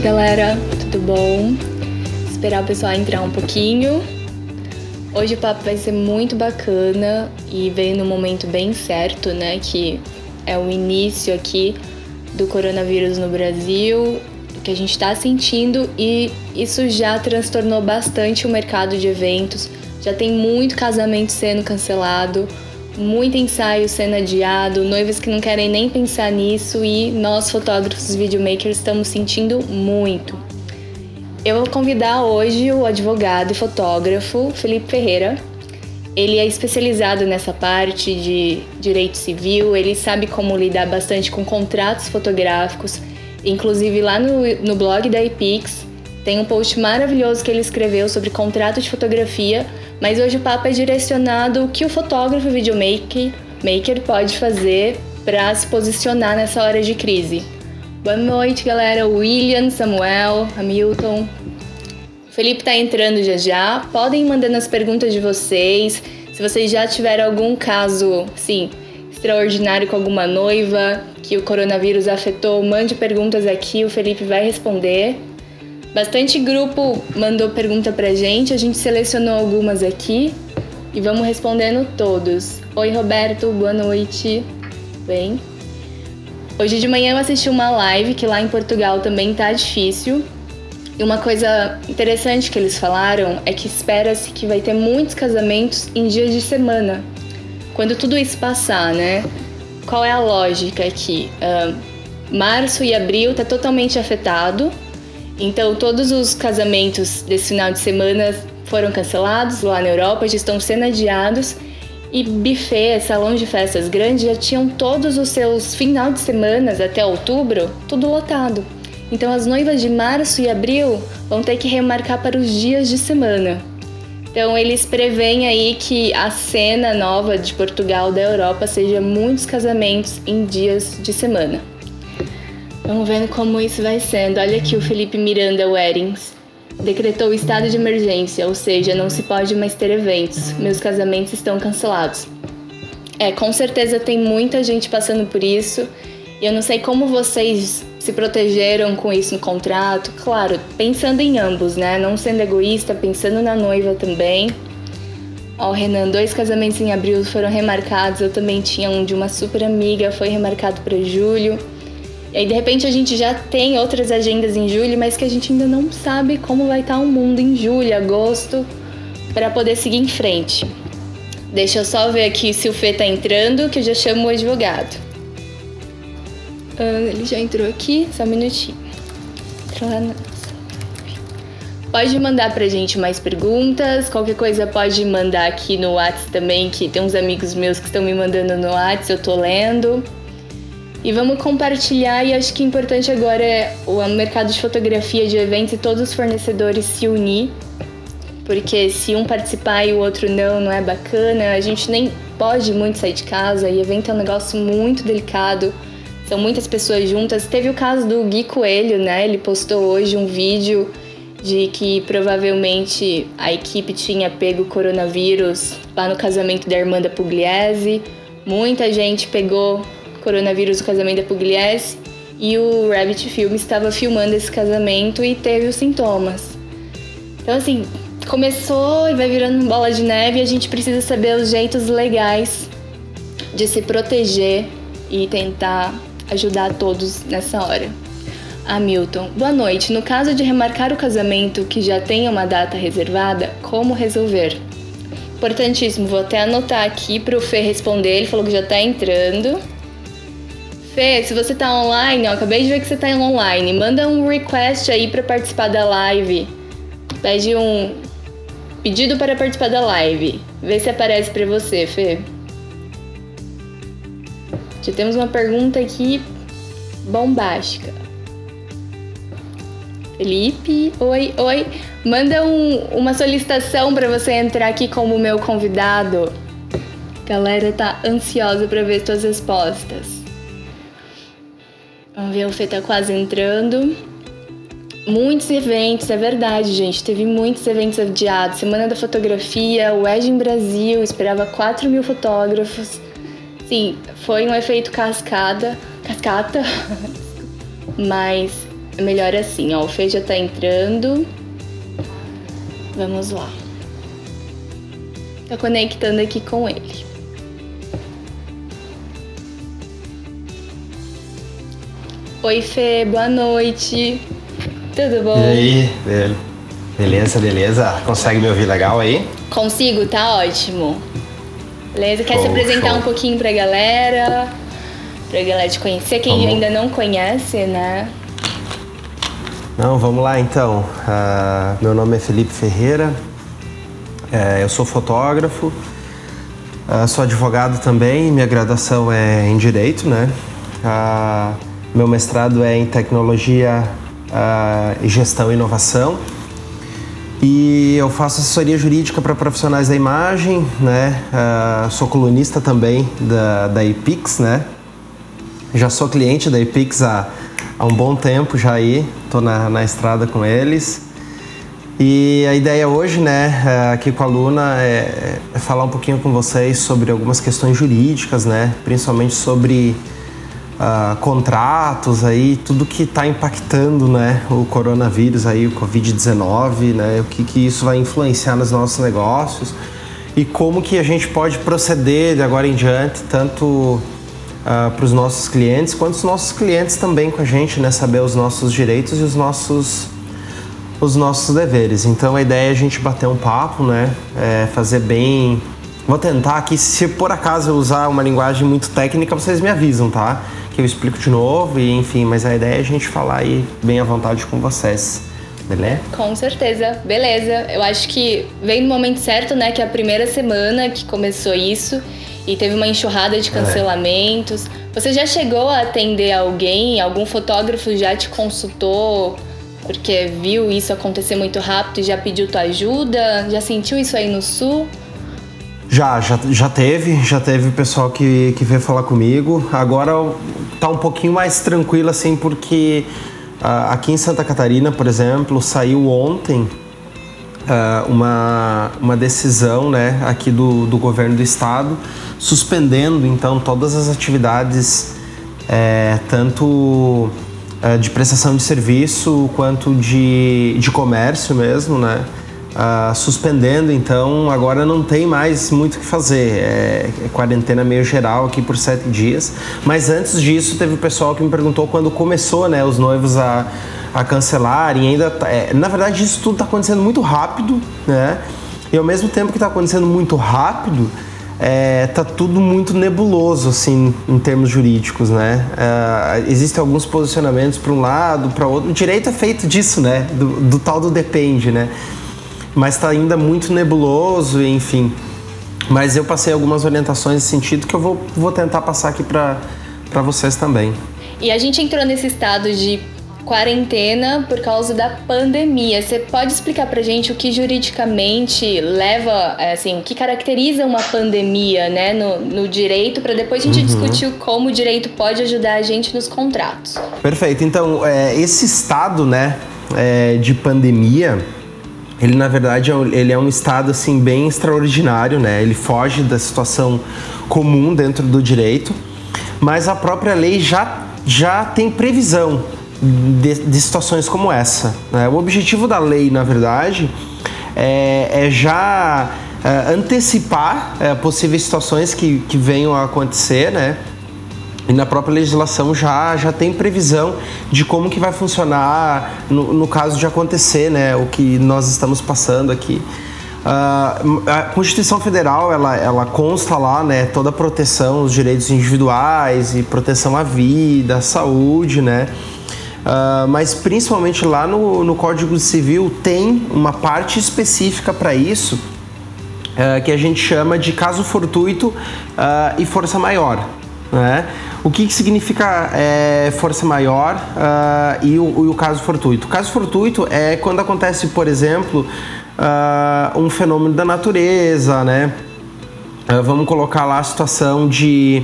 noite, galera. Tudo bom? Esperar o pessoal entrar um pouquinho. Hoje o papo vai ser muito bacana e veio no momento bem certo, né? Que é o início aqui do coronavírus no Brasil, o que a gente está sentindo e isso já transtornou bastante o mercado de eventos. Já tem muito casamento sendo cancelado muito ensaio sendo adiado, noivas que não querem nem pensar nisso e nós fotógrafos videomakers estamos sentindo muito. Eu vou convidar hoje o advogado e fotógrafo Felipe Ferreira. Ele é especializado nessa parte de direito civil, ele sabe como lidar bastante com contratos fotográficos. Inclusive lá no, no blog da Epix tem um post maravilhoso que ele escreveu sobre contrato de fotografia mas hoje o papo é direcionado o que o fotógrafo videomaker maker pode fazer para se posicionar nessa hora de crise. Boa noite, galera. William, Samuel, Hamilton. O Felipe está entrando já já. Podem mandando as perguntas de vocês. Se vocês já tiveram algum caso, sim, extraordinário com alguma noiva que o coronavírus afetou, mande perguntas aqui, o Felipe vai responder. Bastante grupo mandou pergunta pra gente, a gente selecionou algumas aqui e vamos respondendo todos. Oi, Roberto, boa noite. Bem? Hoje de manhã eu assisti uma live que lá em Portugal também tá difícil. E uma coisa interessante que eles falaram é que espera-se que vai ter muitos casamentos em dias de semana. Quando tudo isso passar, né? Qual é a lógica aqui? Uh, março e abril tá totalmente afetado então, todos os casamentos desse final de semana foram cancelados lá na Europa, já estão sendo adiados. E buffet, salão de festas grandes já tinham todos os seus final de semana até outubro tudo lotado. Então as noivas de março e abril vão ter que remarcar para os dias de semana. Então eles preveem aí que a cena nova de Portugal da Europa seja muitos casamentos em dias de semana. Vamos vendo como isso vai sendo. Olha aqui o Felipe Miranda Weddings. Decretou o estado de emergência, ou seja, não se pode mais ter eventos. Meus casamentos estão cancelados. É, com certeza tem muita gente passando por isso. E eu não sei como vocês se protegeram com isso no contrato. Claro, pensando em ambos, né? Não sendo egoísta, pensando na noiva também. Ó, Renan, dois casamentos em abril foram remarcados. Eu também tinha um de uma super amiga, foi remarcado para julho. E aí, de repente, a gente já tem outras agendas em julho, mas que a gente ainda não sabe como vai estar o mundo em julho, agosto, para poder seguir em frente. Deixa eu só ver aqui se o Fê tá entrando, que eu já chamo o advogado. Uh, ele já entrou aqui, só um minutinho. Pode mandar pra gente mais perguntas, qualquer coisa pode mandar aqui no WhatsApp também, que tem uns amigos meus que estão me mandando no WhatsApp, eu tô lendo. E vamos compartilhar, e acho que importante agora é o mercado de fotografia de eventos e todos os fornecedores se unir, porque se um participar e o outro não, não é bacana. A gente nem pode muito sair de casa e evento é um negócio muito delicado. São muitas pessoas juntas. Teve o caso do Gui Coelho, né? Ele postou hoje um vídeo de que provavelmente a equipe tinha pego coronavírus lá no casamento da irmã da Pugliese. Muita gente pegou coronavírus do casamento da Pugliese e o Rabbit Film estava filmando esse casamento e teve os sintomas. Então assim, começou e vai virando bola de neve e a gente precisa saber os jeitos legais de se proteger e tentar ajudar todos nessa hora. Hamilton, boa noite. No caso de remarcar o casamento que já tenha uma data reservada, como resolver? Importantíssimo, vou até anotar aqui para o Fê responder. Ele falou que já está entrando. Fê, se você tá online, ó, acabei de ver que você tá online, manda um request aí para participar da live. Pede um pedido para participar da live. Vê se aparece para você, Fê. Já temos uma pergunta aqui bombástica. Felipe, oi, oi. Manda um, uma solicitação para você entrar aqui como meu convidado. galera tá ansiosa para ver suas respostas. Vamos ver, o Fê tá quase entrando. Muitos eventos, é verdade, gente. Teve muitos eventos adiados. Semana da Fotografia, o Edge em Brasil, esperava 4 mil fotógrafos. Sim, foi um efeito cascada, cascata, mas é melhor assim, ó. O Fê já tá entrando. Vamos lá. Tá conectando aqui com ele. Oi, Fê, boa noite. Tudo bom? E aí, beleza, beleza? Consegue me ouvir legal aí? Consigo, tá ótimo. Beleza? Quer show, se apresentar show. um pouquinho pra galera? Pra galera te conhecer, quem vamos. ainda não conhece, né? Não, vamos lá então. Uh, meu nome é Felipe Ferreira, uh, eu sou fotógrafo, uh, sou advogado também, minha graduação é em Direito, né? Ah, meu mestrado é em Tecnologia, uh, Gestão e Inovação. E eu faço assessoria jurídica para profissionais da imagem, né? Uh, sou colunista também da, da Epix, né? Já sou cliente da Epix há, há um bom tempo já aí, tô na, na estrada com eles. E a ideia hoje, né, eh, aqui com a Luna, é, é falar um pouquinho com vocês sobre algumas questões jurídicas, né? Principalmente sobre uh, contratos aí, tudo que está impactando, né, o coronavírus aí, o Covid-19, né, o que, que isso vai influenciar nos nossos negócios e como que a gente pode proceder de agora em diante, tanto uh, para os nossos clientes, quanto os nossos clientes também com a gente, né? Saber os nossos direitos e os nossos, os nossos deveres. Então a ideia é a gente bater um papo, né? É fazer bem. Vou tentar aqui, se por acaso eu usar uma linguagem muito técnica, vocês me avisam, tá? Que eu explico de novo e enfim, mas a ideia é a gente falar aí bem à vontade com vocês. Beleza? Com certeza, beleza. Eu acho que vem no momento certo, né? Que é a primeira semana que começou isso e teve uma enxurrada de é. cancelamentos. É. Você já chegou a atender alguém? Algum fotógrafo já te consultou porque viu isso acontecer muito rápido e já pediu tua ajuda? Já sentiu isso aí no sul? Já, já, já teve, já teve pessoal que, que veio falar comigo. Agora tá um pouquinho mais tranquilo assim, porque uh, aqui em Santa Catarina, por exemplo, saiu ontem uh, uma, uma decisão né, aqui do, do governo do estado suspendendo então todas as atividades, é, tanto é, de prestação de serviço quanto de, de comércio mesmo, né? Uh, suspendendo, então agora não tem mais muito o que fazer. É, é, quarentena meio geral aqui por sete dias. Mas antes disso, teve o pessoal que me perguntou quando começou né, os noivos a, a cancelarem. Ainda, tá, é, na verdade, isso tudo está acontecendo muito rápido, né? E ao mesmo tempo que está acontecendo muito rápido, é, tá tudo muito nebuloso assim em termos jurídicos, né? É, existem alguns posicionamentos para um lado, para outro. O direito é feito disso, né? Do, do tal do depende, né? Mas está ainda muito nebuloso, enfim. Mas eu passei algumas orientações nesse sentido que eu vou, vou tentar passar aqui para vocês também. E a gente entrou nesse estado de quarentena por causa da pandemia. Você pode explicar pra gente o que juridicamente leva, assim, o que caracteriza uma pandemia, né, no, no direito, para depois a gente uhum. discutir como o direito pode ajudar a gente nos contratos. Perfeito. Então, é, esse estado, né, é, de pandemia, ele na verdade é ele é um estado assim bem extraordinário, né? Ele foge da situação comum dentro do direito, mas a própria lei já já tem previsão de, de situações como essa. Né? O objetivo da lei, na verdade, é, é já é, antecipar é, possíveis situações que, que venham a acontecer, né? E na própria legislação já, já tem previsão de como que vai funcionar no, no caso de acontecer, né, o que nós estamos passando aqui. Uh, a Constituição Federal ela, ela consta lá né, toda a proteção os direitos individuais e proteção à vida, à saúde, né? Uh, mas principalmente lá no, no Código Civil tem uma parte específica para isso uh, que a gente chama de caso fortuito e força maior. Né? O que, que significa é, força maior uh, e, o, e, o, caso fortuito? O caso fortuito é quando acontece, por exemplo, uh, um fenômeno da natureza, né? Uh, vamos colocar lá a situação de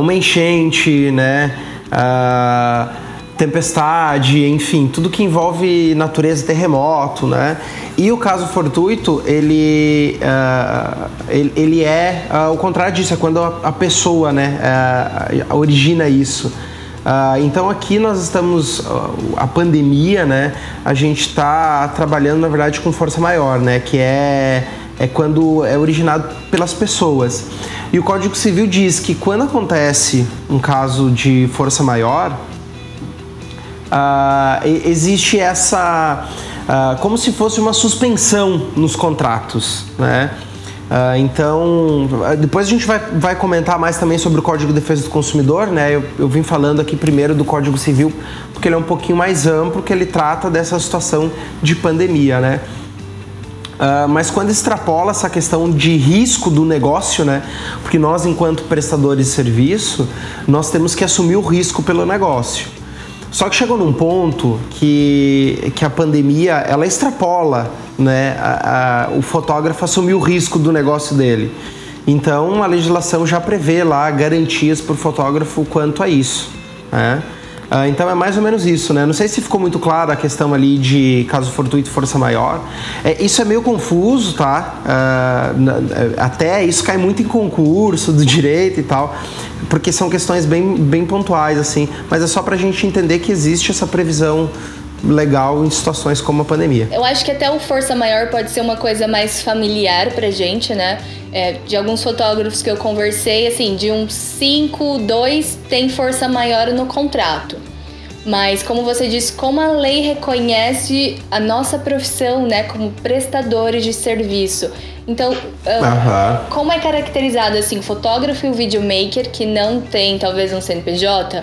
uma enchente, né? Tempestade, enfim, tudo que envolve natureza, terremoto, né? E o caso fortuito, ele, uh, ele, ele, é uh, o contrário disso, é quando a, a pessoa, né, uh, origina isso. Então aqui nós estamos a pandemia, né? A gente está trabalhando na verdade com força maior, né? Que é é quando é originado pelas pessoas. E o Código Civil diz que quando acontece um caso de força maior, uh, existe essa como se fosse uma suspensão nos contratos, né? Uh, então, depois a gente vai, vai comentar mais também sobre o Código de Defesa do Consumidor, né? Eu, eu vim falando aqui primeiro do Código Civil, porque ele é um pouquinho mais amplo, que ele trata dessa situação de pandemia, né? Uh, mas quando extrapola essa questão de risco do negócio, né? Porque nós, enquanto prestadores de serviço, nós temos que assumir o risco pelo negócio. Só que chegou num ponto que, que a pandemia ela extrapola né, a, a, o fotógrafo assumir o risco do negócio dele. Então a legislação já prevê lá garantias para o fotógrafo quanto a isso. Né? Ah, então é mais ou menos isso, né? Não sei se ficou muito claro a questão ali de caso fortuito força maior. É, isso é meio confuso, tá? Ah, até isso cai muito em concurso do direito e tal, porque são questões bem, bem pontuais, assim. Mas é só para a gente entender que existe essa previsão legal em situações como a pandemia. Eu acho que até o força maior pode ser uma coisa mais familiar pra gente, né? É, de alguns fotógrafos que eu conversei, assim, de uns 5, 2 tem força maior no contrato. Mas, como você disse, como a lei reconhece a nossa profissão, né, como prestadores de serviço. Então, como é caracterizado, assim, o fotógrafo e o videomaker que não tem, talvez, um CNPJ?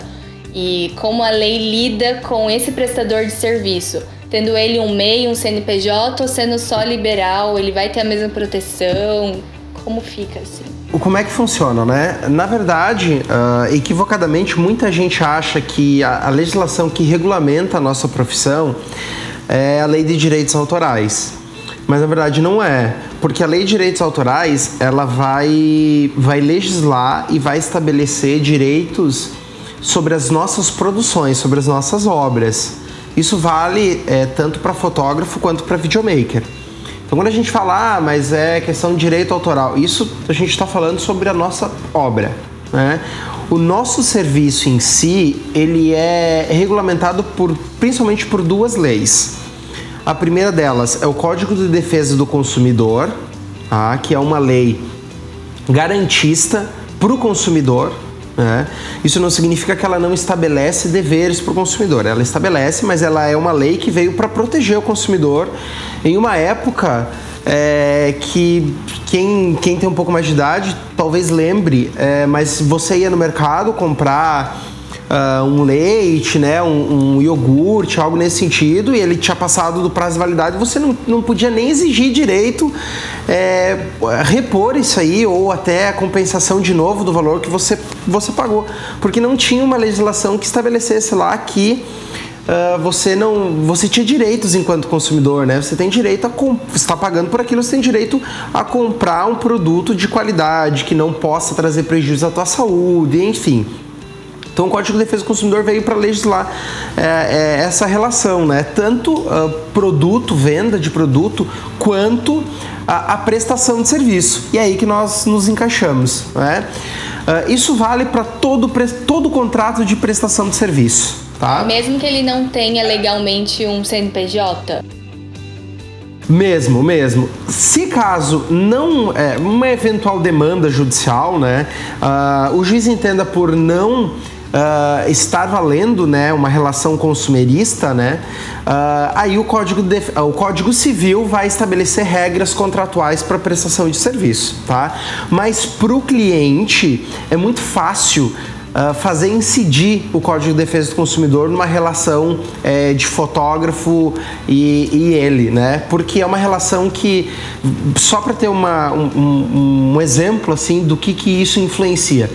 E como a lei lida com esse prestador de serviço. Tendo ele um MEI, um CNPJ ou sendo só liberal, ele vai ter a mesma proteção? Como fica assim? Como é que funciona, né? Na verdade, uh, equivocadamente, muita gente acha que a, a legislação que regulamenta a nossa profissão é a lei de direitos autorais. Mas na verdade não é, porque a lei de direitos autorais ela vai, vai legislar e vai estabelecer direitos sobre as nossas produções, sobre as nossas obras. Isso vale é, tanto para fotógrafo quanto para videomaker. Então, quando a gente fala, ah, mas é questão de direito autoral, isso a gente está falando sobre a nossa obra. Né? O nosso serviço em si, ele é regulamentado por, principalmente por duas leis. A primeira delas é o Código de Defesa do Consumidor, tá? que é uma lei garantista para o consumidor, né? Isso não significa que ela não estabelece deveres para o consumidor. Ela estabelece, mas ela é uma lei que veio para proteger o consumidor em uma época é, que quem, quem tem um pouco mais de idade talvez lembre, é, mas você ia no mercado comprar uh, um leite, né, um, um, iogurte, algo nesse sentido, e ele tinha passado do prazo de validade, você não, não podia nem exigir direito é, repor isso aí ou até a compensação de novo do valor que você, você pagou, porque não tinha uma legislação que estabelecesse lá que Uh, você não você tinha direitos enquanto consumidor né? Você tem direito a está pagando por aquilo você tem direito a comprar um produto de qualidade que não possa trazer prejuízo à tua saúde enfim então o Código de Defesa do Consumidor veio para legislar é, é, essa relação, né? Tanto uh, produto, venda de produto, quanto a, a, prestação de serviço. E é aí que nós nos encaixamos, né? Uh, isso vale para todo, todo contrato de prestação de serviço, tá? Mesmo que ele não tenha legalmente um CNPJ? Mesmo, mesmo. Se caso não é uma eventual demanda judicial, né, uh, o juiz entenda por não uh, estar valendo né, uma relação consumerista, né, uh, aí o código, de, o código Civil vai estabelecer regras contratuais para prestação de serviço. Tá? Mas para o cliente é muito fácil Uh, fazer incidir o Código de Defesa do Consumidor numa relação é, de fotógrafo e, e, ele, né? Porque é uma relação que, só para ter uma, um, um, exemplo assim do que, que isso influencia,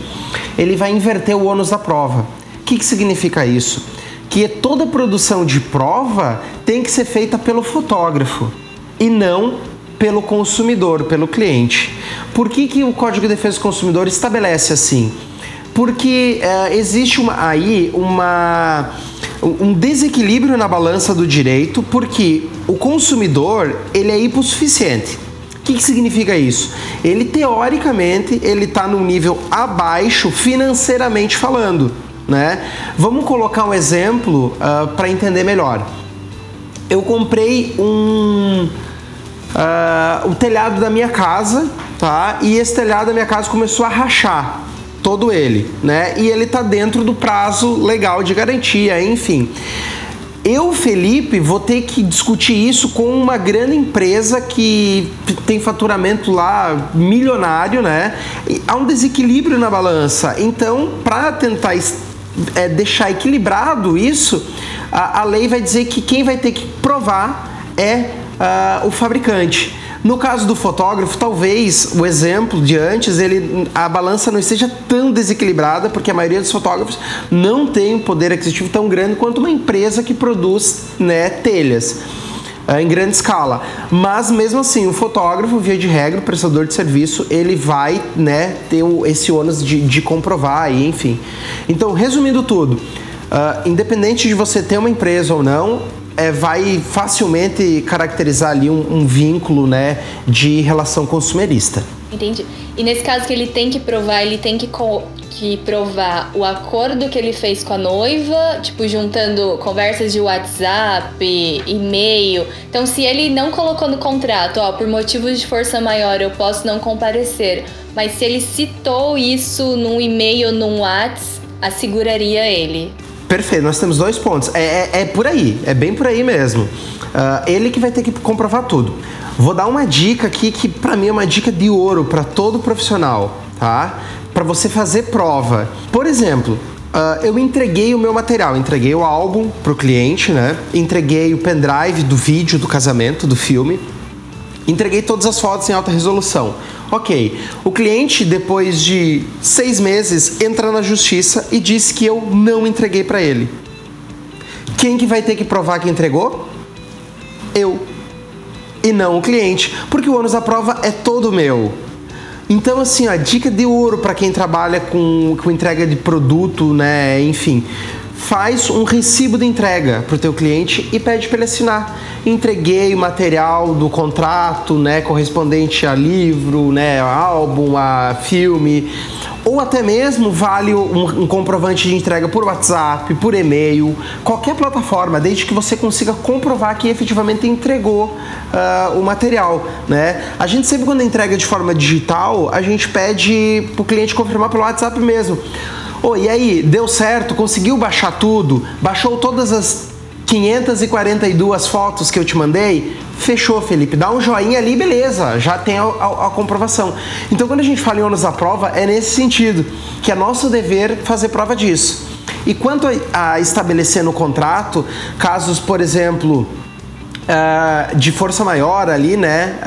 ele vai inverter o ônus da prova. O que, que significa isso? Que toda produção de prova tem que ser feita pelo fotógrafo e não pelo consumidor, pelo cliente. Por que, que o Código de Defesa do Consumidor estabelece assim? Porque é, existe uma, aí uma, um desequilíbrio na balança do direito, porque o consumidor ele é hipossuficiente. O que, que significa isso? Ele teoricamente ele está num nível abaixo financeiramente falando, né? Vamos colocar um exemplo uh, ah, para entender melhor. Eu comprei um uh, o telhado da minha casa, tá? E esse telhado da minha casa começou a rachar todo ele, né? E ele tá dentro do prazo legal de garantia, enfim. Eu, Felipe, vou ter que discutir isso com uma grande empresa que tem faturamento lá milionário, né? E há um desequilíbrio na balança. Então, para tentar é, deixar equilibrado isso, a, a, lei vai dizer que quem vai ter que provar é uh, o fabricante. No caso do fotógrafo, talvez o exemplo de antes, ele, a balança não esteja tão desequilibrada, porque a maioria dos fotógrafos não tem um poder aquisitivo tão grande quanto uma empresa que produz né, telhas eh, em grande escala. Mas mesmo assim, o fotógrafo, via de regra, o prestador de serviço, ele vai né, ter esse ônus de, de comprovar, e, enfim. Então, resumindo tudo, uh, independente de você ter uma empresa ou não, é, vai facilmente caracterizar ali um, um, vínculo né, de relação consumerista. Entendi. E nesse caso que ele tem que provar, ele tem que, que provar o acordo que ele fez com a noiva, tipo, juntando conversas de WhatsApp, e-mail. Então, se ele não colocou no contrato, ó, por motivos de força maior eu posso não comparecer, mas se ele citou isso num e-mail num WhatsApp, asseguraria ele. Perfeito, nós temos dois pontos. É, é, é por aí, é bem por aí mesmo. Uh, ele que vai ter que comprovar tudo. Vou dar uma dica aqui que para mim é uma dica de ouro para todo profissional, tá? Para você fazer prova. Por exemplo, Uh, eu entreguei o meu material, entreguei o álbum pro cliente, né? Entreguei o pendrive do vídeo do casamento, do filme. Entreguei todas as fotos em alta resolução. Ok, o cliente, depois de seis meses, entra na justiça e diz que eu não entreguei para ele. Quem que vai ter que provar que entregou? Eu. E não o cliente, porque o ônus da prova é todo meu. Então, assim, a dica de ouro para quem trabalha com, com entrega de produto, né? Enfim, faz um recibo de entrega para o teu cliente e pede para ele assinar. Entreguei o material do contrato, né, correspondente a livro, né, álbum, a filme, ou até mesmo vale um, um, comprovante de entrega por WhatsApp, por e-mail, qualquer plataforma, desde que você consiga comprovar que efetivamente entregou uh, o material, né? A gente sempre quando entrega de forma digital, a gente pede para o cliente confirmar pelo WhatsApp mesmo. Oh, e aí, deu certo? Conseguiu baixar tudo? Baixou todas as 542 fotos que eu te mandei? Fechou, Felipe. Dá um joinha ali, beleza, já tem a, a, a comprovação. Então, quando a gente fala em ônus da prova, é nesse sentido, que é nosso dever fazer prova disso. E quanto a, a estabelecer no contrato, casos, por exemplo, Uh, de força maior ali, né?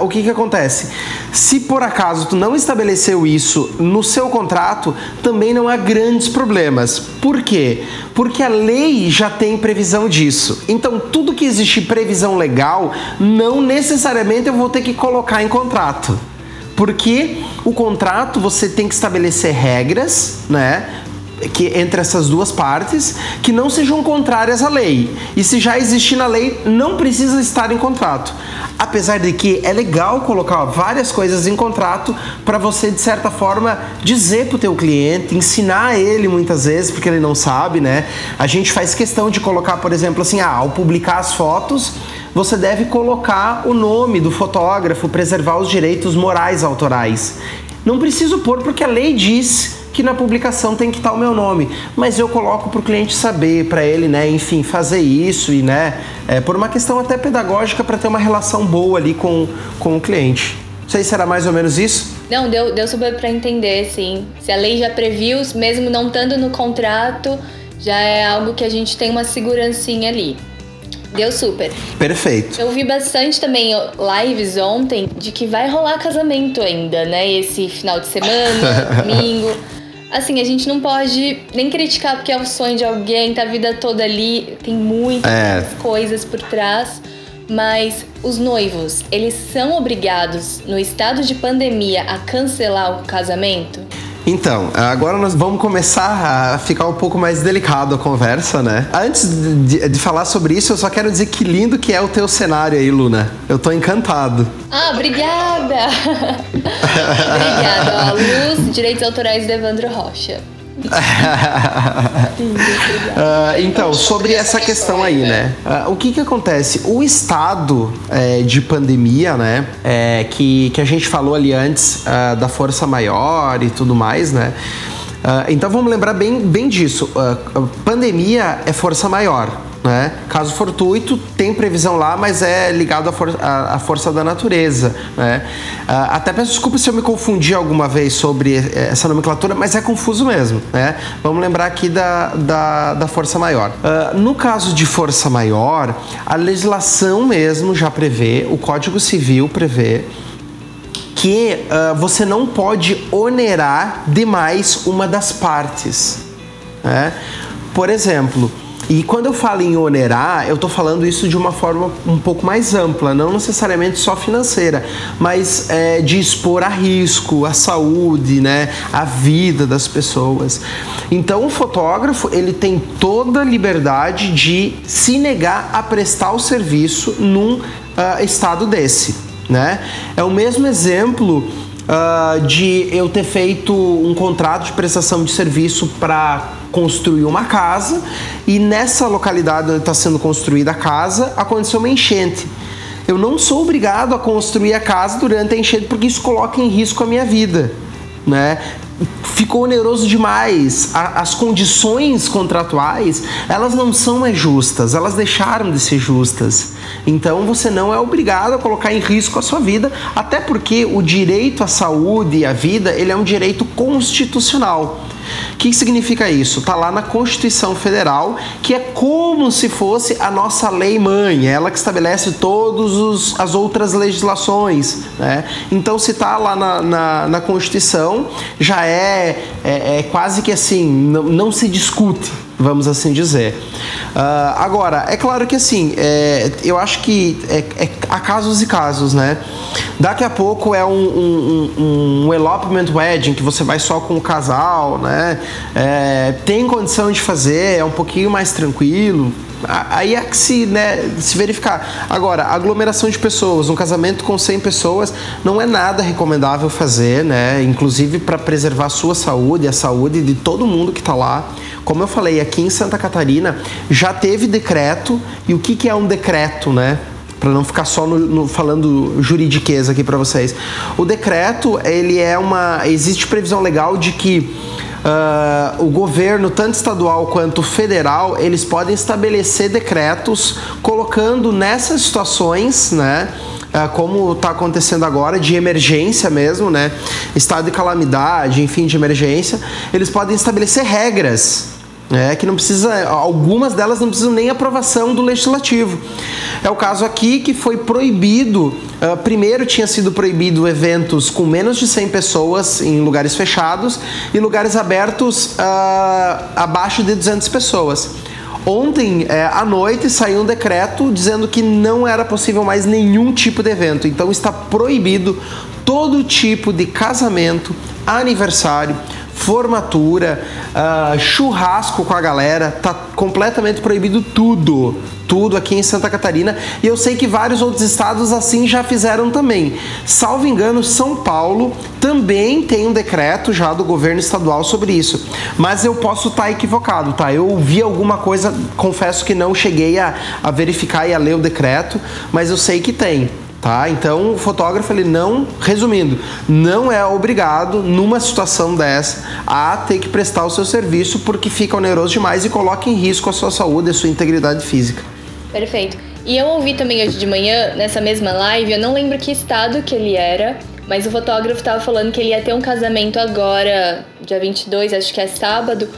Uh, o que que acontece? Se por acaso tu não estabeleceu isso no seu contrato, também não há grandes problemas. Por quê? Porque a lei já tem previsão disso. Então, tudo que existe previsão legal, não necessariamente eu vou ter que colocar em contrato. Porque o contrato você tem que estabelecer regras, né? Que entre essas duas partes que não sejam contrárias à lei. E se já existir na lei, não precisa estar em contrato. Apesar de que é legal colocar várias coisas em contrato para você de certa forma dizer para o teu cliente, ensinar ele muitas vezes porque ele não sabe, né? A gente faz questão de colocar, por exemplo, assim, ah, ao publicar as fotos, você deve colocar o nome do fotógrafo, preservar os direitos morais autorais. Não preciso pôr porque a lei diz que na publicação tem que estar o meu nome, mas eu coloco para o cliente saber, para ele, né, enfim, fazer isso e, né, é, por uma questão até pedagógica para ter uma relação boa ali com, com o cliente. Não sei se era mais ou menos isso. Não, deu, deu super para entender, sim. Se a lei já previu, mesmo não estando no contrato, já é algo que a gente tem uma segurancinha ali. Deu super. Perfeito. Eu vi bastante também lives ontem de que vai rolar casamento ainda, né? Esse final de semana, domingo. Assim, a gente não pode nem criticar porque é o sonho de alguém, tá a vida toda ali, tem muitas é. coisas por trás. Mas os noivos, eles são obrigados, no estado de pandemia, a cancelar o casamento? Então, agora nós vamos começar a ficar um pouco mais delicado a conversa, né? Antes de, de, falar sobre isso, eu só quero dizer que lindo que é o teu cenário aí, Luna. Eu tô encantado. Ah, obrigada! obrigada. Ó, Luz, Direitos Autorais de Evandro Rocha. Uh, então, sobre essa questão aí, né? Uh, o que que acontece? O estado é, de pandemia, né? É, que, que a gente falou ali antes uh, da força maior e tudo mais, né? então vamos lembrar bem, bem disso. pandemia é força maior. Né? Caso fortuito, tem previsão lá, mas é ligado à, for à, à força da natureza. Né? Uh, até peço desculpa se eu me confundi alguma vez sobre essa nomenclatura, mas é confuso mesmo. Né? Vamos lembrar aqui da, da, da força maior. Uh, no caso de força maior, a legislação mesmo já prevê, o Código Civil prevê que uh, você não pode onerar demais uma das partes. Né? Por exemplo, e quando eu falo em onerar, eu estou falando isso de uma forma um pouco mais ampla, não necessariamente só financeira, mas é, de expor a risco a saúde, né, a vida das pessoas. Então o fotógrafo ele tem toda a liberdade de se negar a prestar o serviço num uh, estado desse. Né? É o mesmo exemplo uh, de eu ter feito um contrato de prestação de serviço para construir uma casa e nessa localidade onde está sendo construída a casa aconteceu uma enchente. Eu não sou obrigado a construir a casa durante a enchente porque isso coloca em risco a minha vida. Né? ficou oneroso demais. as condições contratuais, elas não são mais justas, elas deixaram de ser justas. Então você não é obrigado a colocar em risco a sua vida, até porque o direito à saúde e à vida, ele é um direito constitucional. O que significa isso? Está lá na Constituição Federal, que é como se fosse a nossa lei mãe, é ela que estabelece todas as outras legislações. Né? Então, se está lá na, na, na, Constituição, já é, é, é quase que assim, não, não se discute vamos assim dizer. Uh, agora, é claro que assim, é, eu acho que é, é, há casos e casos, né? Daqui a pouco é um, um, um, um elopement wedding que você vai só com o casal, né? É, tem condição de fazer, é um pouquinho mais tranquilo. Aí é que se, né, se verificar. Agora, aglomeração de pessoas, um casamento com 100 pessoas não é nada recomendável fazer, né? Inclusive para preservar a sua saúde, a saúde de todo mundo que está lá. Como eu falei, aqui em Santa Catarina já teve decreto. E o que, que é um decreto, né? para não ficar só no, no, falando juridiqueza aqui para vocês. O decreto, ele é uma existe previsão legal de que Uh, o governo, tanto estadual quanto federal, eles podem estabelecer decretos colocando nessas situações, né? Uh, como está acontecendo agora, de emergência mesmo, né? Estado de calamidade, enfim, de emergência, eles podem estabelecer regras é, que não precisa, algumas delas não precisam nem aprovação do legislativo. É o caso aqui que foi proibido, uh, primeiro tinha sido proibido eventos com menos de 100 pessoas em lugares fechados e lugares abertos uh, abaixo de 200 pessoas. Ontem é, à noite saiu um decreto dizendo que não era possível mais nenhum tipo de evento, então está proibido todo tipo de casamento, aniversário, formatura, uh, churrasco com a galera, tá completamente proibido tudo. Tudo aqui em Santa Catarina. E eu sei que vários outros estados assim já fizeram também. Salvo engano, São Paulo também tem um decreto já do governo estadual sobre isso. Mas eu posso estar tá equivocado, tá? Eu ouvi alguma coisa, confesso que não cheguei a, a verificar e a ler o decreto, mas eu sei que tem. Tá? Então, o fotógrafo, ele não, resumindo, não é obrigado, numa situação dessa, a ter que prestar o seu serviço porque fica oneroso demais e coloca em risco a sua saúde e a sua integridade física. Perfeito. E eu ouvi também hoje de manhã, nessa mesma live, eu não lembro que estado que ele era, mas o fotógrafo estava falando que ele ia ter um casamento agora, dia 22, acho que é sábado,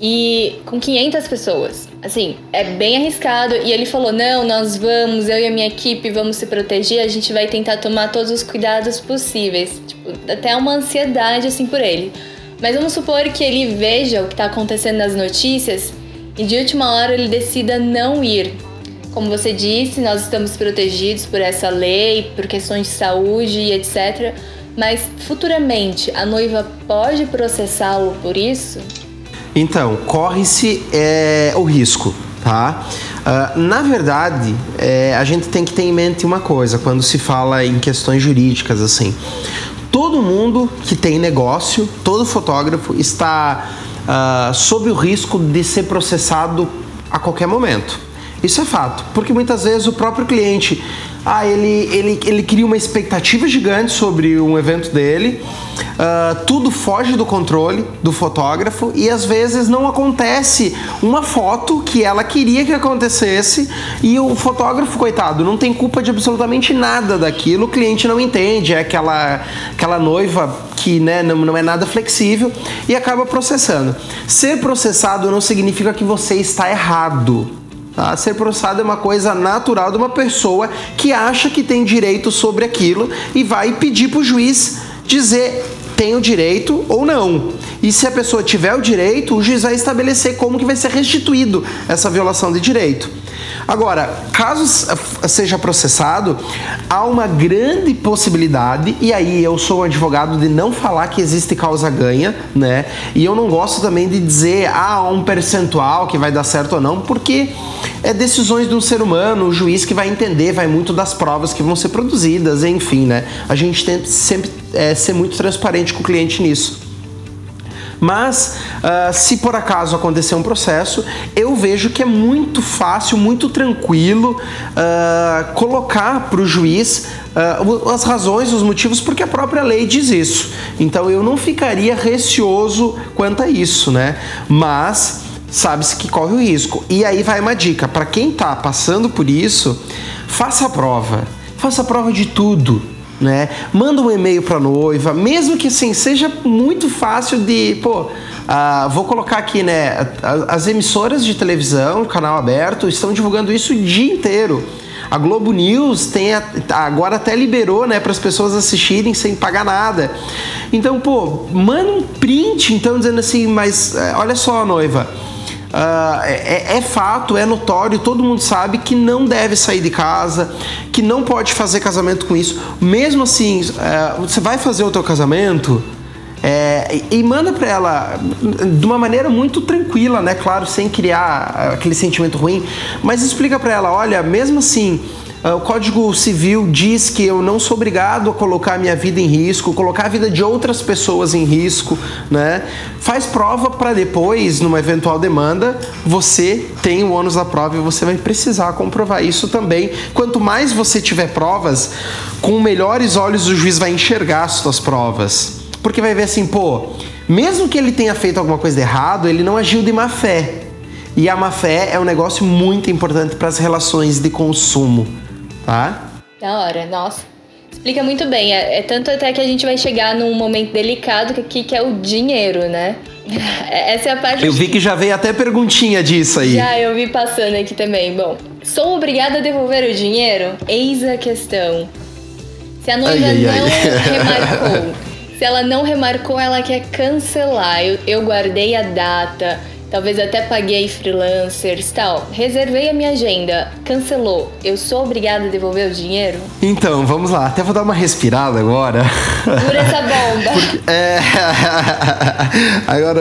e com 500 pessoas. Assim, é bem arriscado. E ele falou: não, nós vamos, eu e a minha equipe vamos se proteger, a gente vai tentar tomar todos os cuidados possíveis. Tipo, até uma ansiedade assim por ele. Mas vamos supor que ele veja o que está acontecendo nas notícias e de última hora ele decida não ir. Como você disse, nós estamos protegidos por essa lei, por questões de saúde e etc. Mas futuramente a noiva pode processá-lo por isso? Então, corre-se é, o risco, tá? Uh, na verdade, é, a gente tem que ter em mente uma coisa quando se fala em questões jurídicas assim. Todo mundo que tem negócio, todo fotógrafo está uh, sob o risco de ser processado a qualquer momento. Isso é fato, porque muitas vezes o próprio cliente ah, ele, ele, ele cria uma expectativa gigante sobre um evento dele, uh, tudo foge do controle do fotógrafo e às vezes não acontece uma foto que ela queria que acontecesse e o fotógrafo, coitado, não tem culpa de absolutamente nada daquilo, o cliente não entende, é aquela, aquela noiva que né, não, não é nada flexível e acaba processando. Ser processado não significa que você está errado Tá? Ser processado é uma coisa natural de uma pessoa que acha que tem direito sobre aquilo e vai pedir para o juiz dizer tem o direito ou não. E se a pessoa tiver o direito, o juiz vai estabelecer como que vai ser restituído essa violação de direito. Agora, caso seja processado, há uma grande possibilidade, e aí eu sou um advogado de não falar que existe causa ganha, né? E eu não gosto também de dizer, ah, um percentual que vai dar certo ou não, porque é decisões de um ser humano, o juiz que vai entender, vai muito das provas que vão ser produzidas, enfim, né? A gente tem sempre é, ser muito transparente com o cliente nisso. Mas uh, se por acaso acontecer um processo, eu vejo que é muito fácil, muito tranquilo uh, colocar para o juiz uh, as razões, os motivos, porque a própria lei diz isso. Então eu não ficaria receoso quanto a isso, né? Mas sabe-se que corre o risco. E aí vai uma dica: para quem está passando por isso, faça a prova. Faça a prova de tudo né? Manda um e-mail para noiva, mesmo que assim seja muito fácil de, pô, uh, vou colocar aqui, né? As emissoras de televisão, canal aberto, estão divulgando isso o dia inteiro. A Globo News tem a, agora até liberou, né, para as pessoas assistirem sem pagar nada. Então, pô, manda um print, então dizendo assim, mas eh, olha só, noiva Uh, é, é, fato, é notório, todo mundo sabe que não deve sair de casa, que não pode fazer casamento com isso. Mesmo assim, uh, você vai fazer o teu casamento é, e manda para ela de uma maneira muito tranquila, né? Claro, sem criar aquele sentimento ruim, mas explica para ela, olha, mesmo assim o Código Civil diz que eu não sou obrigado a colocar minha vida em risco, colocar a vida de outras pessoas em risco, né? Faz prova para depois, numa eventual demanda, você tem o ônus da prova e você vai precisar comprovar isso também. Quanto mais você tiver provas, com melhores olhos o juiz vai enxergar as suas provas. Porque vai ver assim, pô, mesmo que ele tenha feito alguma coisa errado, ele não agiu de má fé. E a má fé é um negócio muito importante para as relações de consumo tá? Da hora, nossa. Explica muito bem. É, é, tanto até que a gente vai chegar num momento delicado que, que é o dinheiro, né? Essa é a parte. Eu vi que já veio até perguntinha disso aí. Já, eu vi passando aqui também. Bom, sou obrigada a devolver o dinheiro? Eis a questão. Se a noiva ai, ai, não ai. remarcou, se ela não remarcou, ela quer cancelar. Eu, eu guardei a data Talvez até paguei freelancers tal. Reservei a minha agenda, cancelou. Eu sou obrigada a devolver o dinheiro? Então, vamos lá. Até vou dar uma respirada agora. Dura essa bomba. Porque, é... agora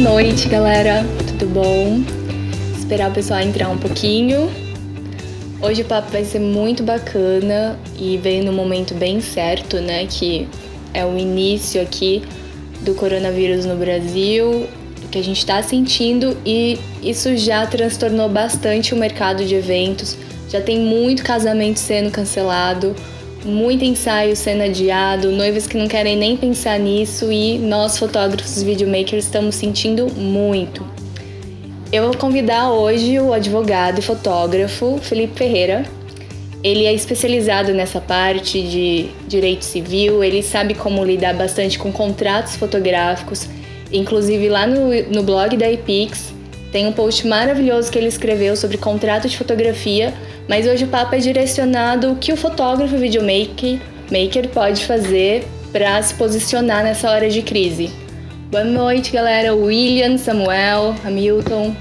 noite, galera. Tudo bom? Esperar o pessoal entrar um pouquinho. Hoje o papo vai ser muito bacana e veio no momento bem certo, né? Que é o início aqui do coronavírus no Brasil, que a gente está sentindo e isso já transtornou bastante o mercado de eventos. Já tem muito casamento sendo cancelado, muito ensaio sendo adiado, noivas que não querem nem pensar nisso e nós fotógrafos videomakers estamos sentindo muito. Eu vou convidar hoje o advogado e fotógrafo Felipe Ferreira. Ele é especializado nessa parte de direito civil, ele sabe como lidar bastante com contratos fotográficos. Inclusive lá no, no blog da Epix tem um post maravilhoso que ele escreveu sobre contrato de fotografia mas hoje o papo é direcionado ao que o fotógrafo videomaker maker pode fazer para se posicionar nessa hora de crise. Boa noite, galera. William, Samuel, Hamilton.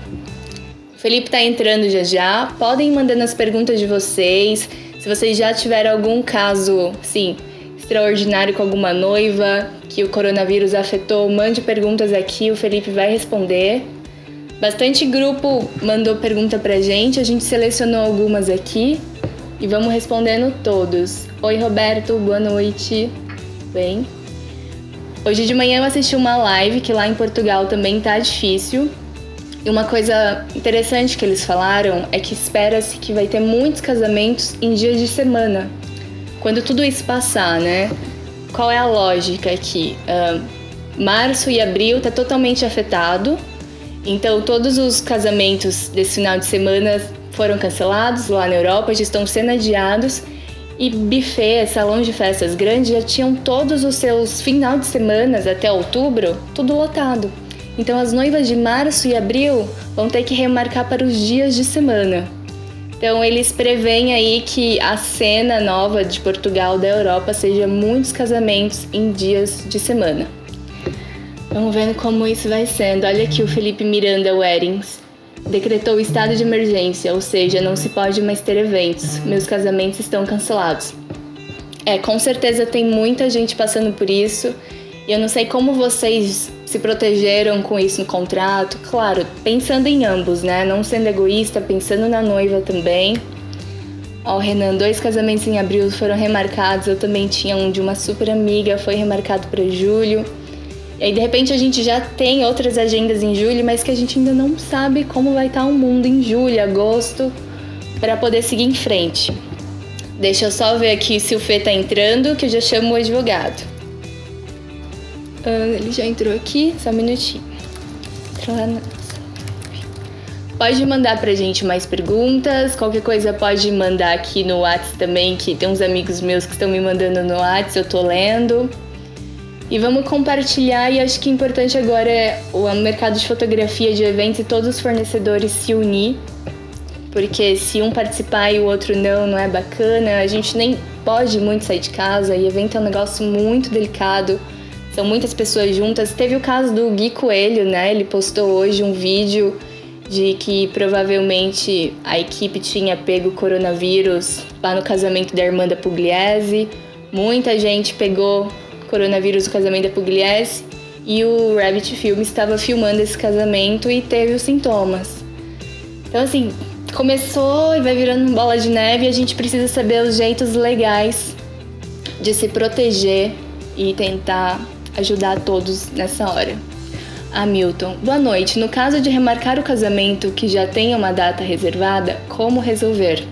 O Felipe está entrando já já. Podem mandando as perguntas de vocês. Se vocês já tiveram algum caso, sim, extraordinário com alguma noiva que o coronavírus afetou, mande perguntas aqui, o Felipe vai responder. Bastante grupo mandou pergunta pra gente, a gente selecionou algumas aqui e vamos respondendo todos. Oi, Roberto, boa noite. Bem. Hoje de manhã eu assisti uma live que lá em Portugal também tá difícil. E uma coisa interessante que eles falaram é que espera-se que vai ter muitos casamentos em dias de semana. Quando tudo isso passar, né? Qual é a lógica aqui? Uh, março e abril tá totalmente afetado então, todos os casamentos desse final de semana foram cancelados lá na Europa, já estão sendo adiados. E buffet, salão de festas grandes já tinham todos os seus final de semana até outubro tudo lotado. Então, as noivas de março e abril vão ter que remarcar para os dias de semana. Então, eles preveem aí que a cena nova de Portugal da Europa seja muitos casamentos em dias de semana. Vamos vendo como isso vai sendo. Olha aqui o Felipe Miranda Weddings. Decretou o estado de emergência, ou seja, não se pode mais ter eventos. Meus casamentos estão cancelados. É, com certeza tem muita gente passando por isso. E eu não sei como vocês se protegeram com isso no contrato. Claro, pensando em ambos, né? Não sendo egoísta, pensando na noiva também. Ó, Renan, dois casamentos em abril foram remarcados. Eu também tinha um de uma super amiga, foi remarcado para julho. E aí, de repente, a gente já tem outras agendas em julho, mas que a gente ainda não sabe como vai estar o mundo em julho, agosto, para poder seguir em frente. Deixa eu só ver aqui se o Fê tá entrando, que eu já chamo o advogado. Uh, ele já entrou aqui, só um minutinho. Pode mandar pra gente mais perguntas, qualquer coisa pode mandar aqui no WhatsApp também, que tem uns amigos meus que estão me mandando no WhatsApp, eu tô lendo. E vamos compartilhar, e acho que importante agora é o mercado de fotografia de eventos e todos os fornecedores se unir, porque se um participar e o outro não, não é bacana. A gente nem pode muito sair de casa, e evento é um negócio muito delicado, são muitas pessoas juntas. Teve o caso do Gui Coelho, né? Ele postou hoje um vídeo de que provavelmente a equipe tinha pego o coronavírus lá no casamento da irmã da Pugliese. Muita gente pegou coronavírus do casamento da Pugliese e o Rabbit Film estava filmando esse casamento e teve os sintomas. Então, assim, começou e vai virando bola de neve e a gente precisa saber os jeitos legais de se proteger e tentar ajudar todos nessa hora. Hamilton, boa noite. No caso de remarcar o casamento que já tenha uma data reservada, como resolver?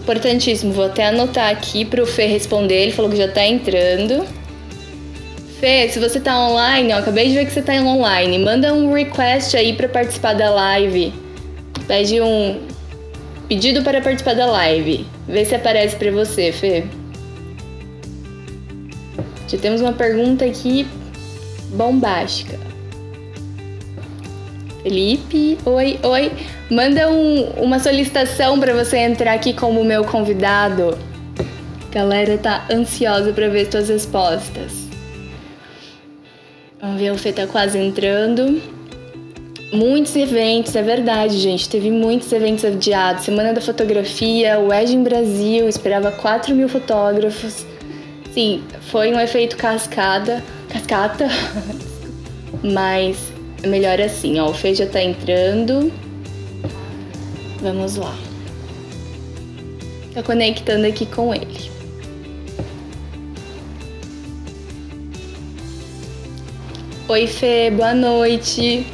Importantíssimo, vou até anotar aqui para o Fê responder. Ele falou que já está entrando. Fê, se você tá online, ó, acabei de ver que você tá online, manda um request aí para participar da live. Pede um pedido para participar da live. Vê se aparece para você, Fê. Já temos uma pergunta aqui bombástica. Felipe, oi, oi. Manda um, uma solicitação para você entrar aqui como meu convidado. Galera tá ansiosa para ver suas respostas. Vamos ver, o Fê tá quase entrando. Muitos eventos, é verdade, gente. Teve muitos eventos adiados. Semana da Fotografia, o Edge em Brasil, esperava 4 mil fotógrafos. Sim, foi um efeito cascada. Cascata. Mas É melhor assim, ó. O Fê já tá entrando. Vamos lá. Tá conectando aqui com ele. Oi, Fê, boa noite.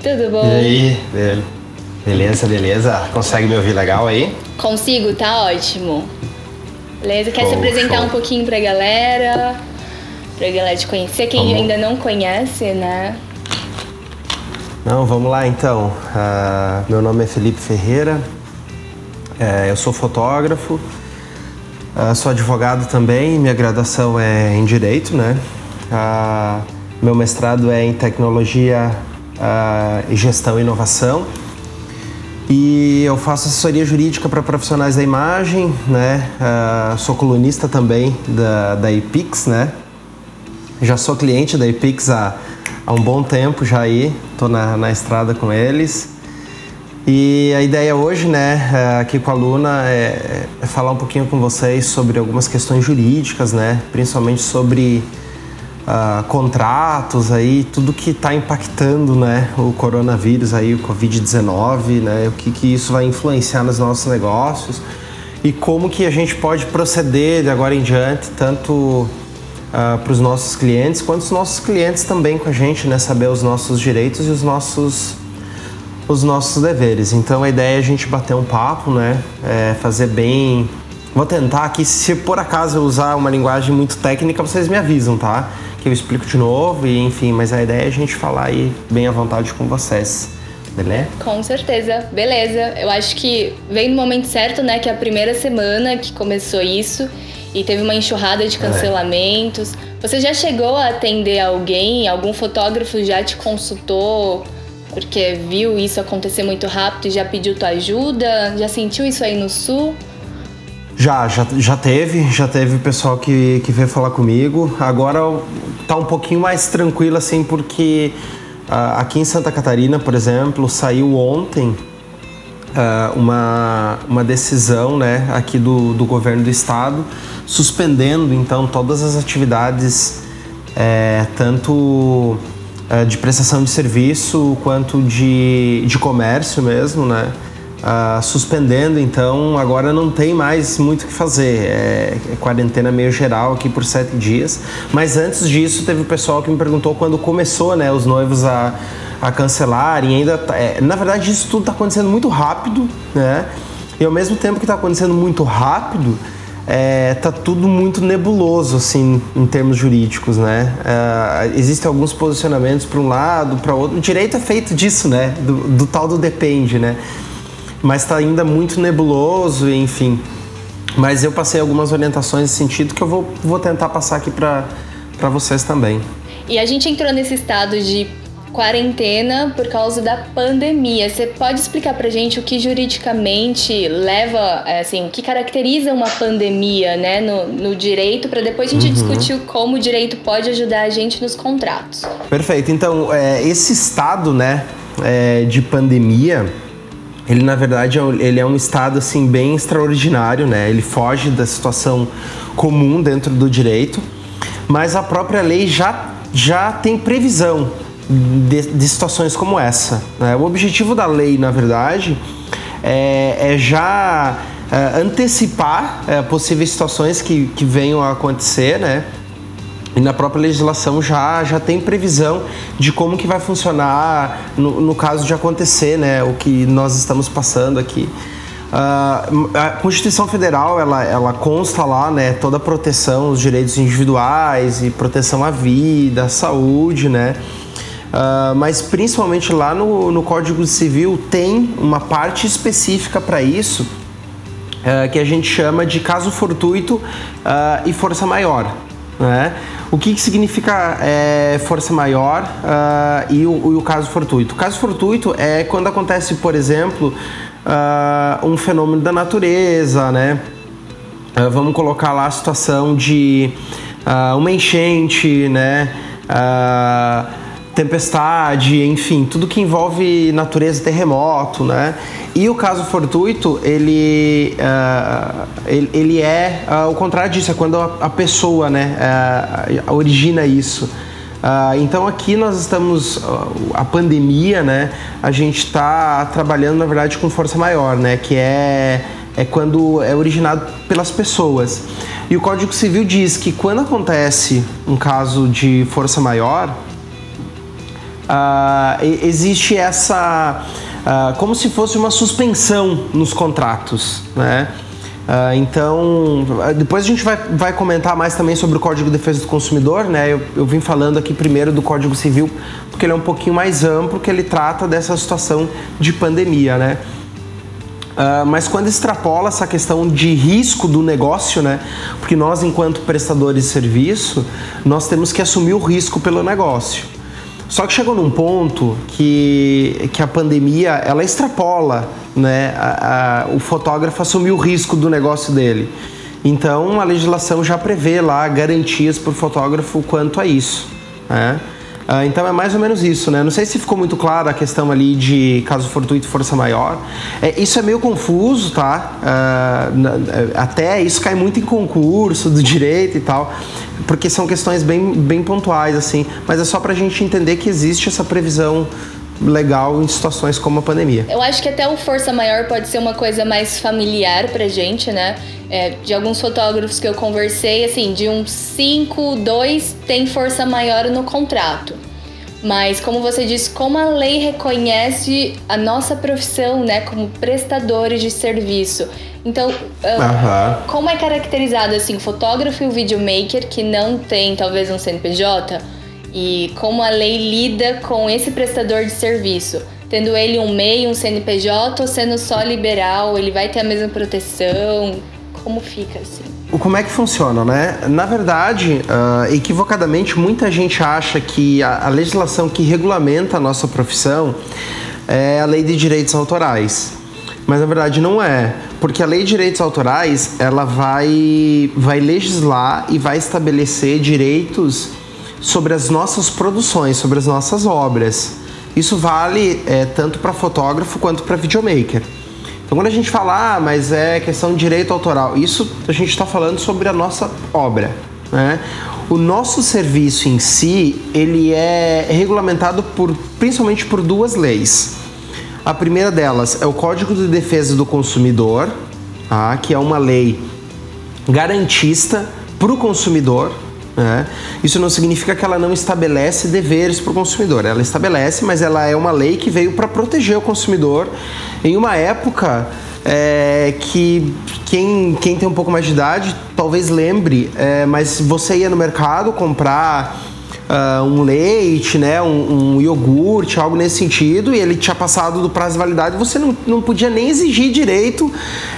Tudo bom? E aí, beleza, beleza? Consegue me ouvir legal aí? Consigo, tá ótimo. Beleza? Quer show, se apresentar show. um pouquinho pra galera? Pra galera te conhecer, quem Vamos. ainda não conhece, né? Não, vamos lá então. Uh, meu nome é Felipe Ferreira, uh, eu sou fotógrafo, uh, sou advogado também, minha graduação é em Direito, né? Ah, meu mestrado é em Tecnologia e Gestão e Inovação. E eu faço assessoria jurídica para profissionais da imagem, né? sou colunista também da, da Epix, né? Já sou cliente da Epix há há um bom tempo já aí, tô na, na estrada com eles. E a ideia hoje, né, é, aqui com a Luna, é, é, falar um pouquinho com vocês sobre algumas questões jurídicas, né, principalmente sobre uh, contratos aí, tudo que está impactando, né, o coronavírus aí, o Covid-19, né, o que, que isso vai influenciar nos nossos negócios e como que a gente pode proceder de agora em diante, tanto uh, ah, para os nossos clientes, quanto os nossos clientes também com a gente, né? Saber os nossos direitos e os nossos os nossos deveres. Então a ideia é a gente bater um papo, né? É fazer bem. Vou tentar aqui, se por acaso eu usar uma linguagem muito técnica, vocês me avisam, tá? Que eu explico de novo e enfim, mas a ideia é a gente falar aí bem à vontade com vocês. Beleza? Com certeza, beleza. Eu acho que vem no momento certo, né? Que é a primeira semana que começou isso e teve uma enxurrada de é. cancelamentos. É. Você já chegou a atender alguém? Algum fotógrafo já te consultou porque viu isso acontecer muito rápido e já pediu tua ajuda? Já sentiu isso aí no sul? Já, já, já teve, já teve pessoal que, que veio falar comigo. Agora tá um pouquinho mais tranquilo assim, porque uh, aqui em Santa Catarina, por exemplo, saiu ontem uh, uma, uma decisão né, aqui do, do governo do estado suspendendo então todas as atividades, é, tanto é, de prestação de serviço quanto de, de comércio mesmo, né? Uh, suspendendo, então agora não tem mais muito o que fazer. É, é, quarentena meio geral aqui por sete dias. Mas antes disso, teve o pessoal que me perguntou quando começou, né, os noivos a, a cancelarem. Ainda, tá, é, na verdade, isso tudo está acontecendo muito rápido, né? E ao mesmo tempo que está acontecendo muito rápido, é, tá tudo muito nebuloso assim em termos jurídicos, né? É, existem alguns posicionamentos para um lado, para outro. O direito é feito disso, né? Do, do tal do depende, né? Mas está ainda muito nebuloso, enfim. Mas eu passei algumas orientações nesse sentido que eu vou, vou tentar passar aqui para vocês também. E a gente entrou nesse estado de quarentena por causa da pandemia. Você pode explicar pra gente o que juridicamente leva, é, assim, o que caracteriza uma pandemia, né, no, no direito, para depois a gente uhum. discutir como o direito pode ajudar a gente nos contratos. Perfeito. Então, é, esse estado, né, é, de pandemia, ele na verdade é ele é um estado assim bem extraordinário, né? Ele foge da situação comum dentro do direito, mas a própria lei já já tem previsão de, de situações como essa. Né? O objetivo da lei, na verdade, é, é já é, antecipar é, possíveis situações que, que venham a acontecer, né? E na própria legislação já, já tem previsão de como que vai funcionar no, no caso de acontecer, né? O que nós estamos passando aqui. Uh, a Constituição Federal ela, ela consta lá né, toda a proteção os direitos individuais e proteção à vida, à saúde, né? Uh, mas principalmente lá no, no Código Civil tem uma parte específica para isso uh, que a gente chama de caso fortuito uh, e força maior. Né? O que, que significa é, força maior e o, e, o, caso fortuito? O caso fortuito é quando acontece, por exemplo, um fenômeno da natureza, né? vamos colocar lá a situação de uma enchente, né? Tempestade, enfim, tudo que envolve natureza, terremoto, né? E o caso fortuito, ele, uh, ele, ele, é uh, o contrário disso, é quando a, a pessoa, né, uh, origina isso. Então aqui nós estamos a pandemia, né? A gente está trabalhando na verdade com força maior, né? Que é é quando é originado pelas pessoas. E o Código Civil diz que quando acontece um caso de força maior, uh, existe essa como se fosse uma suspensão nos contratos, né? Uh, então, depois a gente vai, vai comentar mais também sobre o Código de Defesa do Consumidor, né? Eu, eu vim falando aqui primeiro do Código Civil, porque ele é um pouquinho mais amplo, que ele trata dessa situação de pandemia, né? Uh, mas quando extrapola essa questão de risco do negócio, né? Porque nós, enquanto prestadores de serviço, nós temos que assumir o risco pelo negócio. Só que chegou num ponto que, que a pandemia ela extrapola né, a, a, o fotógrafo assumir o risco do negócio dele. Então a legislação já prevê lá garantias para o fotógrafo quanto a isso. Né? Ah, então é mais ou menos isso, né? Não sei se ficou muito claro a questão ali de caso fortuito e força maior. É, isso é meio confuso, tá? Ah, até isso cai muito em concurso do direito e tal, porque são questões bem, bem pontuais, assim. Mas é só para a gente entender que existe essa previsão legal em situações como a pandemia. Eu acho que até o força maior pode ser uma coisa mais familiar pra gente, né? É, de alguns fotógrafos que eu conversei, assim, de uns 5, 2 tem força maior no contrato. Mas, como você disse, como a lei reconhece a nossa profissão, né, como prestadores de serviço. Então, uh, como é caracterizado assim o fotógrafo e o videomaker que não tem talvez um CNPJ? E como a lei lida com esse prestador de serviço? Tendo ele um MEI, um CNPJ ou sendo só liberal, ele vai ter a mesma proteção? Como fica assim? Como é que funciona, né? Na verdade, uh, equivocadamente, muita gente acha que a, a, legislação que regulamenta a nossa profissão é a lei de direitos autorais. Mas na verdade não é, porque a lei de direitos autorais ela vai, vai legislar e vai estabelecer direitos sobre as nossas produções, sobre as nossas obras. Isso vale é, tanto para fotógrafo quanto para videomaker. Então, quando a gente fala, ah, mas é questão de direito autoral, isso a gente está falando sobre a nossa obra. Né? O nosso serviço em si, ele é regulamentado por, principalmente por duas leis. A primeira delas é o Código de Defesa do Consumidor, tá? que é uma lei garantista para o consumidor, né? Isso não significa que ela não estabelece deveres para o consumidor. Ela estabelece, mas ela é uma lei que veio para proteger o consumidor em uma época é, que quem, quem tem um pouco mais de idade talvez lembre, é, mas você ia no mercado comprar uh, um leite, né, um, um, iogurte, algo nesse sentido, e ele tinha passado do prazo de validade, você não, não podia nem exigir direito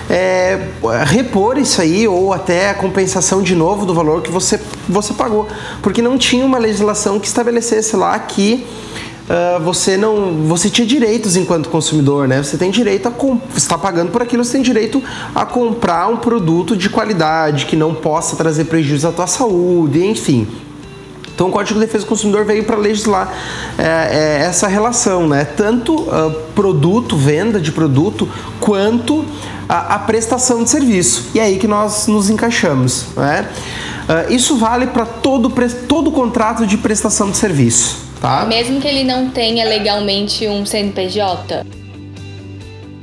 é, repor isso aí ou até a compensação de novo do valor que você, você pagou, porque não tinha uma legislação que estabelecesse lá que Uh, você não você tinha direitos enquanto consumidor né? Você tem direito a está pagando por aquilo você tem direito a comprar um produto de qualidade que não possa trazer prejuízo à tua saúde enfim então, o Código de Defesa do Consumidor veio para legislar é, é, essa relação, né? Tanto uh, produto, venda de produto, quanto a, a, prestação de serviço. E é aí que nós nos encaixamos, né? Uh, isso vale para todo, todo contrato de prestação de serviço, tá? Mesmo que ele não tenha legalmente um CNPJ?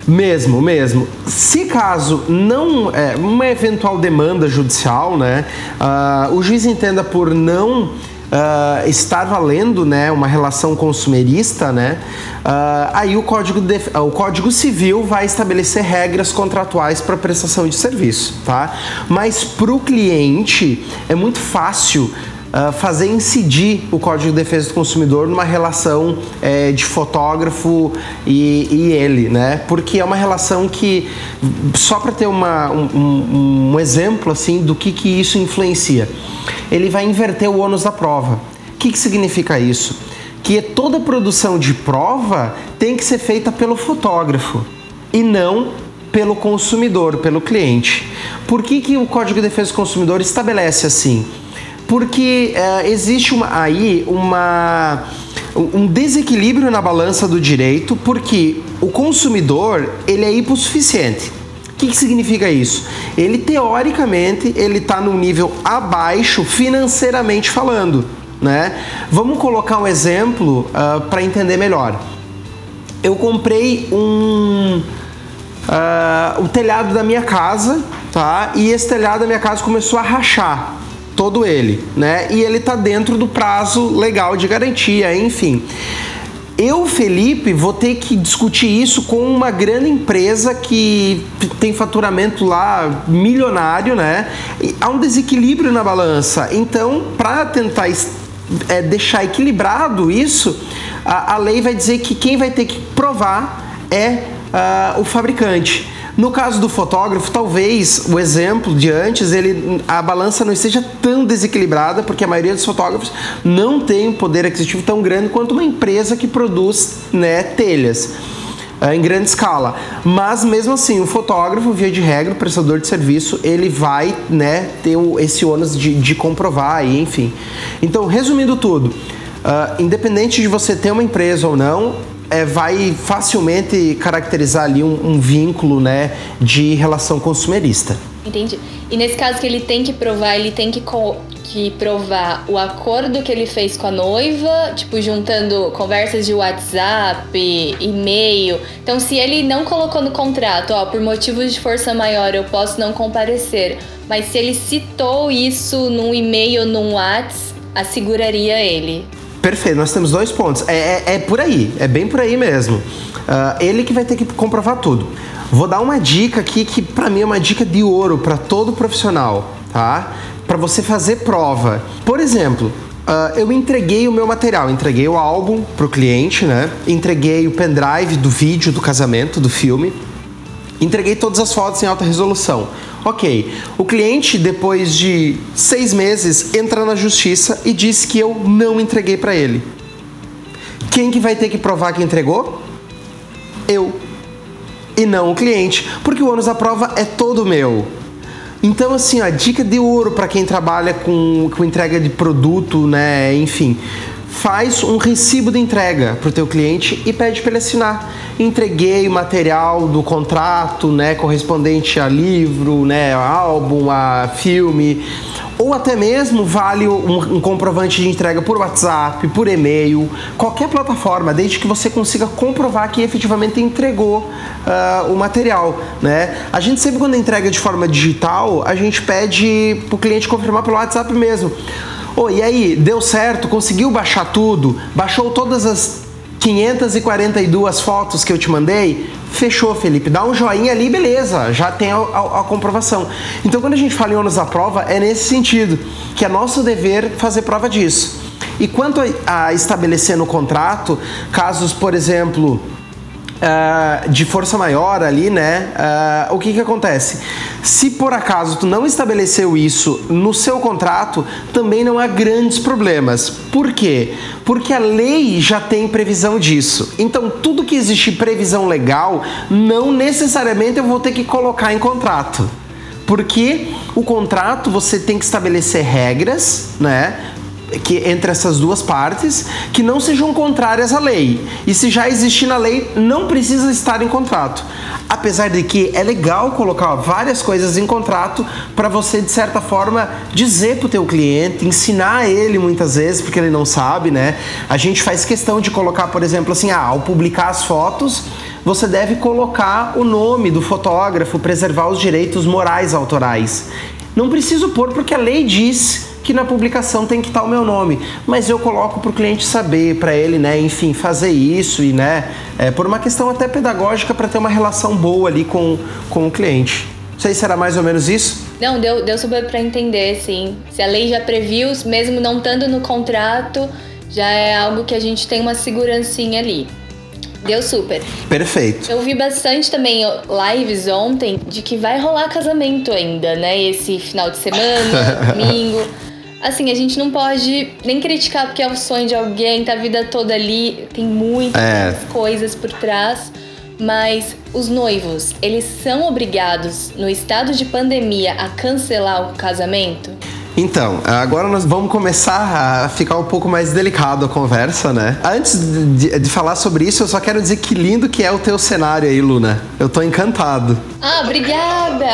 Mesmo, mesmo. Se caso não é uma eventual demanda judicial, né, uh, o juiz entenda por não uh, estar valendo né, uma relação consumerista, né, uh, aí o código, de, o código Civil vai estabelecer regras contratuais para prestação de serviço. Tá? Mas para o cliente é muito fácil Uh, fazer incidir o Código de Defesa do Consumidor numa relação é, de fotógrafo e, e, ele, né? Porque é uma relação que, só para ter uma, um, um, exemplo assim do que, que isso influencia, ele vai inverter o ônus da prova. O que, que significa isso? Que toda produção de prova tem que ser feita pelo fotógrafo e não pelo consumidor, pelo cliente. Por que, que o Código de Defesa do Consumidor estabelece assim? Porque é, existe uma, aí uma, um desequilíbrio na balança do direito, porque o consumidor ele é hipossuficiente. O que, que significa isso? Ele teoricamente ele está num nível abaixo financeiramente falando, né? Vamos colocar um exemplo uh, ah, para entender melhor. Eu comprei um uh, o telhado da minha casa, tá? E esse telhado da minha casa começou a rachar todo ele, né? E ele tá dentro do prazo legal de garantia, enfim. Eu, Felipe, vou ter que discutir isso com uma grande empresa que tem faturamento lá milionário, né? E há um desequilíbrio na balança. Então, para tentar é, deixar equilibrado isso, a, a, lei vai dizer que quem vai ter que provar é uh, o fabricante. No caso do fotógrafo, talvez o exemplo de antes, ele, a balança não esteja tão desequilibrada, porque a maioria dos fotógrafos não tem um poder aquisitivo tão grande quanto uma empresa que produz né, telhas uh, em grande escala. Mas mesmo assim, o fotógrafo, via de regra, o prestador de serviço, ele vai né, ter esse ônus de, de comprovar, enfim. Então, resumindo tudo, uh, independente de você ter uma empresa ou não, é, vai facilmente caracterizar ali um, um, vínculo né, de relação consumerista. Entendi. E nesse caso que ele tem que provar, ele tem que, que provar o acordo que ele fez com a noiva, tipo, juntando conversas de WhatsApp, e-mail. Então, se ele não colocou no contrato, ó, por motivos de força maior eu posso não comparecer, mas se ele citou isso num e-mail num WhatsApp, asseguraria ele. Perfeito, nós temos dois pontos. É, é, é por aí, é bem por aí mesmo. Uh, ele que vai ter que comprovar tudo. Vou dar uma dica aqui que para mim é uma dica de ouro para todo profissional, tá? Para você fazer prova. Por exemplo, uh, eu entreguei o meu material, entreguei o álbum pro cliente, né? Entreguei o pendrive do vídeo do casamento, do filme. Entreguei todas as fotos em alta resolução. Ok, o cliente, depois de seis meses, entra na justiça e diz que eu não entreguei para ele. Quem que vai ter que provar que entregou? Eu. E não o cliente, porque o ônus da prova é todo meu. Então, assim, a dica de ouro para quem trabalha com, com entrega de produto, né? Enfim, faz um recibo de entrega para o teu cliente e pede para ele assinar. Entreguei o material do contrato, né, correspondente a livro, né, álbum, a filme, ou até mesmo vale um, um, comprovante de entrega por WhatsApp, por e-mail, qualquer plataforma, desde que você consiga comprovar que efetivamente entregou uh, o material, né? A gente sempre quando entrega de forma digital, a gente pede para o cliente confirmar pelo WhatsApp mesmo. Oh, e aí, deu certo? Conseguiu baixar tudo? Baixou todas as 542 fotos que eu te mandei? Fechou, Felipe. Dá um joinha ali, beleza. Já tem a, a, a comprovação. Então, quando a gente fala em ônus da prova, é nesse sentido, que é nosso dever fazer prova disso. E quanto a, a estabelecer no contrato, casos, por exemplo, Uh, de força maior ali, né? Uh, o que que acontece? Se por acaso tu não estabeleceu isso no seu contrato, também não há grandes problemas. Por quê? Porque a lei já tem previsão disso. Então, tudo que existe previsão legal, não necessariamente eu vou ter que colocar em contrato. Porque o contrato você tem que estabelecer regras, né? Que entre essas duas partes que não sejam contrárias à lei. E se já existir na lei, não precisa estar em contrato. Apesar de que é legal colocar várias coisas em contrato para você de certa forma dizer para o teu cliente, ensinar ele muitas vezes porque ele não sabe, né? A gente faz questão de colocar, por exemplo, assim, ah, ao publicar as fotos, você deve colocar o nome do fotógrafo, preservar os direitos morais autorais. Não preciso pôr porque a lei diz que na publicação tem que estar o meu nome, mas eu coloco para o cliente saber, para ele, né, enfim, fazer isso e, né, é, por uma questão até pedagógica para ter uma relação boa ali com, com o cliente. Não sei se era mais ou menos isso. Não, deu, deu super para entender, sim. Se a lei já previu, mesmo não estando no contrato, já é algo que a gente tem uma segurancinha ali. Deu super. Perfeito. Eu vi bastante também lives ontem de que vai rolar casamento ainda, né? Esse final de semana, domingo. Assim, a gente não pode nem criticar porque é o sonho de alguém, tá a vida toda ali, tem muitas é. coisas por trás. Mas os noivos, eles são obrigados, no estado de pandemia, a cancelar o casamento? Então, agora nós vamos começar a ficar um pouco mais delicado a conversa, né? Antes de, de, falar sobre isso, eu só quero dizer que lindo que é o teu cenário aí, Luna. Eu tô encantado. Ah, obrigada!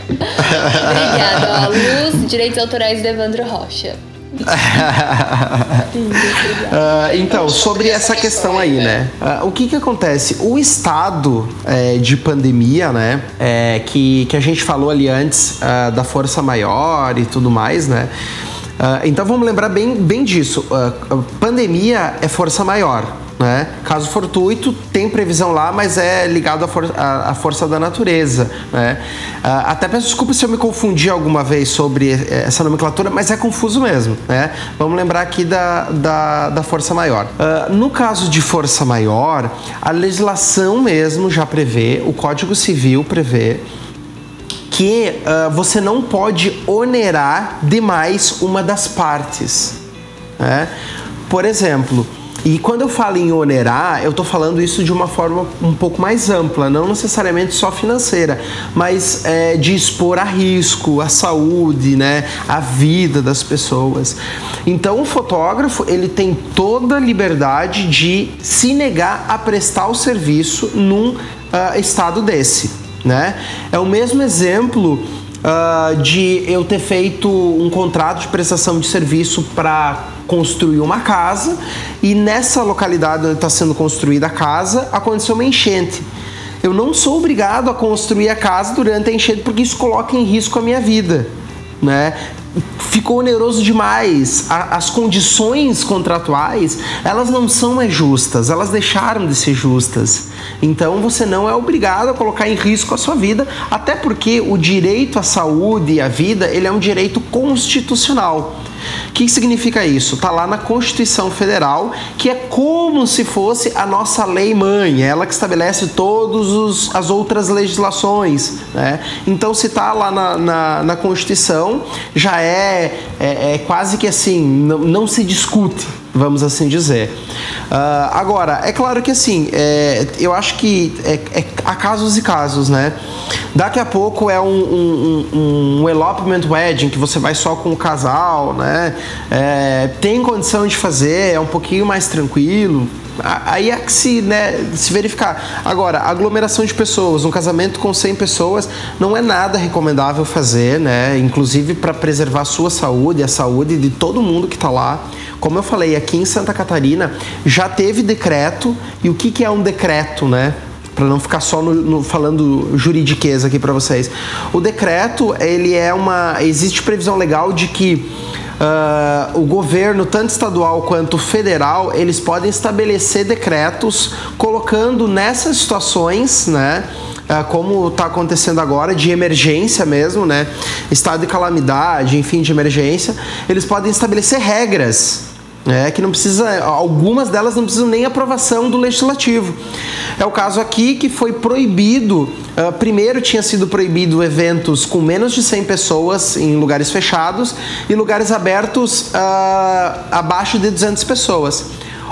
obrigada. Ó, Luz, Direitos Autorais de Evandro Rocha. Uh, então, sobre essa questão aí, né? Uh, o que que acontece? O estado é, de pandemia, né? É, que, que a gente falou ali antes uh, da força maior e tudo mais, né? Então vamos lembrar bem, bem disso. pandemia é força maior. Né? Caso fortuito, tem previsão lá, mas é ligado à, for à, força da natureza. Né? Uh, até peço desculpa se eu me confundi alguma vez sobre essa nomenclatura, mas é confuso mesmo. Né? Vamos lembrar aqui da, da, da força maior. Uh, no caso de força maior, a legislação mesmo já prevê, o Código Civil prevê que uh, você não pode onerar demais uma das partes. Né? Por exemplo, e quando eu falo em onerar, eu estou falando isso de uma forma um pouco mais ampla, não necessariamente só financeira, mas é, de expor a risco a saúde, né, a vida das pessoas. Então o fotógrafo ele tem toda a liberdade de se negar a prestar o serviço num uh, estado desse, né? É o mesmo exemplo uh, de eu ter feito um contrato de prestação de serviço para construir uma casa e nessa localidade onde está sendo construída a casa aconteceu uma enchente. Eu não sou obrigado a construir a casa durante a enchente porque isso coloca em risco a minha vida. Né? Ficou oneroso demais. as condições contratuais, elas não são mais justas, elas deixaram de ser justas. Então você não é obrigado a colocar em risco a sua vida, até porque o direito à saúde e à vida, ele é um direito constitucional. O que significa isso? Está lá na Constituição Federal, que é como se fosse a nossa lei mãe, é ela que estabelece todas as outras legislações. Né? Então, se está lá na, na, na, Constituição, já é, é, é quase que assim, não, não se discute vamos assim dizer. Uh, agora, é claro que assim, é, eu acho que é, é, há casos e casos, né? Daqui a pouco é um, um, um, um elopement wedding que você vai só com o casal, né? É, tem condição de fazer, é um pouquinho mais tranquilo, Aí é que se, né, se verificar. Agora, aglomeração de pessoas, um casamento com 100 pessoas não é nada recomendável fazer, né? Inclusive para preservar a sua saúde, a saúde de todo mundo que está lá. Como eu falei, aqui em Santa Catarina já teve decreto. E o que, que é um decreto, né? para não ficar só no, no, falando juridiqueza aqui para vocês. O decreto, ele é uma existe previsão legal de que Uh, o governo, tanto estadual quanto federal, eles podem estabelecer decretos colocando nessas situações, né? Uh, como está acontecendo agora, de emergência mesmo, né? Estado de calamidade, enfim, de emergência, eles podem estabelecer regras é, que não precisa, algumas delas não precisam nem aprovação do legislativo. É o caso aqui que foi proibido, uh, primeiro tinha sido proibido eventos com menos de 100 pessoas em lugares fechados e lugares abertos uh, abaixo de 200 pessoas.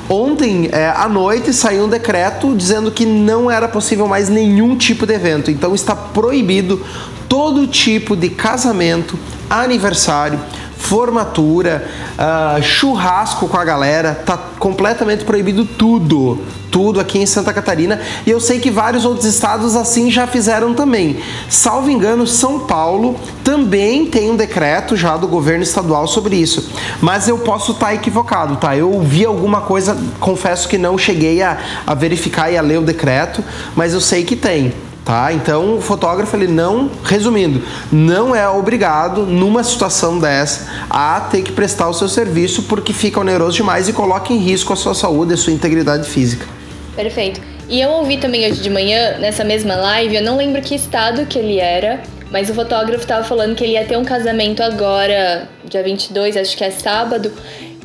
Ontem é, à noite saiu um decreto dizendo que não era possível mais nenhum tipo de evento, então está proibido todo tipo de casamento, aniversário, formatura, uh, churrasco com a galera, tá completamente proibido tudo. Tudo aqui em Santa Catarina e eu sei que vários outros estados assim já fizeram também. Salvo engano, São Paulo também tem um decreto já do governo estadual sobre isso, mas eu posso estar tá equivocado, tá? Eu vi alguma coisa, confesso que não cheguei a, a verificar e a ler o decreto, mas eu sei que tem. Tá? Então, o fotógrafo, ele não, resumindo, não é obrigado, numa situação dessa, a ter que prestar o seu serviço porque fica oneroso demais e coloca em risco a sua saúde e a sua integridade física. Perfeito. E eu ouvi também hoje de manhã, nessa mesma live, eu não lembro que estado que ele era, mas o fotógrafo estava falando que ele ia ter um casamento agora, dia 22, acho que é sábado,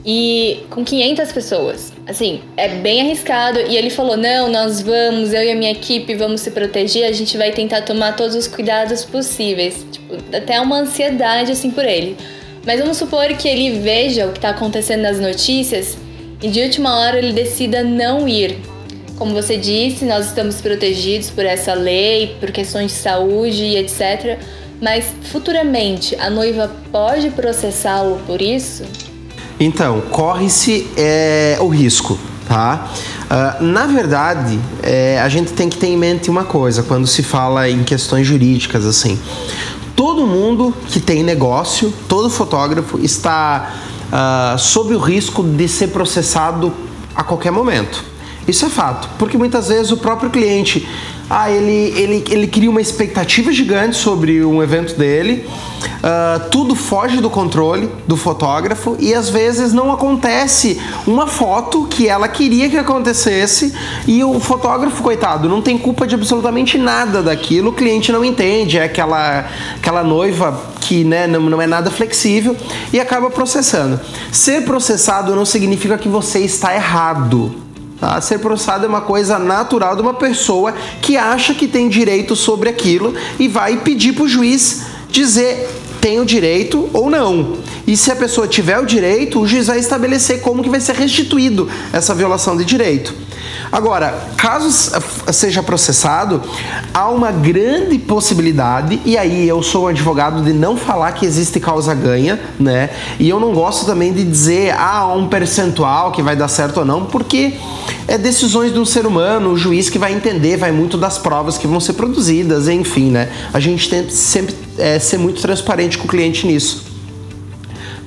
e com 500 pessoas. Assim, é bem arriscado. E ele falou: não, nós vamos, eu e a minha equipe vamos se proteger, a gente vai tentar tomar todos os cuidados possíveis. Tipo, até uma ansiedade assim por ele. Mas vamos supor que ele veja o que está acontecendo nas notícias e de última hora ele decida não ir. Como você disse, nós estamos protegidos por essa lei, por questões de saúde e etc. Mas futuramente a noiva pode processá-lo por isso? Então, corre-se é, o risco, tá? Uh, na verdade, é, a gente tem que ter em mente uma coisa quando se fala em questões jurídicas, assim. Todo mundo que tem negócio, todo fotógrafo está uh, sob o risco de ser processado a qualquer momento. Isso é fato, porque muitas vezes o próprio cliente ah, ele, ele, ele cria uma expectativa gigante sobre um evento dele, uh, tudo foge do controle do fotógrafo e às vezes não acontece uma foto que ela queria que acontecesse e o fotógrafo, coitado, não tem culpa de absolutamente nada daquilo, o cliente não entende, é aquela, aquela noiva que né, não, não é nada flexível e acaba processando. Ser processado não significa que você está errado Tá? Ser processado é uma coisa natural de uma pessoa que acha que tem direito sobre aquilo e vai pedir para o juiz dizer tem o direito ou não. E se a pessoa tiver o direito, o juiz vai estabelecer como que vai ser restituído essa violação de direito. Agora, caso seja processado, há uma grande possibilidade, e aí eu sou um advogado de não falar que existe causa ganha, né? E eu não gosto também de dizer, ah, um percentual que vai dar certo ou não, porque é decisões de um ser humano, o juiz que vai entender, vai muito das provas que vão ser produzidas, enfim, né? A gente tem sempre é, ser muito transparente com o cliente nisso.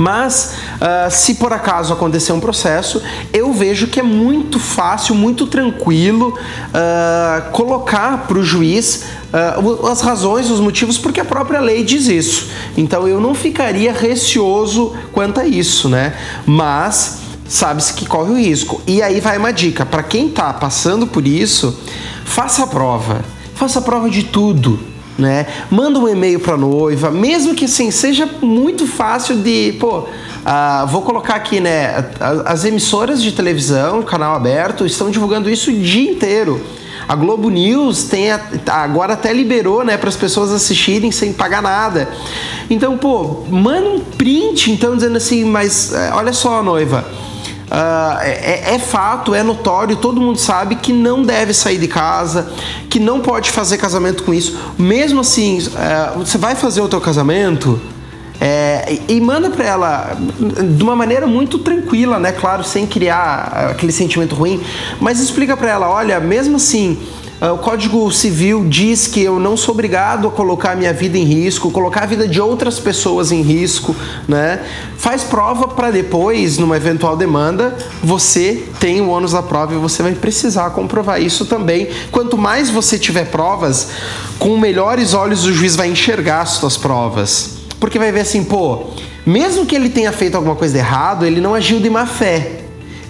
Mas, uh, se por acaso acontecer um processo, eu vejo que é muito fácil, muito tranquilo uh, colocar para o juiz uh, as razões, os motivos, porque a própria lei diz isso. Então eu não ficaria receoso quanto a isso, né? Mas sabe-se que corre o risco. E aí vai uma dica: para quem está passando por isso, faça a prova. Faça a prova de tudo né? Manda um e-mail para noiva, mesmo que assim seja muito fácil de, pô, uh, vou colocar aqui, né? As emissoras de televisão, canal aberto, estão divulgando isso o dia inteiro. A Globo News tem a, agora até liberou, né, para as pessoas assistirem sem pagar nada. Então, pô, manda um print, então dizendo assim, mas eh, olha só, noiva. Uh, é, é, fato, é notório, todo mundo sabe que não deve sair de casa, que não pode fazer casamento com isso. Mesmo assim, uh, você vai fazer o teu casamento é, e manda para ela de uma maneira muito tranquila, né? Claro, sem criar aquele sentimento ruim, mas explica para ela, olha, mesmo assim ah, o Código Civil diz que eu não sou obrigado a colocar minha vida em risco, colocar a vida de outras pessoas em risco, né? Faz prova para depois, numa eventual demanda, você tem o ônus da prova e você vai precisar comprovar isso também. Quanto mais você tiver provas, com melhores olhos o juiz vai enxergar as suas provas. Porque vai ver assim, pô, mesmo que ele tenha feito alguma coisa de errado, ele não agiu de má fé.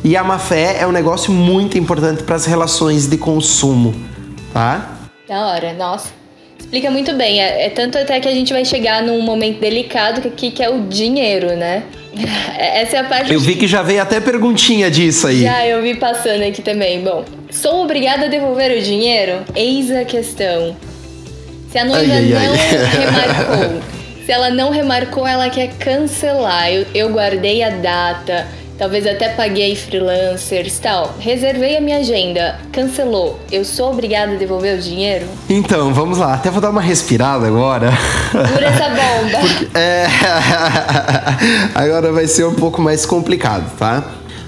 E a má fé é um negócio muito importante para as relações de consumo tá? Da hora, nossa. Explica muito bem. É, é, tanto até que a gente vai chegar num momento delicado que, que é o dinheiro, né? Essa é a parte. Eu vi que já veio até perguntinha disso aí. Já, eu vi passando aqui também. Bom, sou obrigada a devolver o dinheiro? Eis a questão. Se a noiva ai, ai, não ai. remarcou, se ela não remarcou, ela quer cancelar. Eu, eu guardei a data talvez até paguei freelancers tal. Reservei a minha agenda, cancelou. Eu sou obrigada a devolver o dinheiro? Então, vamos lá. Até vou dar uma respirada agora. Por essa bomba. Porque, é... agora vai ser um pouco mais complicado, tá?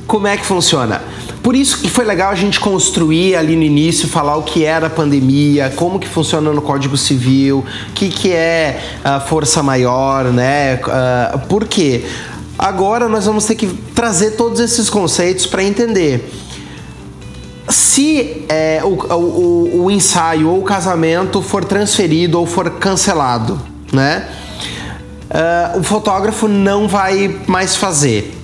Como é que funciona? Por isso que foi legal a gente construir ali no início, falar o que era a pandemia, como que funciona no Código Civil, o que, que é a força maior, né? Uh, por quê? Agora nós vamos ter que trazer todos esses conceitos para entender. Se é, o, o, o ensaio ou o casamento for transferido ou for cancelado, né? Uh, o fotógrafo não vai mais fazer,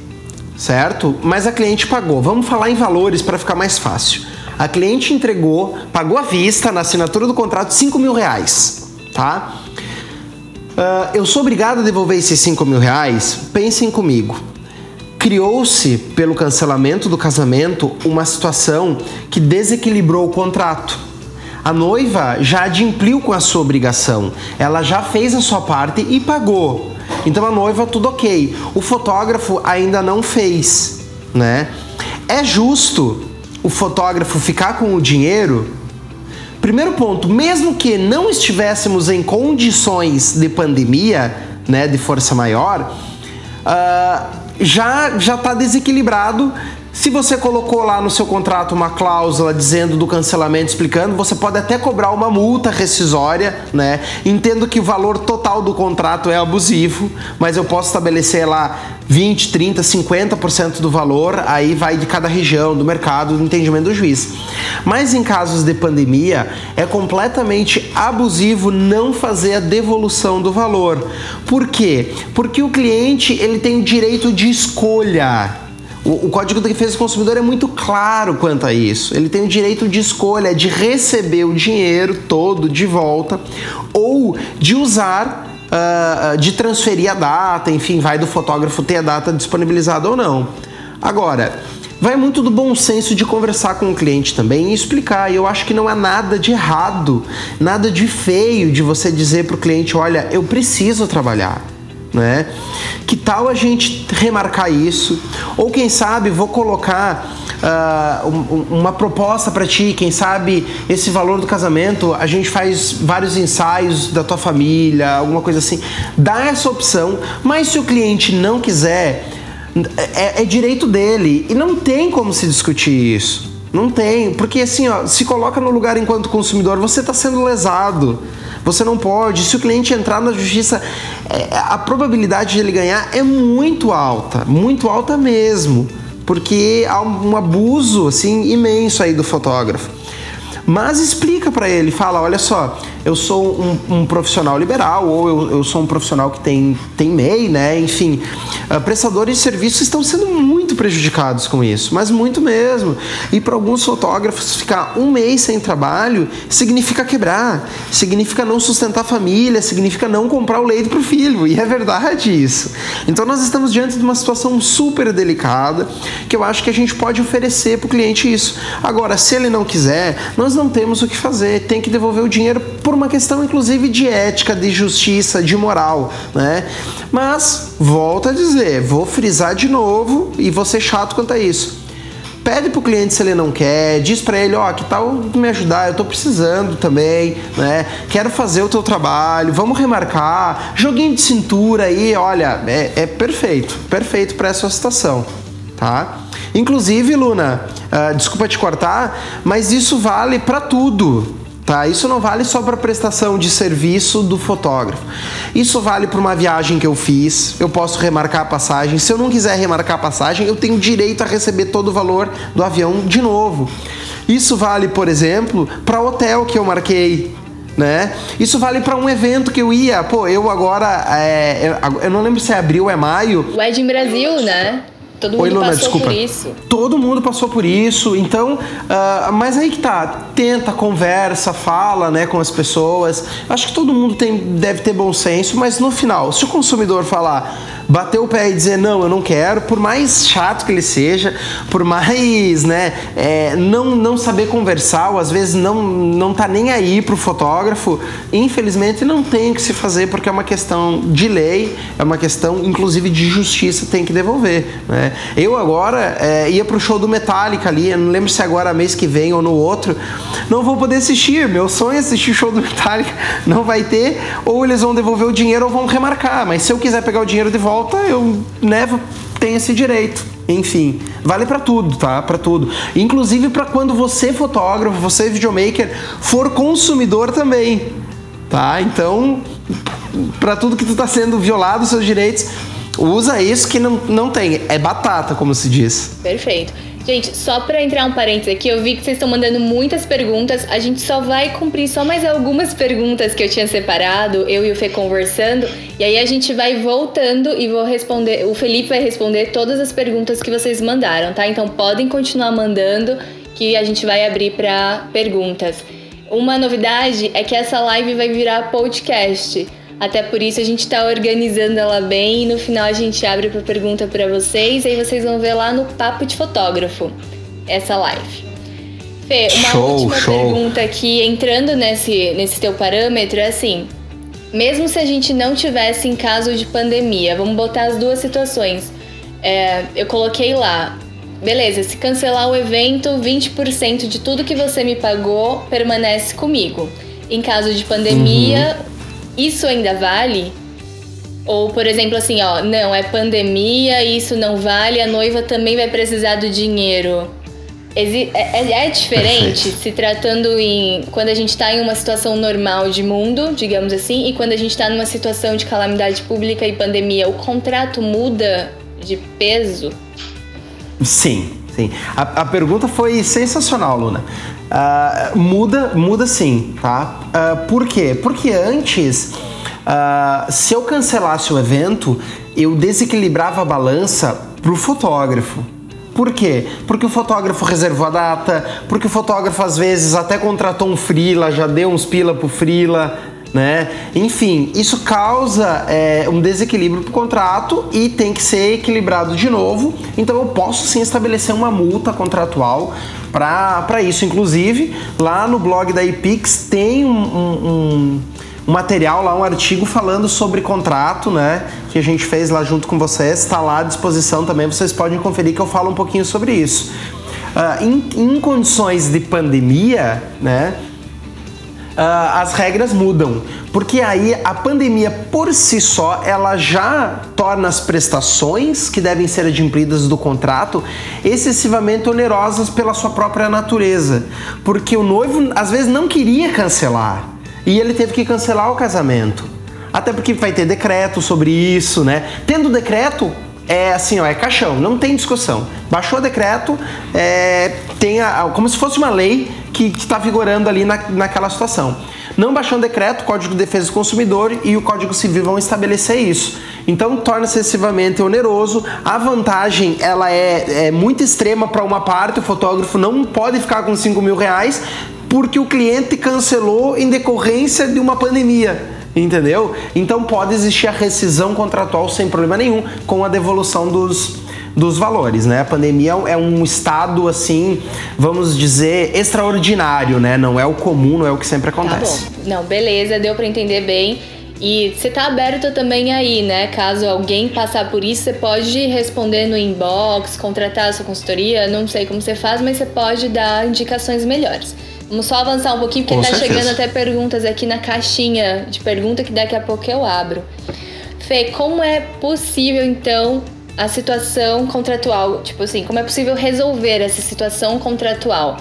certo? Mas a cliente pagou. Vamos falar em valores para ficar mais fácil. A cliente entregou, pagou à vista na assinatura do contrato 5 mil reais, tá? Uh, eu sou obrigado a devolver esses 5 mil reais? Pensem comigo. Criou-se, pelo cancelamento do casamento, uma situação que desequilibrou o contrato. A noiva já adimpliu com a sua obrigação, ela já fez a sua parte e pagou. Então a noiva, tudo ok. O fotógrafo ainda não fez, né? É justo o fotógrafo ficar com o dinheiro Primeiro ponto, mesmo que não estivéssemos em condições de pandemia, né, de força maior, uh, já já está desequilibrado. Se você colocou lá no seu contrato uma cláusula dizendo do cancelamento, explicando, você pode até cobrar uma multa rescisória, né? Entendo que o valor total do contrato é abusivo, mas eu posso estabelecer lá 20, 30, 50% do valor, aí vai de cada região, do mercado, do entendimento do juiz. Mas em casos de pandemia, é completamente abusivo não fazer a devolução do valor. Por quê? Porque o cliente ele tem o direito de escolha. O, Código de Defesa do Consumidor é muito claro quanto a isso. Ele tem o direito de escolha de receber o dinheiro todo de volta ou de usar uh, de transferir a data, enfim, vai do fotógrafo ter a data disponibilizada ou não. Agora, vai muito do bom senso de conversar com o cliente também e explicar. E eu acho que não há nada de errado, nada de feio de você dizer para o cliente: olha, eu preciso trabalhar. Né? Que tal a gente remarcar isso? Ou quem sabe vou colocar uh, um, uma proposta para ti, quem sabe esse valor do casamento, a gente faz vários ensaios da tua família, alguma coisa assim. Dá essa opção, mas se o cliente não quiser, é, é direito dele e não tem como se discutir isso. Não tem, porque assim, ó, se coloca no lugar enquanto consumidor, você está sendo lesado. Você não pode. Se o cliente entrar na justiça, é, a probabilidade de ele ganhar é muito alta, muito alta mesmo porque há um abuso assim imenso aí do fotógrafo. Mas explica para ele, fala, olha só, eu sou um, um profissional liberal ou eu, eu, sou um profissional que tem, tem MEI, né? Enfim, uh, prestadores de serviços estão sendo muito prejudicados com isso, mas muito mesmo. E para alguns fotógrafos, ficar um mês sem trabalho significa quebrar, significa não sustentar a família, significa não comprar o leite para o filho. E é verdade isso. Então nós estamos diante de uma situação super delicada que eu acho que a gente pode oferecer para o cliente isso. Agora, se ele não quiser, nós não temos o que fazer, tem que devolver o dinheiro por uma questão inclusive de ética, de justiça, de moral, né? Mas volto a dizer, vou frisar de novo e vou ser chato quanto a isso. Pede pro cliente se ele não quer, diz para ele, ó, oh, que tal me ajudar? Eu tô precisando também, né? Quero fazer o teu trabalho, vamos remarcar. Joguinho de cintura aí, olha, é, é perfeito, perfeito para essa situação, tá? Inclusive, Luna, uh, desculpa te cortar, mas isso vale para tudo, Tá? Isso não vale só para prestação de serviço do fotógrafo. Isso vale para uma viagem que eu fiz. Eu posso remarcar a passagem. Se eu não quiser remarcar a passagem, eu tenho direito a receber todo o valor do avião de novo. Isso vale, por exemplo, para hotel que eu marquei. Né? Isso vale para um evento que eu ia. Pô, eu agora. É, eu não lembro se é abril ou é maio. O Ed em Brasil, né? Todo mundo Oi, Luna, passou desculpa. por isso. Todo mundo passou por isso. Então, uh, mas aí que tá. Tenta, conversa, fala né, com as pessoas. Acho que todo mundo tem, deve ter bom senso, mas no final, se o consumidor falar bater o pé e dizer não, eu não quero, por mais chato que ele seja, por mais, né, é, não, não saber conversar, ou às vezes não, não tá nem aí pro fotógrafo, infelizmente não tem o que se fazer porque é uma questão de lei, é uma questão inclusive de justiça, tem que devolver, né. Eu agora é, ia pro show do Metallica ali, eu não lembro se agora mês que vem ou no outro, não vou poder assistir, meu sonho é assistir o show do Metallica, não vai ter, ou eles vão devolver o dinheiro ou vão remarcar, mas se eu quiser pegar o dinheiro de volta, volta, eu né, tenho esse direito. Enfim, vale para tudo, tá? Para tudo. Inclusive para quando você fotógrafo, você videomaker for consumidor também, tá? Então, para tudo que tu tá sendo violado seus direitos, usa isso que não, não tem, é batata, como se diz. Perfeito. Gente, só para entrar um parênteses aqui, eu vi que vocês estão mandando muitas perguntas. A gente só vai cumprir só mais algumas perguntas que eu tinha separado, eu e o Fê conversando. E aí a gente vai voltando e vou responder. O Felipe vai responder todas as perguntas que vocês mandaram, tá? Então podem continuar mandando que a gente vai abrir para perguntas. Uma novidade é que essa live vai virar podcast. Até por isso a gente está organizando ela bem e no final a gente abre para pergunta para vocês e aí vocês vão ver lá no Papo de Fotógrafo essa live. Fê, uma show, última show. pergunta aqui, entrando nesse, nesse teu parâmetro, é assim: mesmo se a gente não tivesse em caso de pandemia, vamos botar as duas situações. É, eu coloquei lá, beleza, se cancelar o evento, 20% de tudo que você me pagou permanece comigo. Em caso de pandemia, uhum isso ainda vale? Ou, por exemplo, assim, ó, não, é pandemia, isso não vale, a noiva também vai precisar do dinheiro. É, é, é diferente Perfeito. se tratando em quando a gente está em uma situação normal de mundo, digamos assim, e quando a gente está numa situação de calamidade pública e pandemia, o contrato muda de peso? Sim, sim. A, a pergunta foi sensacional, Luna. Uh, muda, muda sim, tá? Uh, por quê? Porque antes, uh, se eu cancelasse o evento, eu desequilibrava a balança pro fotógrafo. Por quê? Porque o fotógrafo reservou a data, porque o fotógrafo às vezes até contratou um frila, já deu uns pila pro frila, né? Enfim, isso causa é, um desequilíbrio pro contrato e tem que ser equilibrado de novo. Então eu posso sim estabelecer uma multa contratual para isso. Inclusive, lá no blog da IPix tem um, um, um, material lá, um artigo falando sobre contrato, né? Que a gente fez lá junto com vocês, está lá à disposição também, vocês podem conferir que eu falo um pouquinho sobre isso. Uh, em, em condições de pandemia, né? Uh, as regras mudam. Porque aí a pandemia por si só, ela já torna as prestações que devem ser adimplidas do contrato excessivamente onerosas pela sua própria natureza. Porque o noivo às vezes não queria cancelar e ele teve que cancelar o casamento. Até porque vai ter decreto sobre isso, né? Tendo decreto, é assim, ó, é caixão, não tem discussão. Baixou o decreto, é, tem a, como se fosse uma lei que está vigorando ali na, naquela situação. Não baixou o decreto, o Código de Defesa do Consumidor e o Código Civil vão estabelecer isso. Então torna-se excessivamente oneroso. A vantagem ela é, é muito extrema para uma parte, o fotógrafo não pode ficar com 5 mil reais porque o cliente cancelou em decorrência de uma pandemia entendeu? Então pode existir a rescisão contratual sem problema nenhum com a devolução dos, dos valores, né? A pandemia é um estado assim, vamos dizer, extraordinário, né? Não é o comum, não é o que sempre acontece. Tá. Não, beleza, deu para entender bem. E você tá aberto também aí, né? Caso alguém passar por isso, você pode responder no inbox, contratar a sua consultoria, não sei como você faz, mas você pode dar indicações melhores. Vamos só avançar um pouquinho, porque Com tá certeza. chegando até perguntas aqui na caixinha de pergunta que daqui a pouco eu abro. Fê, como é possível então a situação contratual? Tipo assim, como é possível resolver essa situação contratual?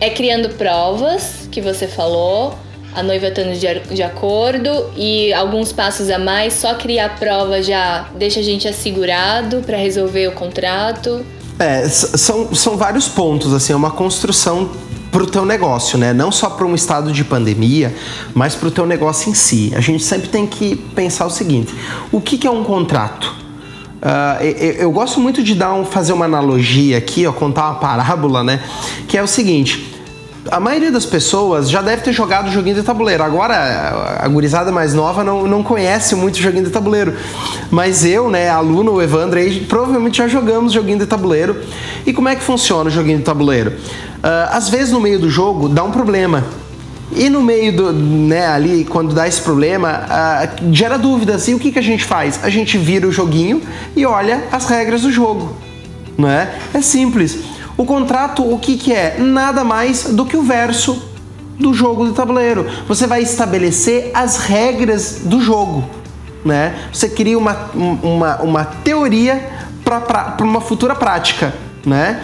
É criando provas, que você falou, a noiva estando de, de acordo e alguns passos a mais, só criar prova já deixa a gente assegurado para resolver o contrato? É, são, são vários pontos, assim, é uma construção para o teu negócio, né? Não só para um estado de pandemia, mas para o teu negócio em si. A gente sempre tem que pensar o seguinte: o que, que é um contrato? Uh, eu, eu, gosto muito de dar um, fazer uma analogia aqui, ó, contar uma parábola, né? Que é o seguinte: a maioria das pessoas já deve ter jogado joguinho de tabuleiro. Agora, a gurizada mais nova não, não conhece muito joguinho de tabuleiro. Mas eu, né, aluno, o Evandro, provavelmente já jogamos joguinho de tabuleiro. E como é que funciona o joguinho de tabuleiro? Uh, às vezes no meio do jogo dá um problema. E no meio do, né, ali, quando dá esse problema, uh, gera dúvidas. E o que, que a gente faz? A gente vira o joguinho e olha as regras do jogo. Não é? É simples. O contrato, o que, que é? Nada mais do que o verso do jogo do tabuleiro. Você vai estabelecer as regras do jogo. Né? Você cria uma, uma, uma teoria para uma futura prática. Né?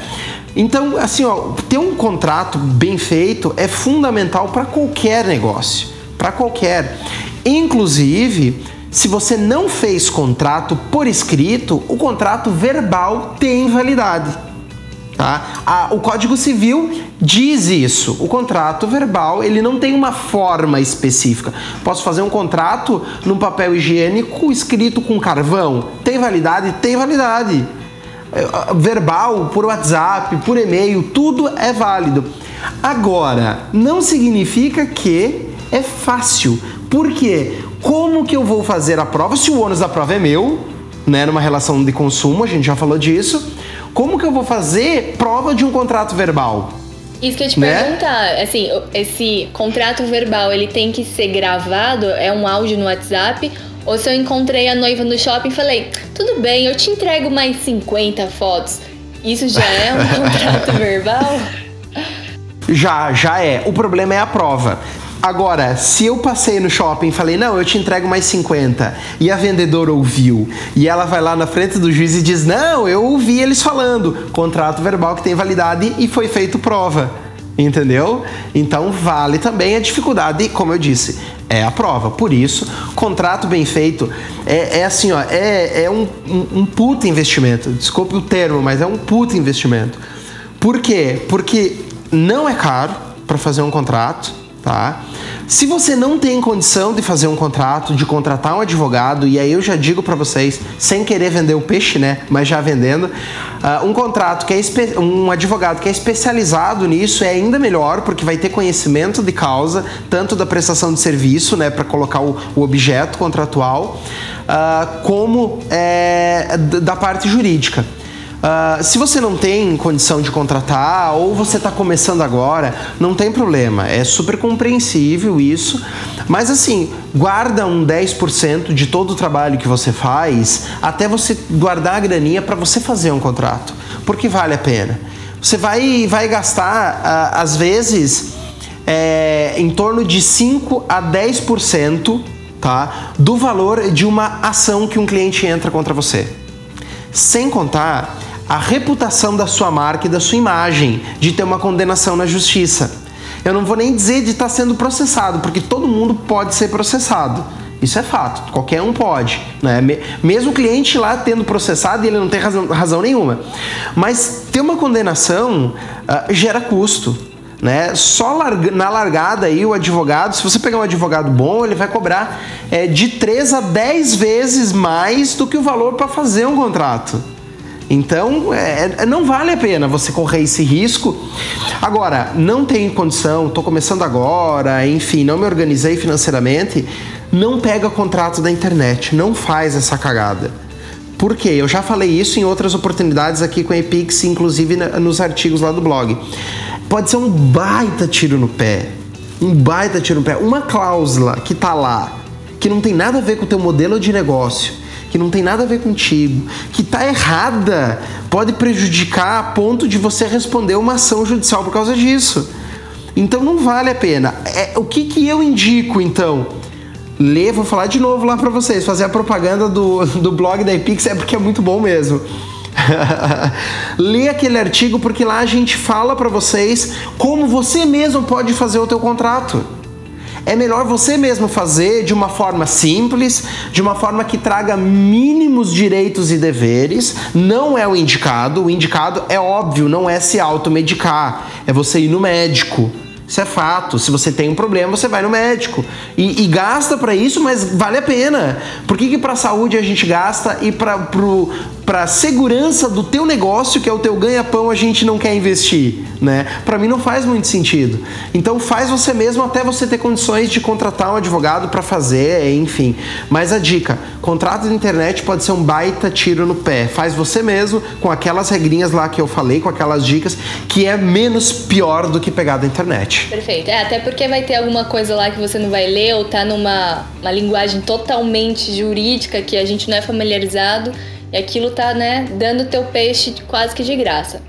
Então, assim, ó, ter um contrato bem feito é fundamental para qualquer negócio, para qualquer. Inclusive, se você não fez contrato por escrito, o contrato verbal tem validade. Tá? A, o Código Civil diz isso. O contrato verbal ele não tem uma forma específica. Posso fazer um contrato num papel higiênico escrito com carvão? Tem validade? Tem validade. É, verbal, por WhatsApp, por e-mail, tudo é válido. Agora, não significa que é fácil. Por quê? Como que eu vou fazer a prova se o ônus da prova é meu, né, numa relação de consumo, a gente já falou disso como que eu vou fazer prova de um contrato verbal? Isso que eu te né? perguntar, assim, esse contrato verbal, ele tem que ser gravado? É um áudio no WhatsApp? Ou se eu encontrei a noiva no shopping e falei, tudo bem, eu te entrego mais 50 fotos. Isso já é um contrato verbal? Já, já é. O problema é a prova. Agora, se eu passei no shopping e falei, não, eu te entrego mais 50, e a vendedora ouviu, e ela vai lá na frente do juiz e diz, não, eu ouvi eles falando, contrato verbal que tem validade e foi feito prova. Entendeu? Então vale também a dificuldade, como eu disse, é a prova. Por isso, contrato bem feito é, é assim, ó, é, é um, um, um puta investimento. Desculpe o termo, mas é um puta investimento. Por quê? Porque não é caro para fazer um contrato, tá? Se você não tem condição de fazer um contrato, de contratar um advogado, e aí eu já digo para vocês, sem querer vender o peixe, né, mas já vendendo, uh, um contrato que é um advogado que é especializado nisso é ainda melhor, porque vai ter conhecimento de causa, tanto da prestação de serviço, né, para colocar o, o, objeto contratual, uh, como é, da parte jurídica. Uh, se você não tem condição de contratar ou você está começando agora, não tem problema, é super compreensível isso. Mas assim, guarda um 10% de todo o trabalho que você faz até você guardar a graninha para você fazer um contrato, porque vale a pena. Você vai, vai gastar, uh, às vezes, é, em torno de 5 a 10% tá, do valor de uma ação que um cliente entra contra você. Sem contar a reputação da sua marca e da sua imagem de ter uma condenação na justiça. Eu não vou nem dizer de estar sendo processado, porque todo mundo pode ser processado. Isso é fato, qualquer um pode. Né? Mesmo o cliente lá tendo processado ele não tem razão, razão nenhuma. Mas ter uma condenação uh, gera custo. Né? Só larga, na largada aí o advogado, se você pegar um advogado bom, ele vai cobrar é, de 3 a 10 vezes mais do que o valor para fazer um contrato. Então, é, é, não vale a pena você correr esse risco. Agora, não tenho condição, estou começando agora, enfim, não me organizei financeiramente, não pega contrato da internet, não faz essa cagada. Por quê? Eu já falei isso em outras oportunidades aqui com a Epix, inclusive nos artigos lá do blog. Pode ser um baita tiro no pé. Um baita tiro no pé. Uma cláusula que está lá, que não tem nada a ver com o teu modelo de negócio, que não tem nada a ver contigo, que está errada, pode prejudicar a ponto de você responder uma ação judicial por causa disso. Então não vale a pena. É, o que, que eu indico então? Ler, vou falar de novo lá para vocês, fazer a propaganda do, do blog da Epix é porque é muito bom mesmo. Lê aquele artigo porque lá a gente fala para vocês como você mesmo pode fazer o teu contrato é melhor você mesmo fazer de uma forma simples, de uma forma que traga mínimos direitos e deveres. Não é o indicado, o indicado é óbvio, não é se automedicar, é você ir no médico. Isso é fato. Se você tem um problema, você vai no médico. E, e gasta para isso, mas vale a pena. Por que, que para saúde a gente gasta e para para segurança do teu negócio, que é o teu ganha-pão, a gente não quer investir, né? Para mim não faz muito sentido. Então faz você mesmo até você ter condições de contratar um advogado para fazer, enfim. Mas a dica, contrato de internet pode ser um baita tiro no pé. Faz você mesmo com aquelas regrinhas lá que eu falei, com aquelas dicas, que é menos pior do que pegar da internet. Perfeito. É, até porque vai ter alguma coisa lá que você não vai ler ou tá numa uma linguagem totalmente jurídica que a gente não é familiarizado aquilo tá, né, dando teu peixe quase que de graça.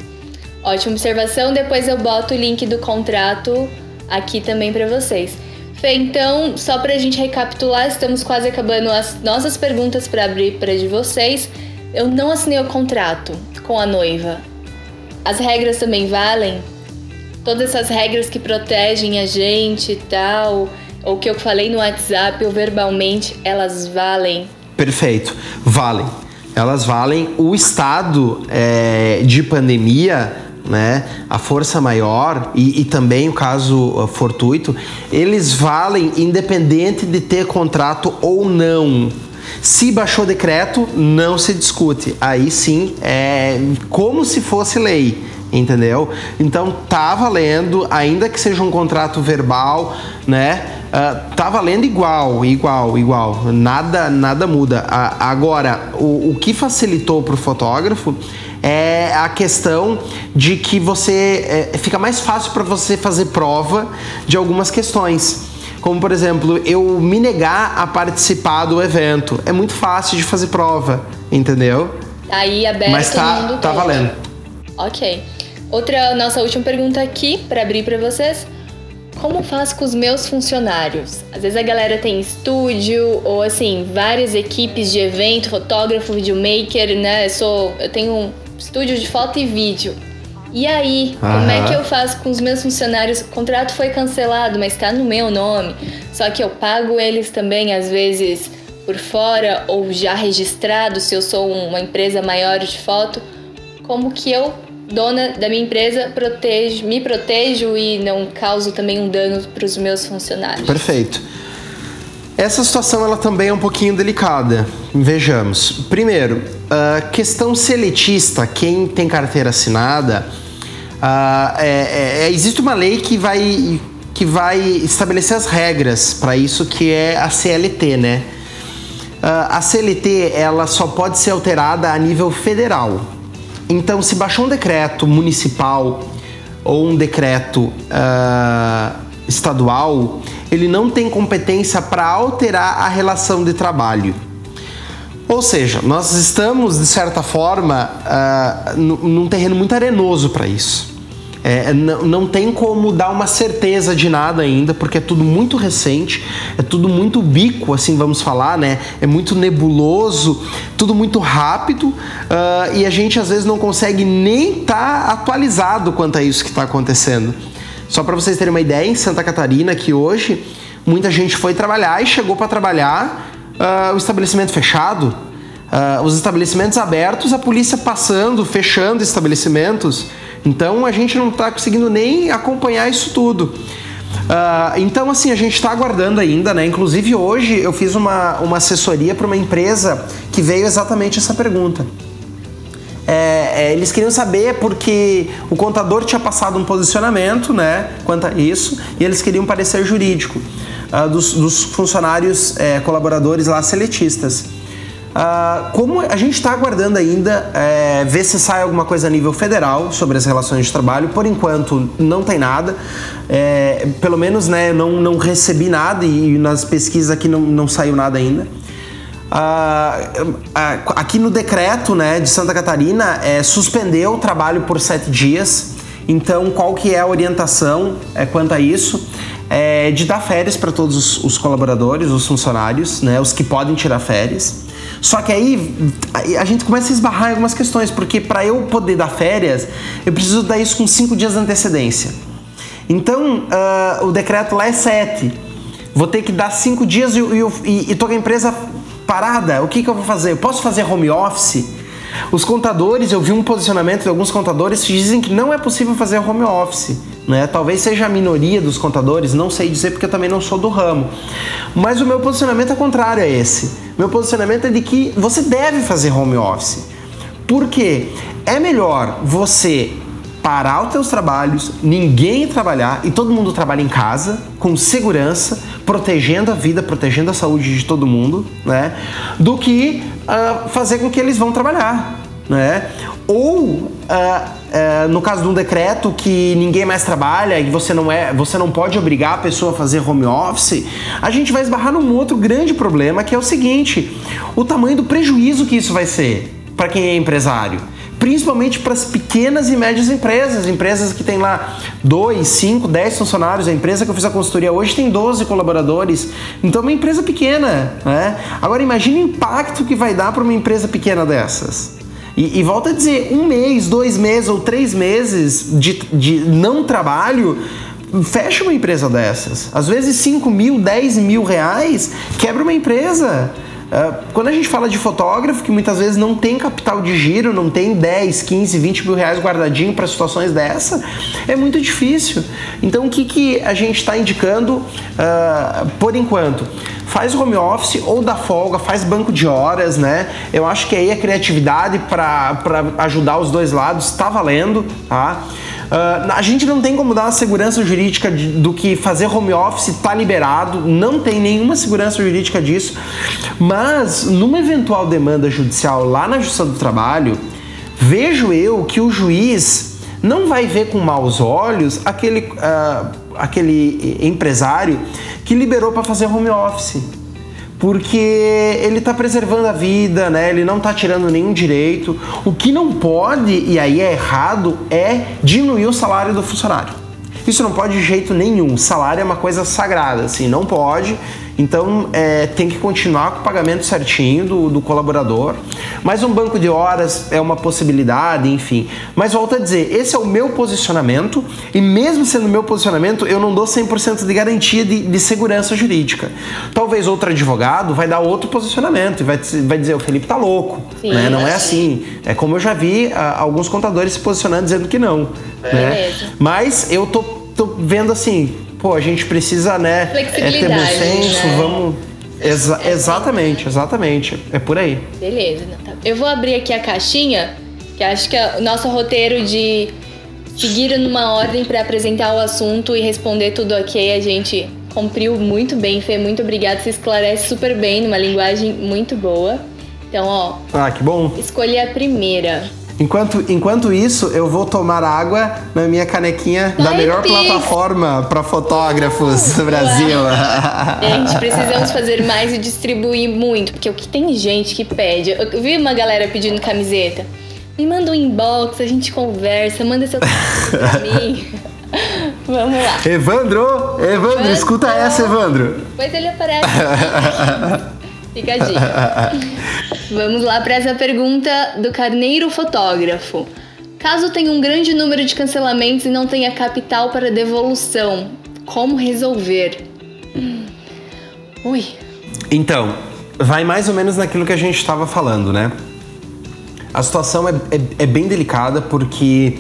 Ótima observação, depois eu boto o link do contrato aqui também para vocês. Fê, então, só pra gente recapitular, estamos quase acabando as nossas perguntas para abrir para de vocês. Eu não assinei o contrato com a noiva. As regras também valem? Todas essas regras que protegem a gente e tal, ou que eu falei no WhatsApp ou verbalmente, elas valem? Perfeito, valem elas valem o estado é, de pandemia, né, a força maior e, e, também o caso uh, fortuito, eles valem independente de ter contrato ou não. Se baixou decreto, não se discute. Aí sim é como se fosse lei entendeu? Então tá valendo, ainda que seja um contrato verbal, né? Uh, tá valendo igual, igual, igual. Nada, nada muda. Uh, agora, o, o que facilitou para o fotógrafo é a questão de que você é, fica mais fácil para você fazer prova de algumas questões. Como por exemplo, eu me negar a participar do evento. É muito fácil de fazer prova, entendeu? Aí aberto Mas tá, tá valendo. Ok. Outra nossa última pergunta aqui para abrir para vocês. Como faz com os meus funcionários? Às vezes a galera tem estúdio ou assim, várias equipes de evento, fotógrafo, videomaker, né? Eu sou, eu tenho um estúdio de foto e vídeo. E aí, Aham. como é que eu faço com os meus funcionários? O contrato foi cancelado, mas está no meu nome. Só que eu pago eles também, às vezes, por fora ou já registrado, se eu sou uma empresa maior de foto. Como que eu, dona da minha empresa, protejo, me protejo e não causo também um dano para os meus funcionários? Perfeito. Essa situação ela também é um pouquinho delicada. Vejamos. Primeiro, a questão seletista, quem tem carteira assinada, ah, é- é- é- existe uma lei que vai, que vai estabelecer as regras para isso, que é a CLT, né? Ah, a CLT ela só pode ser alterada a nível federal. Então, se baixou um decreto municipal ou um decreto ah, estadual, ele não tem competência para alterar a relação de trabalho. Ou seja, nós estamos, de certa forma, nu- num terreno muito arenoso para isso. É, não, tem como dar uma certeza de nada ainda, porque é tudo muito recente, é tudo muito bico, assim vamos falar, né? É muito nebuloso, tudo muito rápido ah, e a gente às vezes não consegue nem estar atualizado quanto a isso que está acontecendo. Só para vocês terem uma ideia, em Santa Catarina, que hoje muita gente foi trabalhar e chegou para trabalhar ah, o estabelecimento fechado, ah, os estabelecimentos abertos, a polícia passando, fechando estabelecimentos. Então a gente não está conseguindo nem acompanhar isso tudo. Ah, então, assim, a gente está aguardando ainda, né? Inclusive, hoje eu fiz uma, uma assessoria para uma empresa que veio exatamente essa pergunta. É, é, eles queriam saber porque o contador tinha passado um posicionamento, né, quanto a isso, e eles queriam parecer jurídico ah, dos, dos funcionários é, colaboradores lá seletistas. Ah, como a gente está aguardando ainda é, ver se sai alguma coisa a nível federal sobre as relações de trabalho, por enquanto não tem nada. É, pelo menos né, eu não, não recebi nada e nas pesquisas aqui não, não saiu nada ainda. Ah, aqui no decreto né, de Santa Catarina é, suspendeu o trabalho por sete dias. Então, qual que é a orientação é, quanto a isso? É de dar férias para todos os, os colaboradores, os funcionários, né, os que podem tirar férias. Só que aí a gente começa a esbarrar em algumas questões, porque para eu poder dar férias, eu preciso dar isso com cinco dias de antecedência. Então, ah, o decreto lá é sete. Vou ter que dar cinco dias e, e, e, com a empresa parada. O que, que eu vou fazer? Eu posso fazer home office? Os contadores, eu vi um posicionamento de alguns contadores que dizem que não é possível fazer home office. Né? Talvez seja a minoria dos contadores, não sei dizer porque eu também não sou do ramo. Mas o meu posicionamento é contrário a esse. Meu posicionamento é de que você deve fazer home office. Por quê? É melhor você parar os teus trabalhos, ninguém trabalhar e todo mundo trabalha em casa, com segurança, protegendo a vida, protegendo a saúde de todo mundo, né? Do que uh, fazer com que eles vão trabalhar, né? Ou uh, uh, no caso de um decreto que ninguém mais trabalha e você não é, você não pode obrigar a pessoa a fazer home office, a gente vai esbarrar num outro grande problema que é o seguinte: o tamanho do prejuízo que isso vai ser para quem é empresário principalmente para as pequenas e médias empresas, empresas que tem lá 2, 5, 10 funcionários. A empresa que eu fiz a consultoria hoje tem 12 colaboradores, então é uma empresa pequena. Né? Agora imagine o impacto que vai dar para uma empresa pequena dessas. E, e volta a dizer, um mês, dois meses ou três meses de, de não trabalho fecha uma empresa dessas. Às vezes 5 mil, 10 mil reais quebra uma empresa. Uh, quando a gente fala de fotógrafo, que muitas vezes não tem capital de giro, não tem 10, 15, 20 mil reais guardadinho para situações dessa, é muito difícil. Então, o que, que a gente está indicando uh, por enquanto? Faz home office ou dá folga, faz banco de horas, né? Eu acho que aí a criatividade para ajudar os dois lados está valendo, tá? Uh, a gente não tem como dar uma segurança jurídica de, do que fazer home office está liberado, não tem nenhuma segurança jurídica disso, mas numa eventual demanda judicial lá na Justiça do Trabalho, vejo eu que o juiz não vai ver com maus olhos aquele, uh, aquele empresário que liberou para fazer home office porque ele está preservando a vida, né? Ele não está tirando nenhum direito. O que não pode, e aí é errado, é diminuir o salário do funcionário. Isso não pode de jeito nenhum. Salário é uma coisa sagrada, assim, não pode. Então é, tem que continuar com o pagamento certinho do, do, colaborador. Mas um banco de horas é uma possibilidade, enfim. Mas volto a dizer, esse é o meu posicionamento e mesmo sendo o meu posicionamento, eu não dou 100% de garantia de, de, segurança jurídica. Talvez outro advogado vai dar outro posicionamento e vai, vai dizer, o Felipe tá louco. Sim, né? Não é assim. É como eu já vi a, ah, alguns contadores se posicionando dizendo que não. É. Né? Mas eu tô, tô vendo assim, pô, a gente precisa, né, é, ter bom senso, né? vamos. Exa exatamente, exatamente. É por aí. Beleza. Tá. Eu vou abrir aqui a caixinha, que acho que é o nosso roteiro de seguir numa ordem para apresentar o assunto e responder tudo ok, a gente cumpriu muito bem, Fê. Muito obrigada. Você esclarece super bem, numa linguagem muito boa. Então, ó. Ah, que bom. Escolhi a primeira. Enquanto, enquanto isso, eu vou tomar água na minha canequinha Vai da melhor plataforma para fotógrafos do Brasil. Gente, precisamos fazer mais e distribuir muito, porque o que tem gente que pede. Eu vi uma galera pedindo camiseta. Me manda um inbox, a gente conversa, manda seu pra mim. Vamos lá. Evandro! Evandro, Evandro, escuta essa, Evandro. Depois ele aparece. Fica a dica. Vamos lá para essa pergunta do Carneiro Fotógrafo. Caso tenha um grande número de cancelamentos e não tenha capital para devolução, como resolver? Ui. Então, vai mais ou menos naquilo que a gente estava falando, né? A situação é, é, é, bem delicada porque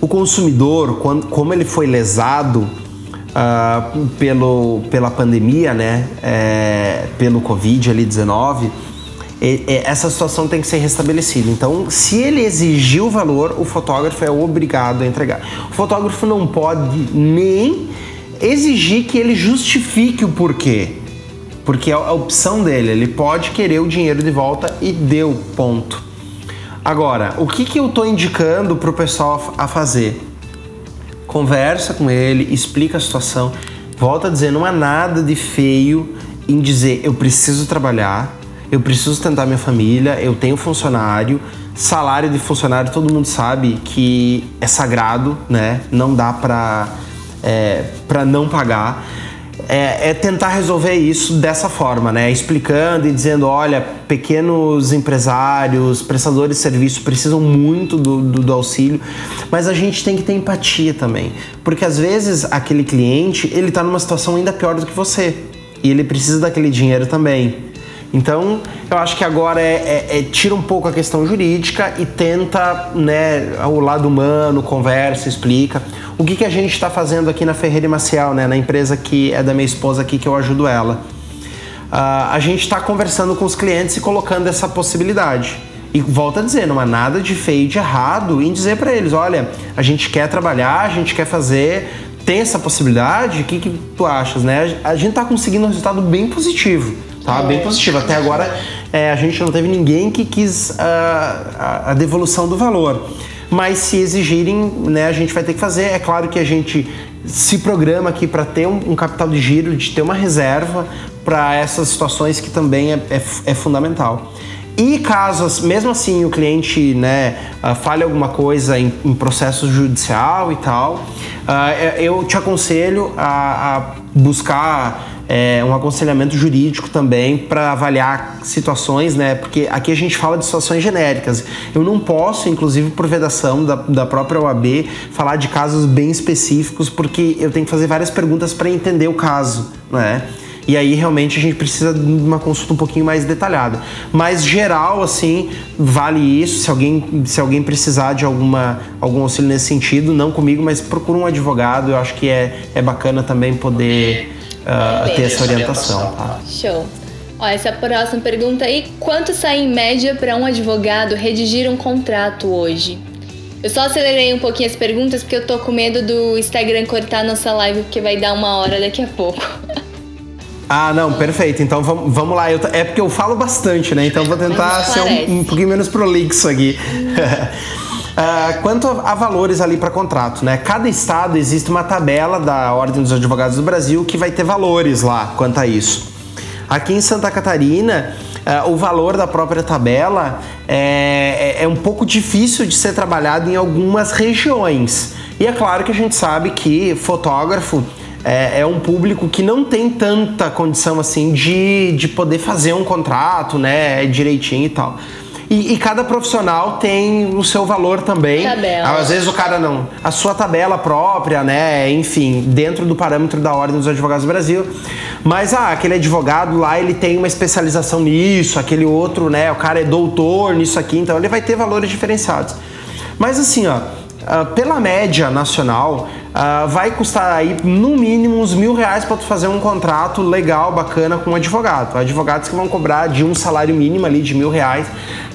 o consumidor, quando, como ele foi lesado uh, pelo, pela pandemia, né, é, pelo Covid ali 19, essa situação tem que ser restabelecida. Então, se ele exigir o valor, o fotógrafo é obrigado a entregar. O fotógrafo não pode nem exigir que ele justifique o porquê, porque é a opção dele. Ele pode querer o dinheiro de volta e deu ponto. Agora, o que, que eu estou indicando para o pessoal a fazer? Conversa com ele, explica a situação. Volta a dizer, não há nada de feio em dizer eu preciso trabalhar, eu preciso sustentar minha família, eu tenho funcionário, salário de funcionário todo mundo sabe que é sagrado, né? Não dá para é, para não pagar é, é, tentar resolver isso dessa forma, né? Explicando e dizendo, olha, pequenos empresários, prestadores de serviço precisam muito do, do, do, auxílio, mas a gente tem que ter empatia também, porque às vezes aquele cliente ele está numa situação ainda pior do que você e ele precisa daquele dinheiro também. Então, eu acho que agora é, é, é, tira um pouco a questão jurídica e tenta, né, o lado humano, conversa, explica. O que, que a gente está fazendo aqui na Ferreira e Maciel, né, na empresa que é da minha esposa aqui, que eu ajudo ela. Uh, a gente está conversando com os clientes e colocando essa possibilidade. E volta a dizer, não há nada de feio, de errado em dizer para eles, olha, a gente quer trabalhar, a gente quer fazer, tem essa possibilidade, o que, que tu achas, né? A gente está conseguindo um resultado bem positivo tá? Bem positivo. Até agora é, a gente não teve ninguém que quis uh, a, a, devolução do valor. Mas se exigirem, né, a gente vai ter que fazer. É claro que a gente se programa aqui para ter um, um, capital de giro, de ter uma reserva para essas situações que também é, é, é fundamental. E caso, mesmo assim, o cliente né, uh, fale alguma coisa em, em processo judicial e tal, uh, eu te aconselho a, a buscar é, um aconselhamento jurídico também para avaliar situações, né? Porque aqui a gente fala de situações genéricas. Eu não posso, inclusive por vedação da, da própria OAB, falar de casos bem específicos, porque eu tenho que fazer várias perguntas para entender o caso, né? E aí realmente a gente precisa de uma consulta um pouquinho mais detalhada. Mas geral, assim, vale isso. Se alguém, se alguém precisar de alguma, algum auxílio nesse sentido, não comigo, mas procura um advogado. Eu acho que é, é bacana também poder uh, ter essa orientação. Tá? Show. Ó, essa próxima pergunta aí: quanto sai em média para um advogado redigir um contrato hoje? Eu só acelerei um pouquinho as perguntas porque eu tô com medo do Instagram cortar nossa live porque vai dar uma hora daqui a pouco. Ah, não, perfeito. Então vamos, vamos lá. Eu, é porque eu falo bastante, né? Então vou tentar ser um, um pouquinho menos prolixo aqui. Uh, quanto a, a, valores ali para contrato, né? Cada estado existe uma tabela da Ordem dos Advogados do Brasil que vai ter valores lá quanto a isso. Aqui em Santa Catarina, uh, o valor da própria tabela é, é, é um pouco difícil de ser trabalhado em algumas regiões. E é claro que a gente sabe que fotógrafo é, é, um público que não tem tanta condição assim de, de poder fazer um contrato, né, direitinho e tal. E, e, cada profissional tem o seu valor também. Tabela. Às vezes o cara não. A sua tabela própria, né? Enfim, dentro do parâmetro da Ordem dos Advogados do Brasil. Mas, ah, aquele advogado lá, ele tem uma especialização nisso, aquele outro, né? O cara é doutor nisso aqui, então ele vai ter valores diferenciados. Mas assim, ó, ah, pela média nacional, uh, vai custar aí no mínimo uns mil reais para tu fazer um contrato legal, bacana com um advogado. Advogados que vão cobrar de um salário mínimo ali de mil reais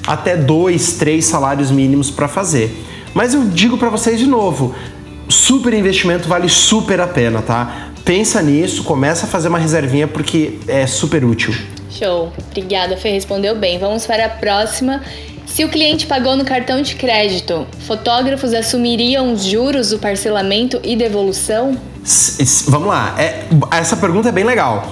até dois, três salários mínimos para fazer. Mas eu digo para vocês de novo, super investimento vale super a pena, tá? Pensa nisso, começa a fazer uma reservinha porque é super útil. Show. Obrigada, Fê, respondeu bem. Vamos para a próxima. Se o cliente pagou no cartão de crédito, fotógrafos assumiriam os juros do parcelamento e devolução? Vamos lá, é, essa pergunta é bem legal.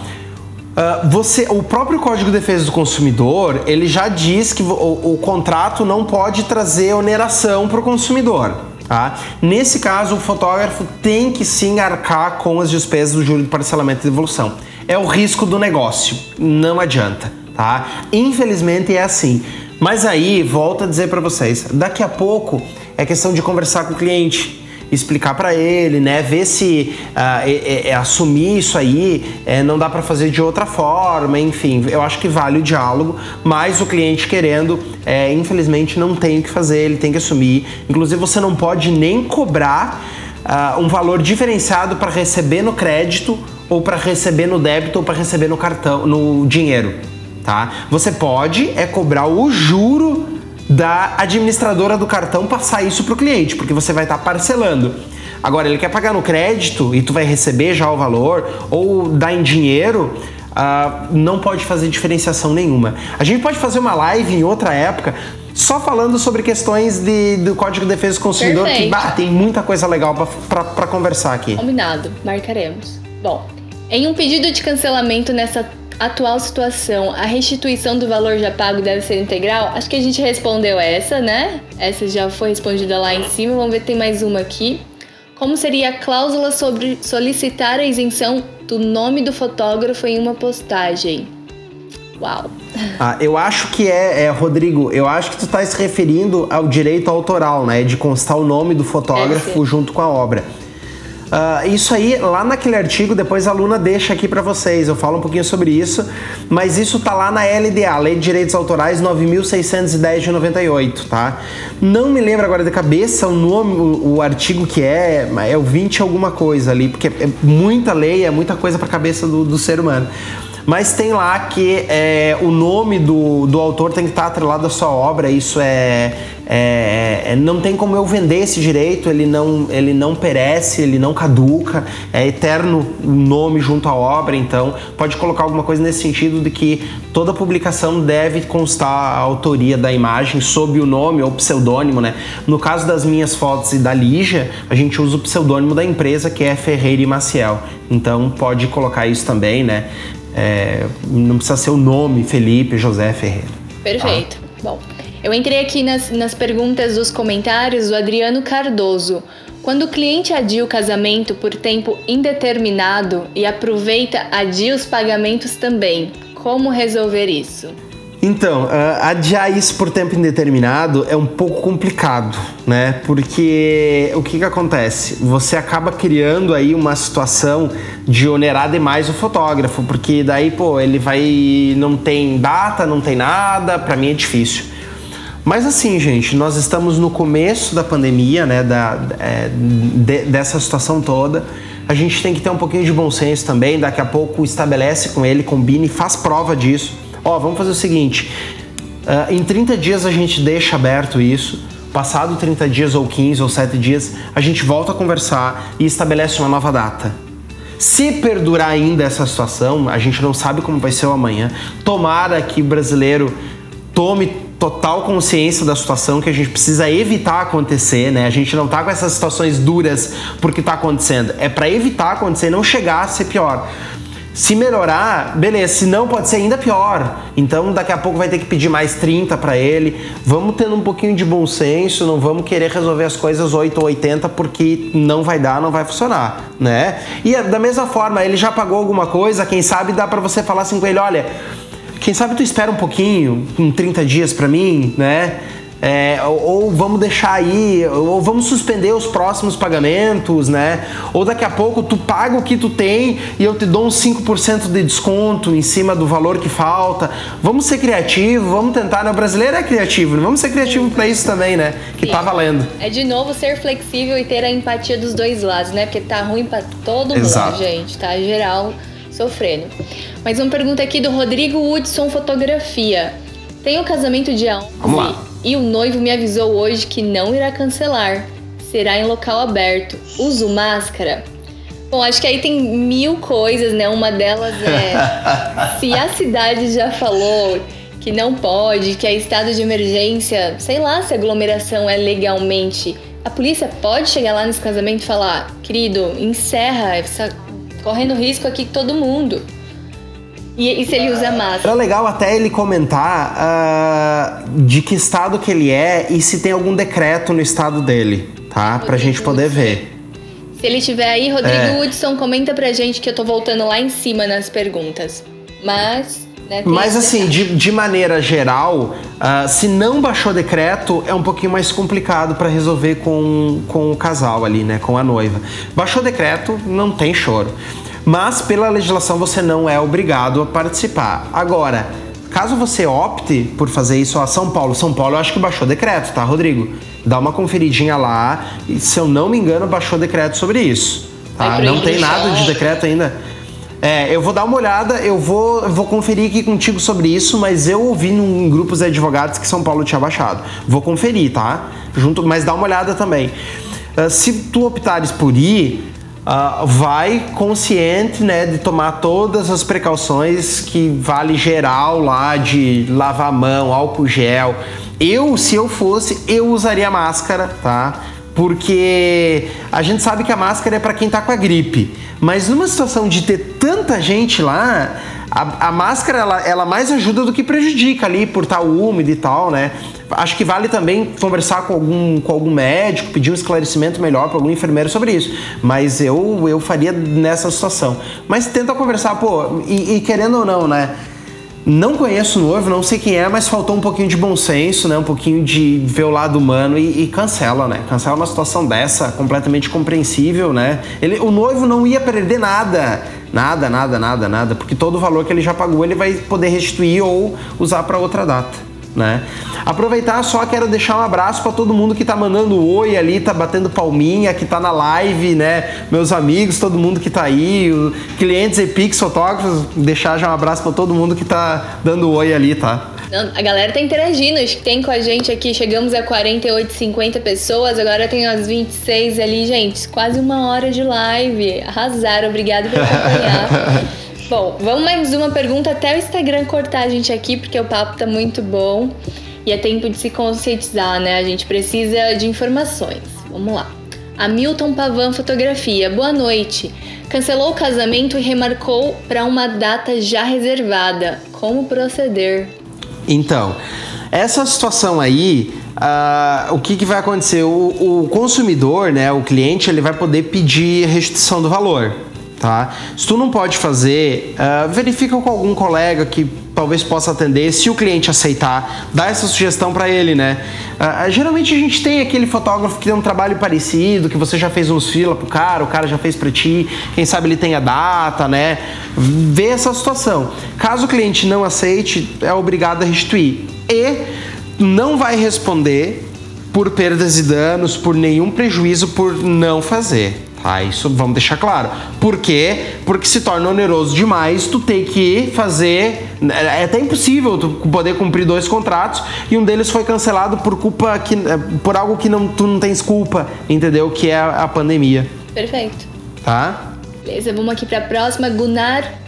Uh, você, o próprio Código de Defesa do Consumidor ele já diz que o, o contrato não pode trazer oneração para o consumidor. Tá? Nesse caso, o fotógrafo tem que sim arcar com as despesas do juro de parcelamento e devolução. É o risco do negócio, não adianta. Tá? Infelizmente é assim. Mas aí, volto a dizer para vocês, daqui a pouco é questão de conversar com o cliente, explicar para ele, né, ver se uh, é, é, assumir isso aí é, não dá para fazer de outra forma, enfim, eu acho que vale o diálogo, mas o cliente querendo, é, infelizmente não tem o que fazer, ele tem que assumir. Inclusive você não pode nem cobrar uh, um valor diferenciado para receber no crédito ou para receber no débito ou para receber no cartão, no dinheiro tá? Você pode é cobrar o juro da administradora do cartão passar isso para o cliente, porque você vai estar tá parcelando. Agora, ele quer pagar no crédito e tu vai receber já o valor, ou dar em dinheiro, uh, não pode fazer diferenciação nenhuma. A gente pode fazer uma live em outra época só falando sobre questões de, do Código de Defesa do Consumidor, Perfeito. que bah, tem muita coisa legal para conversar aqui. Combinado, marcaremos. Bom, em um pedido de cancelamento nessa atual situação, a restituição do valor já pago deve ser integral? Acho que a gente respondeu essa, né? Essa já foi respondida lá em cima. Vamos ver, tem mais uma aqui. Como seria a cláusula sobre solicitar a isenção do nome do fotógrafo em uma postagem? Uau! Ah, eu acho que é, é, Rodrigo, eu acho que tu está se referindo ao direito autoral, né? De constar o nome do fotógrafo junto com a obra. Uh, isso aí, lá naquele artigo, depois a Luna deixa aqui para vocês, eu falo um pouquinho sobre isso, mas isso tá lá na LDA, Lei de Direitos Autorais 9610 de 98, tá? Não me lembro agora de cabeça o nome, o, o artigo que é, é o 20 alguma coisa ali, porque é muita lei, é muita coisa para cabeça do, do ser humano mas tem lá que é, o nome do, do autor tem que estar atrelado à sua obra, isso é, é, é, não tem como eu vender esse direito, ele não, ele não perece, ele não caduca, é eterno o nome junto à obra, então pode colocar alguma coisa nesse sentido de que toda publicação deve constar a autoria da imagem sob o nome ou pseudônimo, né? No caso das minhas fotos e da Lígia, a gente usa o pseudônimo da empresa que é Ferreira e Maciel, então pode colocar isso também, né? É, não precisa ser o nome Felipe José Ferreira. Perfeito. Tá? Bom, eu entrei aqui nas, nas perguntas dos comentários do Adriano Cardoso. Quando o cliente adia o casamento por tempo indeterminado e aproveita adia os pagamentos também, como resolver isso? Então, uh, adiar isso por tempo indeterminado é um pouco complicado, né? Porque o que, que acontece? Você acaba criando aí uma situação de onerar demais o fotógrafo, porque daí, pô, ele vai. não tem data, não tem nada, para mim é difícil. Mas assim, gente, nós estamos no começo da pandemia, né? Da, é, de, dessa situação toda. A gente tem que ter um pouquinho de bom senso também. Daqui a pouco estabelece com ele, combine, faz prova disso Ó, vamos fazer o seguinte: uh, em 30 dias a gente deixa aberto isso. Passado 30 dias, ou 15 ou 7 dias, a gente volta a conversar e estabelece uma nova data. Se perdurar ainda essa situação, a gente não sabe como vai ser o amanhã. Tomara que o brasileiro tome total consciência da situação que a gente precisa evitar acontecer, né? A gente não tá com essas situações duras porque tá acontecendo. É para evitar acontecer, não chegar a ser pior. Se melhorar, beleza. Se não, pode ser ainda pior. Então, daqui a pouco vai ter que pedir mais 30 para ele. Vamos tendo um pouquinho de bom senso, não vamos querer resolver as coisas 8 ou 80 porque não vai dar, não vai funcionar, né? E da mesma forma, ele já pagou alguma coisa, quem sabe dá para você falar assim com ele, olha, quem sabe tu espera um pouquinho, um 30 dias para mim, né? É, ou, ou, vamos deixar aí, ou vamos suspender os próximos pagamentos, né? Ou daqui a pouco tu paga o que tu tem e eu te dou uns 5% de desconto em cima do valor que falta. Vamos ser criativos, vamos tentar, né? O brasileiro é criativo, né? vamos ser criativo para isso também, né? Que tá Sim. tá valendo. É de novo ser flexível e ter a empatia dos dois lados, né? Porque tá ruim para todo mundo, Exato. gente, tá geral sofrendo. Mais uma pergunta aqui do Rodrigo Hudson Fotografia. Tem o casamento dia 11 Vamos lá. e o noivo me avisou hoje que não irá cancelar. Será em local aberto. Uso máscara? Bom, acho que aí tem mil coisas, né? Uma delas é se a cidade já falou que não pode, que é estado de emergência, sei lá se a aglomeração é legalmente. A polícia pode chegar lá nesse casamento e falar: querido, encerra, está correndo risco aqui todo mundo. E, e, se ele usa máscara? Era legal até ele comentar uh, de que estado que ele é e se tem algum decreto no estado dele, tá? Rodrigo pra gente poder Hudson. ver. Se ele tiver aí, Rodrigo é. Hudson, comenta pra gente que eu tô voltando lá em cima nas perguntas. Mas. Né, Mas assim, de, de, maneira geral, uh, se não baixou decreto, é um pouquinho mais complicado para resolver com, com o casal ali, né? Com a noiva. Baixou decreto, não tem choro mas pela legislação você não é obrigado a participar. Agora, caso você opte por fazer isso a São Paulo, São Paulo eu acho que baixou decreto, tá, Rodrigo? Dá uma conferidinha lá, e se eu não me engano, baixou decreto sobre isso. Tá? Não tem nada de decreto ainda. É, eu vou dar uma olhada, eu vou, vou conferir aqui contigo sobre isso, mas eu ouvi em grupos de advogados que São Paulo tinha baixado. Vou conferir, tá? Junto, mas dá uma olhada também. Uh, se tu optares por ir, uh, vai consciente né, de tomar todas as precauções que vale geral lá de lavar mão, álcool gel. Eu, se eu fosse, eu usaria máscara, tá? Porque a gente sabe que a máscara é para quem tá com a gripe. Mas numa situação de ter tanta gente lá, a, a máscara ela, ela mais ajuda do que prejudica ali por estar tá úmido e tal, né? Acho que vale também conversar com algum, com algum médico, pedir um esclarecimento melhor para algum enfermeiro sobre isso. Mas eu, eu faria nessa situação. Mas tenta conversar, pô, e, e querendo ou não, né? Não conheço o noivo, não sei quem é, mas faltou um pouquinho de bom senso, né? Um pouquinho de ver o lado humano e, e cancela, né? Cancela uma situação dessa, completamente compreensível, né? Ele, o noivo não ia perder nada, nada, nada, nada, nada, porque todo o valor que ele já pagou ele vai poder restituir ou usar para outra data né? Aproveitar só quero deixar um abraço para todo mundo que tá mandando oi ali, tá batendo palminha, que tá na live, né? Meus amigos, todo mundo que tá aí, clientes e Pix fotógrafos, deixar já um abraço para todo mundo que tá dando oi ali, tá? a galera tá interagindo, tem com a gente aqui, chegamos a 48, 50 pessoas, agora tem umas 26 ali, gente, quase uma hora de live. Arrasaram, obrigado por acompanhar. Bom, vamos mais uma pergunta até o Instagram cortar a gente aqui, porque o papo tá muito bom e é tempo de se conscientizar, né? A gente precisa de informações. Vamos lá. Hamilton Pavan Fotografia. Boa noite. Cancelou o casamento e remarcou para uma data já reservada. Como proceder? Então, essa situação aí, uh, o que, que vai acontecer? O, o consumidor, né, o cliente, ele vai poder pedir restituição do valor tá? Se tu não pode fazer, uh, verifica com algum colega que talvez possa atender. Se o cliente aceitar, dá essa sugestão para ele, né? Uh, geralmente a gente tem aquele fotógrafo que tem um trabalho parecido, que você já fez uns fila pro cara, o cara já fez para ti, quem sabe ele tem a data, né? Vê essa situação. Caso o cliente não aceite, é obrigado a restituir. E não vai responder por perdas e danos, por nenhum prejuízo por não fazer. Tá, isso vamos deixar claro. Por quê? Porque se torna oneroso demais tu ter que fazer. É até impossível tu poder cumprir dois contratos e um deles foi cancelado por culpa que. por algo que não, tu não tens culpa, entendeu? Que é a, a pandemia. Perfeito. Tá? Beleza, vamos aqui para a próxima. Gunnar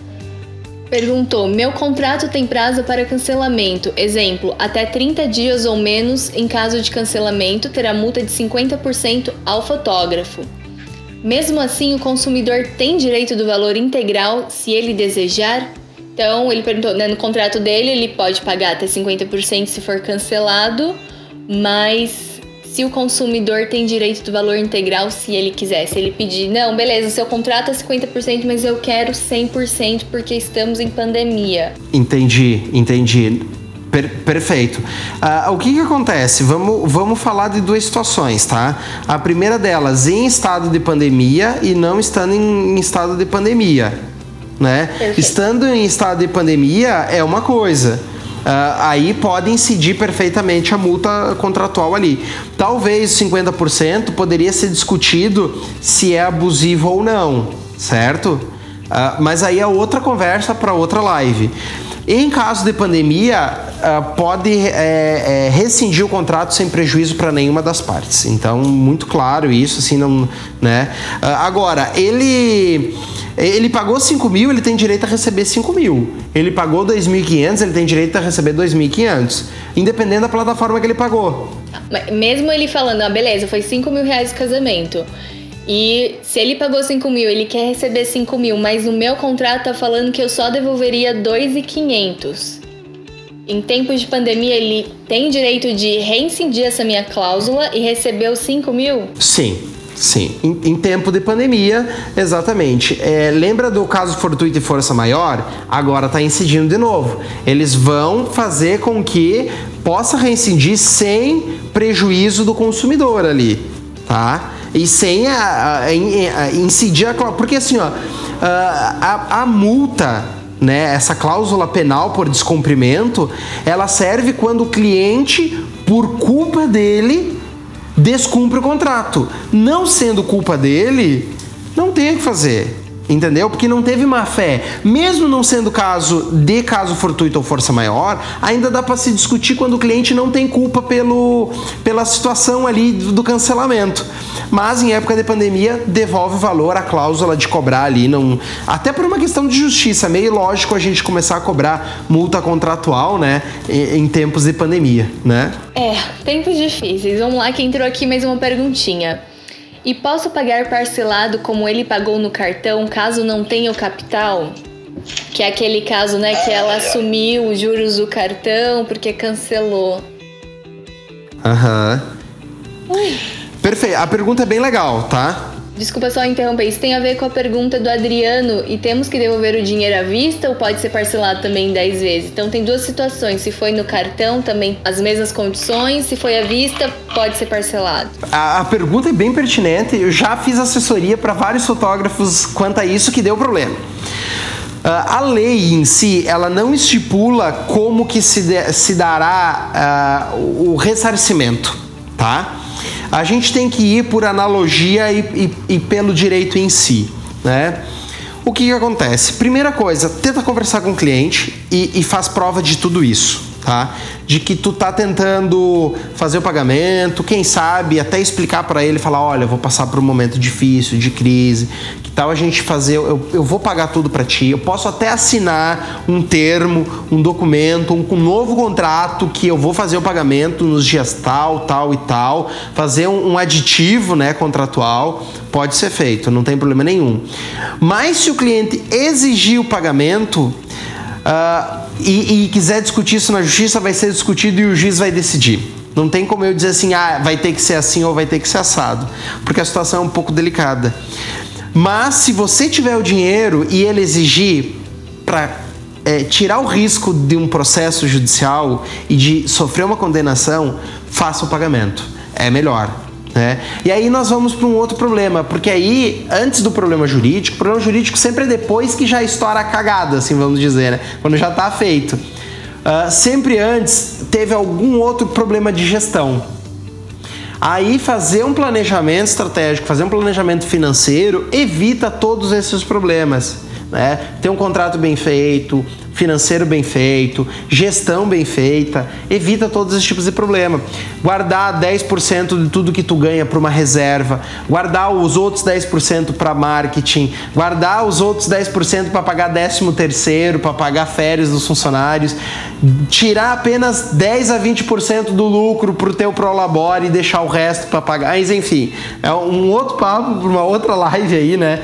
perguntou: Meu contrato tem prazo para cancelamento. Exemplo, até 30 dias ou menos, em caso de cancelamento, terá multa de 50% ao fotógrafo. Mesmo assim, o consumidor tem direito do valor integral se ele desejar? Então, ele perguntou, né, no contrato dele, ele pode pagar até 50% se for cancelado, mas se o consumidor tem direito do valor integral se ele quiser, se ele pedir, não, beleza, seu contrato é 50%, mas eu quero 100% porque estamos em pandemia. Entendi, entendi. Per perfeito. Uh, o que, que acontece? Vamos, vamos falar de duas situações, tá? A primeira delas, em estado de pandemia e não estando em, em estado de pandemia né? Perfeito. Estando em estado de pandemia é uma coisa. Uh, aí pode incidir perfeitamente a multa contratual ali. Talvez 50% poderia ser discutido se é abusivo ou não, certo? Uh, mas aí é outra conversa para outra live. Em caso de pandemia, uh, pode é, é, rescindir o contrato sem prejuízo para nenhuma das partes. Então, muito claro isso, assim, não, né? agora, ele ele pagou 5 mil, ele tem direito a receber 5 mil. Ele pagou 2.500, ele tem direito a receber 2.500. Independente da plataforma que ele pagou. Mesmo ele falando, ah, beleza, foi 5 mil reais o casamento. E se ele pagou 5 mil, ele quer receber 5 mil, mas no meu contrato tá falando que eu só devolveria 2.500. Em tempos de pandemia, ele tem direito de reincidir essa minha cláusula e receber os 5 mil? Sim, Sim, em, em, tempo de pandemia, exatamente. É, lembra do caso fortuito e força maior? Agora está incidindo de novo. Eles vão fazer com que possa reincidir sem prejuízo do consumidor ali, tá? E sem a, a, a, incidir a porque assim, ó, a, a multa né, essa cláusula penal por descumprimento, ela serve quando o cliente, por culpa dele, descumpre o contrato. Não sendo culpa dele, não tem o que fazer. Entendeu? Porque não teve má fé. Mesmo não sendo caso de caso fortuito ou força maior, ainda dá para se discutir quando o cliente não tem culpa pelo, pela situação ali do cancelamento. Mas em época de pandemia, devolve valor a cláusula de cobrar ali, não, até por uma questão de justiça, meio lógico a gente começar a cobrar multa contratual, né, em, em tempos de pandemia, né? É, tempos difíceis. Vamos lá que entrou aqui mais uma perguntinha. E posso pagar parcelado como ele pagou no cartão, caso não tenha o capital? Que é aquele caso, né, que ela assumiu os juros do cartão porque cancelou. Aham. Uhum. Perfeito. A pergunta é bem legal, tá? Desculpa só interromper, isso tem a ver com a pergunta do Adriano e temos que devolver o dinheiro à vista ou pode ser parcelado também 10 vezes? Então tem duas situações, se foi no cartão também as mesmas condições, se foi à vista pode ser parcelado. A, a pergunta é bem pertinente, eu já fiz assessoria para vários fotógrafos quanto a isso que deu problema. Uh, a lei em si, ela não estipula como que se, de, se dará uh, o ressarcimento, tá? A gente tem que ir por analogia e, e, e pelo direito em si, né? O que, que, acontece? Primeira coisa, tenta conversar com o cliente e, e faz prova de tudo isso, tá? De que tu tá tentando fazer o pagamento, quem sabe até explicar para ele, falar, olha, vou passar por um momento difícil, de crise, tal a gente fazer, eu, eu vou pagar tudo para ti, eu posso até assinar um termo, um documento, um, um, novo contrato que eu vou fazer o pagamento nos dias tal, tal e tal, fazer um, um aditivo né, contratual, pode ser feito, não tem problema nenhum. Mas se o cliente exigir o pagamento, uh, e, e quiser discutir isso na justiça, vai ser discutido e o juiz vai decidir. Não tem como eu dizer assim, ah, vai ter que ser assim ou vai ter que ser assado, porque a situação é um pouco delicada. Mas se você tiver o dinheiro e ele exigir para é, tirar o risco de um processo judicial e de sofrer uma condenação, faça o pagamento. É melhor. Né? E aí nós vamos para um outro problema, porque aí, antes do problema jurídico, o problema jurídico sempre é depois que já estoura a cagada, assim vamos dizer, né? quando já está feito. Uh, sempre antes teve algum outro problema de gestão. Aí fazer um planejamento estratégico, fazer um planejamento financeiro evita todos esses problemas. né? Ter um contrato bem feito, financeiro bem feito, gestão bem feita, evita todos esses tipos de problema. Guardar 10% de tudo que tu ganha para uma reserva, guardar os outros 10% para marketing, guardar os outros 10% para pagar 13 terceiro, para pagar férias dos funcionários, tirar apenas 10 a 20% do lucro para o teu prolabore e deixar o resto para pagar. Mas enfim, é um outro papo para uma outra live aí, né?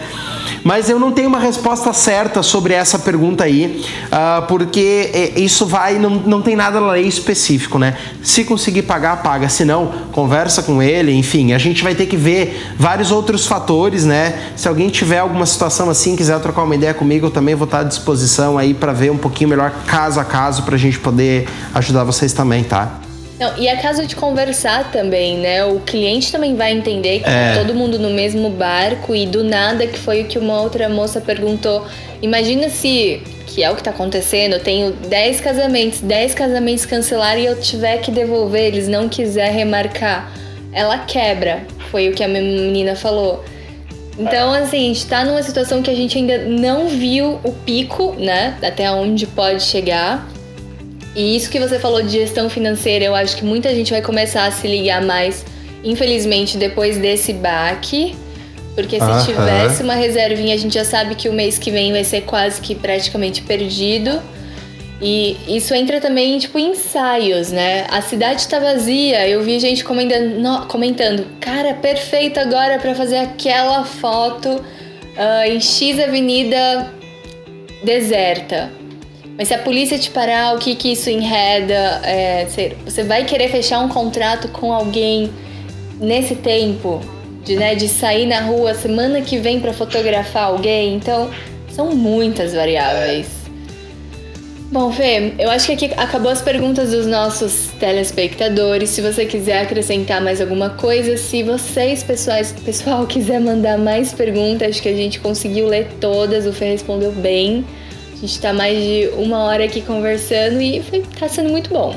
Mas eu não tenho uma resposta certa sobre essa pergunta aí, uh, porque é, isso vai, não, não tem nada na lei específico, né? Se conseguir pagar, paga. Se não, conversa com ele, enfim. A gente vai ter que ver vários outros fatores, né? Se alguém tiver alguma situação assim, quiser trocar uma ideia comigo, eu também vou estar à disposição aí para ver um pouquinho melhor caso a caso para a gente poder ajudar vocês também, tá? Não, e é caso de conversar também, né? O cliente também vai entender que é. tá todo mundo no mesmo barco e do nada, que foi o que uma outra moça perguntou. Imagina se, que é o que tá acontecendo, eu tenho 10 casamentos, 10 casamentos cancelaram e eu tiver que devolver, eles não quiser remarcar. Ela quebra, foi o que a menina falou. Então, assim, a gente tá numa situação que a gente ainda não viu o pico, né? Até onde pode chegar. E isso que você falou de gestão financeira, eu acho que muita gente vai começar a se ligar mais, infelizmente, depois desse baque. Porque se tivesse uma reservinha, a gente já sabe que o mês que vem vai ser quase que praticamente perdido. E isso entra também, tipo, em ensaios, né? A cidade tá vazia, eu vi gente comentando, comentando cara, perfeito agora para fazer aquela foto uh, em X Avenida deserta. Mas se a polícia te parar, o que, que isso enreda? É, você vai querer fechar um contrato com alguém nesse tempo de, né, de sair na rua semana que vem para fotografar alguém? Então, são muitas variáveis. Bom, Fê, eu acho que aqui acabou as perguntas dos nossos telespectadores. Se você quiser acrescentar mais alguma coisa, se vocês, pessoais, pessoal, quiser mandar mais perguntas, acho que a gente conseguiu ler todas, o Fê respondeu bem. A gente está mais de uma hora aqui conversando e está sendo muito bom.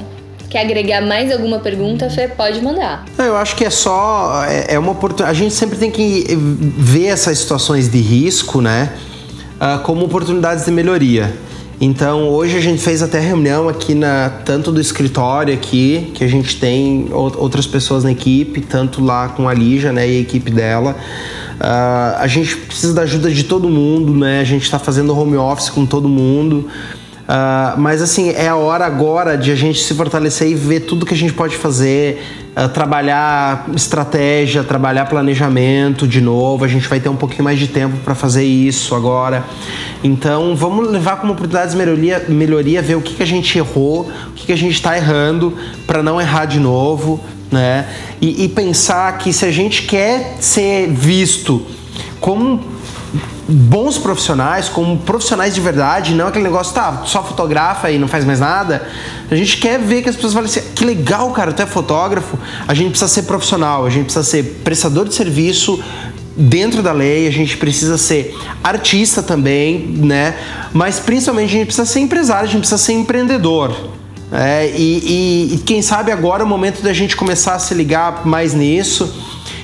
Quer agregar mais alguma pergunta, Fê? Pode mandar. Eu acho que é só. É, é uma oportunidade. A gente sempre tem que ver essas situações de risco, né? Uh, como oportunidades de melhoria. Então hoje a gente fez até reunião aqui na tanto do escritório aqui que a gente tem outras pessoas na equipe, tanto lá com a Lígia, né, e a equipe dela. Uh, a gente precisa da ajuda de todo mundo, né? A gente está fazendo home office com todo mundo. Uh, mas assim, é a hora agora de a gente se fortalecer e ver tudo que a gente pode fazer, uh, trabalhar estratégia, trabalhar planejamento de novo. A gente vai ter um pouquinho mais de tempo para fazer isso agora. Então vamos levar como oportunidades de melhoria, melhoria ver o que, que a gente errou, o que, que a gente está errando para não errar de novo né? E, e pensar que se a gente quer ser visto como bons profissionais, como profissionais de verdade, não aquele negócio, tá, só fotografa e não faz mais nada. A gente quer ver que as pessoas falam assim, que legal, cara, tu é fotógrafo. A gente precisa ser profissional, a gente precisa ser prestador de serviço dentro da lei, a gente precisa ser artista também, né? Mas principalmente a gente precisa ser empresário, a gente precisa ser empreendedor. É, e, e, e, quem sabe agora é o momento da gente começar a se ligar mais nisso.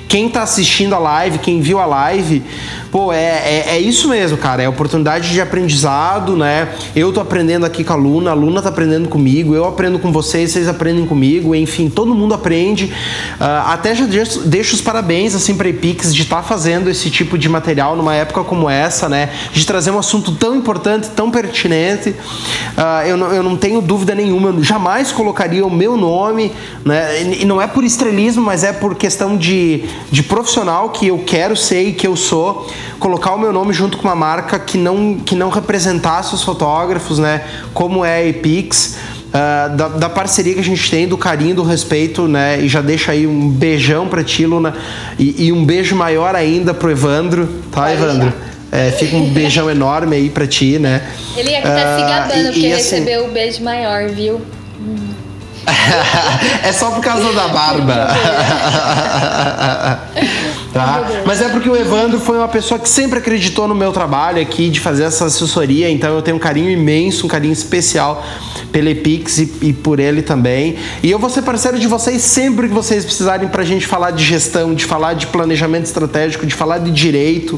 Quem está assistindo a live, quem viu a live, Pô, é, é, é, isso mesmo, cara. É oportunidade de aprendizado, né? Eu tô aprendendo aqui com a Luna, a Luna tá aprendendo comigo, eu aprendo com vocês, vocês aprendem comigo, enfim, todo mundo aprende. Uh, até já deixo, deixo, os parabéns, assim, pra Epix de estar tá fazendo esse tipo de material numa época como essa, né? De trazer um assunto tão importante, tão pertinente. Uh, eu, não, eu não tenho dúvida nenhuma, eu jamais colocaria o meu nome, né? E não é por estrelismo, mas é por questão de, de profissional que eu quero ser e que eu sou colocar o meu nome junto com uma marca que não, que não representasse os fotógrafos, né? Como é a Epix. Uh, da, da, parceria que a gente tem, do carinho, do respeito, né? E já deixa aí um beijão pra ti, Luna. E, e um beijo maior ainda pro Evandro, tá, Pode Evandro? É, fica um beijão enorme aí pra ti, né? Ele ia estar uh, se gabando e, porque e, assim, recebeu o beijo maior, viu? é só por causa da barba. tá? Mas é porque o Evandro foi uma pessoa que sempre acreditou no meu trabalho aqui de fazer essa assessoria, então eu tenho um carinho imenso, um carinho especial pelo Epix e, e por ele também. E eu vou ser parceiro de vocês sempre que vocês precisarem pra gente falar de gestão, de falar de planejamento estratégico, de falar de direito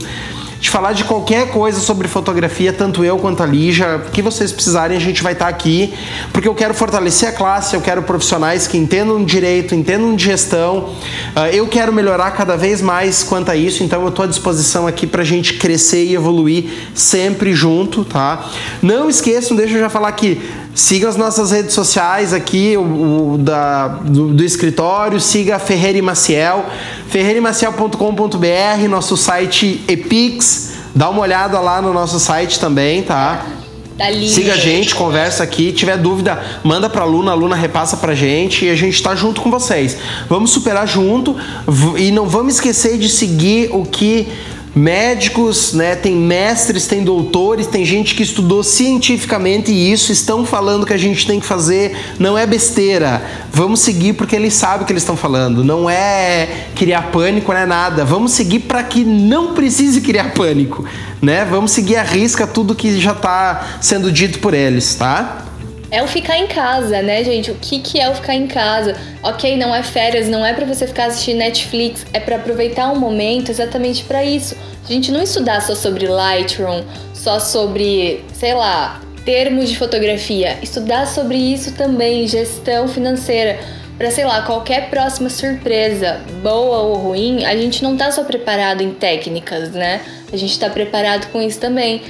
de falar de qualquer coisa sobre fotografia, tanto eu quanto a Lígia, que vocês precisarem, a gente vai estar aqui, porque eu quero fortalecer a classe, eu quero profissionais que entendam direito, entendam de gestão, uh, eu quero melhorar cada vez mais quanto a isso, então eu estou à disposição aqui para a gente crescer e evoluir sempre junto, tá? Não esqueçam, deixa eu já falar aqui, Siga as nossas redes sociais aqui, o, o da, do, do, escritório, siga Ferreira e Maciel, ferreiremaciel.com.br, nosso site Epix, dá uma olhada lá no nosso site também, tá? Tá Siga a gente, conversa aqui. Tiver dúvida, manda pra Luna, a Luna repassa pra gente e a gente tá junto com vocês. Vamos superar junto e não vamos esquecer de seguir o que médicos, né, tem mestres, tem doutores, tem gente que estudou cientificamente isso, estão falando que a gente tem que fazer, não é besteira. Vamos seguir porque eles sabem o que eles estão falando, não é criar pânico, não é nada. Vamos seguir para que não precise criar pânico, né? Vamos seguir a risca tudo que já está sendo dito por eles, tá? É o ficar em casa, né, gente? O que, que é o ficar em casa? Ok, não é férias, não é para você ficar assistindo Netflix, é para aproveitar um momento exatamente para isso. A gente não estudar só sobre Lightroom, só sobre, sei lá, termos de fotografia, estudar sobre isso também, gestão financeira. Para, sei lá, qualquer próxima surpresa, boa ou ruim, a gente não tá só preparado em técnicas, né? A gente tá preparado com isso também.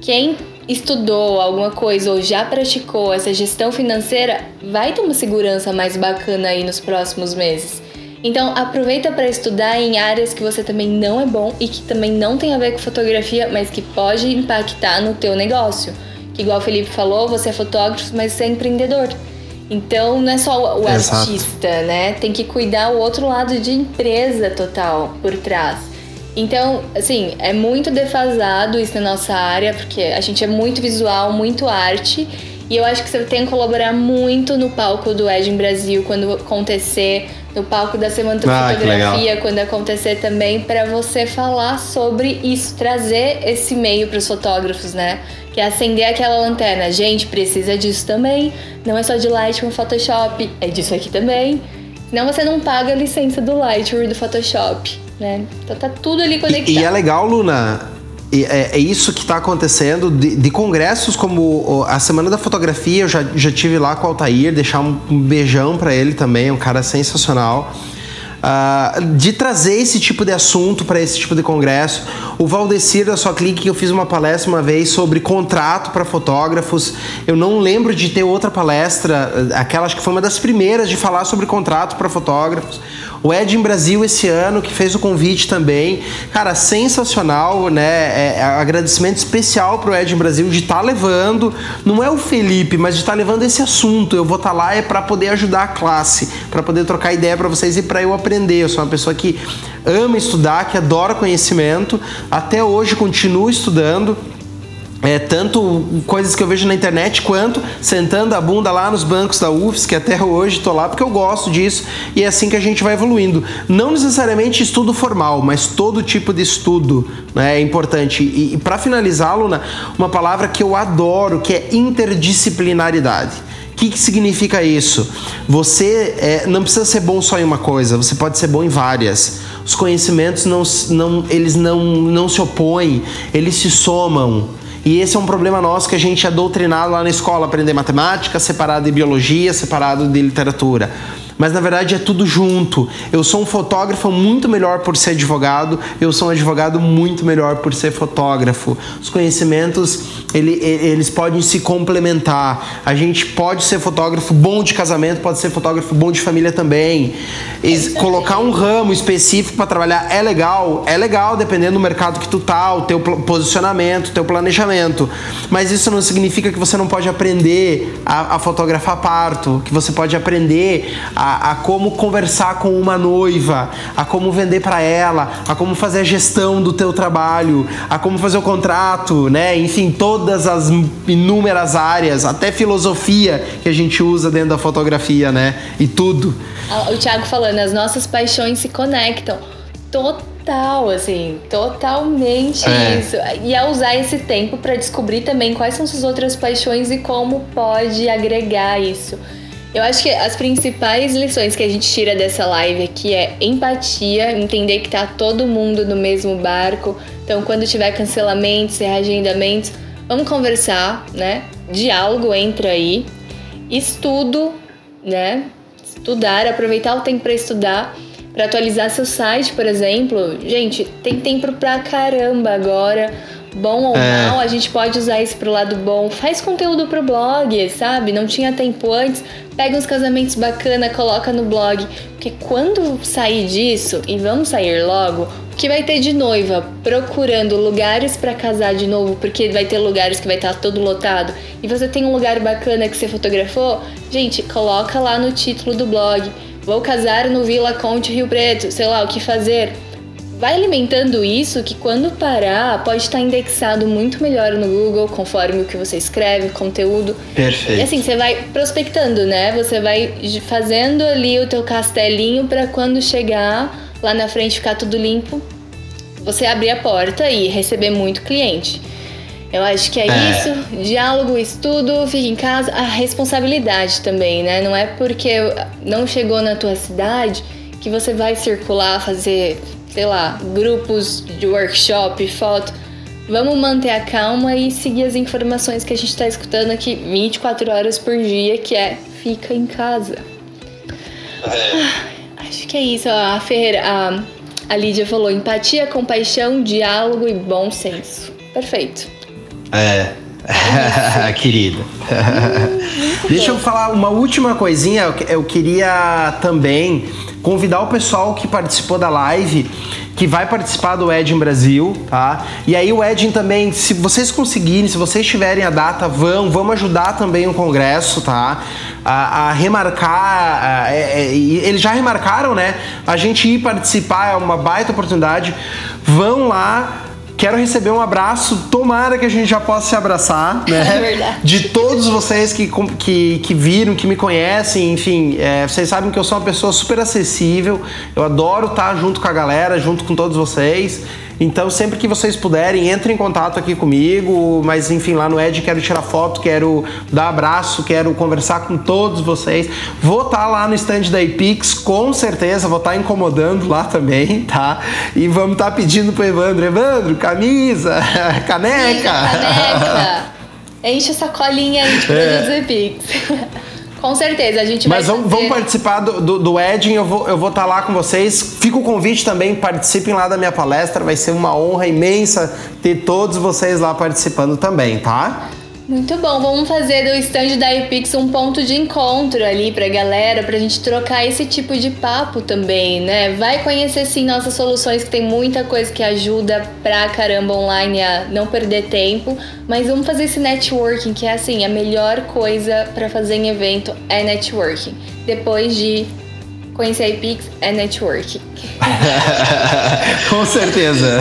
Quem estudou alguma coisa ou já praticou essa gestão financeira, vai ter uma segurança mais bacana aí nos próximos meses. Então aproveita para estudar em áreas que você também não é bom e que também não tem a ver com fotografia, mas que pode impactar no teu negócio. Que igual o Felipe falou, você é fotógrafo, mas você é empreendedor. Então não é só o Exato. artista, né? Tem que cuidar o outro lado de empresa total por trás. Então, assim, é muito defasado isso na nossa área, porque a gente é muito visual, muito arte. E eu acho que você tem que colaborar muito no palco do Edin Brasil quando acontecer, no palco da Semana da ah, Fotografia quando acontecer também, para você falar sobre isso, trazer esse meio para os fotógrafos, né? Que é acender aquela lanterna. Gente, precisa disso também. Não é só de Lightroom, Photoshop, é disso aqui também. Senão você não paga a licença do Lightroom e do Photoshop né? Então tá tudo ali conectado. E, e é legal, Luna. É, é, isso que está acontecendo de, de, congressos como a Semana da Fotografia. Eu já, já tive lá com o Altair, deixar um, um beijão para ele também, um cara sensacional. Uh, de trazer esse tipo de assunto para esse tipo de congresso. O Valdecir da sua clique, eu fiz uma palestra uma vez sobre contrato para fotógrafos. Eu não lembro de ter outra palestra, aquela acho que foi uma das primeiras de falar sobre contrato para fotógrafos. O Ed em Brasil esse ano, que fez o convite também. Cara, sensacional, né? É, é agradecimento especial pro Ed em Brasil de estar tá levando, não é o Felipe, mas de estar tá levando esse assunto. Eu vou estar tá lá é para poder ajudar a classe, para poder trocar ideia para vocês e para eu aprender. Eu sou uma pessoa que ama estudar, que adora conhecimento. Até hoje continuo estudando. É, tanto coisas que eu vejo na internet quanto sentando a bunda lá nos bancos da UFS, que até hoje estou lá porque eu gosto disso e é assim que a gente vai evoluindo. Não necessariamente estudo formal, mas todo tipo de estudo né, é importante. E, e para finalizar, Luna, uma palavra que eu adoro, que é interdisciplinaridade. O que, que, significa isso? Você é, não precisa ser bom só em uma coisa, você pode ser bom em várias. Os conhecimentos não, não, eles não, não se opõem, eles se somam. E esse é um problema nosso que a gente é doutrinado lá na escola, aprender matemática separado de biologia, separado de literatura mas na verdade é tudo junto. Eu sou um fotógrafo muito melhor por ser advogado, eu sou um advogado muito melhor por ser fotógrafo. Os conhecimentos ele, eles podem se complementar. A gente pode ser fotógrafo bom de casamento, pode ser fotógrafo bom de família também. E colocar um ramo específico para trabalhar é legal, é legal dependendo do mercado que tu tá, o teu posicionamento, o teu planejamento. Mas isso não significa que você não pode aprender a, a fotografar parto, que você pode aprender a a, a como conversar com uma noiva, a como vender para ela, a como fazer a gestão do teu trabalho, a como fazer o contrato, né? Enfim, todas as inúmeras áreas, até filosofia que a gente usa dentro da fotografia, né? E tudo. O Thiago falando, as nossas paixões se conectam. Total, assim, totalmente é. isso. E a usar esse tempo para descobrir também quais são suas outras paixões e como pode agregar isso. Eu acho que as principais lições que a gente tira dessa live aqui é empatia, entender que tá todo mundo no mesmo barco. Então, quando tiver cancelamentos, reagendamentos, vamos conversar, né? Diálogo entra aí. Estudo, né? Estudar, aproveitar o tempo para estudar, para atualizar seu site, por exemplo. Gente, tem tempo pra caramba agora bom ou é. mal, a gente pode usar isso pro lado bom. Faz conteúdo pro blog, sabe? Não tinha tempo antes. Pega uns casamentos bacana, coloca no blog. Porque quando sair disso, e vamos sair logo, o que vai ter de noiva procurando lugares para casar de novo, porque vai ter lugares que vai estar todo lotado, e você tem um lugar bacana que você fotografou, gente, coloca lá no título do blog. Vou casar no Vila Conte Rio Preto, sei lá, o que fazer vai alimentando isso que quando parar pode estar indexado muito melhor no Google conforme o que você escreve, conteúdo. Perfeito. E assim, você vai prospectando, né? Você vai fazendo ali o teu castelinho para quando chegar lá na frente ficar tudo limpo, você abrir a porta e receber muito cliente. Eu acho que é, é, isso. Diálogo, estudo, fica em casa. A responsabilidade também, né? Não é porque não chegou na tua cidade que você vai circular, fazer sei lá, grupos de workshop, foto. Vamos manter a calma e seguir as informações que a gente está escutando aqui 24 horas por dia, que é fica em casa. Ah, acho que é isso. A Ferreira, a, a Lídia falou empatia, compaixão, diálogo e bom senso. Perfeito. É. Querida. Hum, Deixa bom. eu falar uma última coisinha. Eu queria também convidar o pessoal que participou da live que vai participar do Edin Brasil, tá? E aí o Edin também, se vocês conseguirem, se vocês tiverem a data, vão, vamos ajudar também o congresso, tá? A, a remarcar, a, é, é, eles já remarcaram, né? A gente ir participar é uma baita oportunidade. Vão lá, Quero receber um abraço, tomara que a gente já possa se abraçar, né? É verdade. De todos vocês que, que, que viram, que me conhecem, enfim, é, vocês sabem que eu sou uma pessoa super acessível, eu adoro estar junto com a galera, junto com todos vocês. Então, sempre que vocês puderem, entrem em contato aqui comigo. Mas, enfim, lá no Ed quero tirar foto, quero dar abraço, quero conversar com todos vocês. Vou estar tá lá no stand da Epix, com certeza, vou estar tá incomodando lá também, tá? E vamos estar tá pedindo pro Evandro: Evandro, camisa, caneca. caneca. Enche essa colinha aí de produtos é. Epix. Com certeza, a gente vai. Mas vamos, participar do, do, do eu vou estar eu vou tá lá com vocês. Fica o convite também, participem lá da minha palestra, vai ser uma honra imensa ter todos vocês lá participando também, tá? Muito bom, vamos fazer do stand da iPix um ponto de encontro ali pra galera, pra gente trocar esse tipo de papo também, né? Vai conhecer sim nossas soluções, que tem muita coisa que ajuda pra caramba online a não perder tempo, mas vamos fazer esse networking, que é assim, a melhor coisa para fazer em evento é networking. Depois de conhecer a iPix é networking. Com certeza.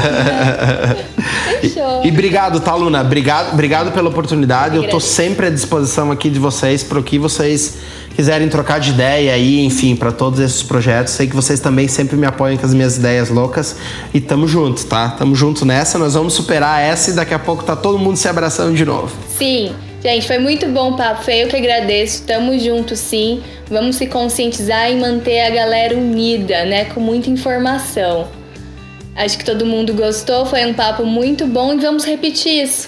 Fechou. E, e obrigado, tá, Luna? Obrigado, obrigado pela oportunidade. Eu, Eu tô sempre à disposição aqui de vocês para o que vocês quiserem trocar de ideia aí, enfim, para todos esses projetos. Sei que vocês também sempre me apoiam com as minhas ideias loucas e tamo junto, tá? Tamo junto nessa, nós vamos superar essa e daqui a pouco tá todo mundo se abraçando de novo. Sim. Gente, foi muito bom o papo. Foi eu que agradeço. Tamo junto, sim. Vamos se conscientizar e manter a galera unida, né? Com muita informação. Acho que todo mundo gostou. Foi um papo muito bom e vamos repetir isso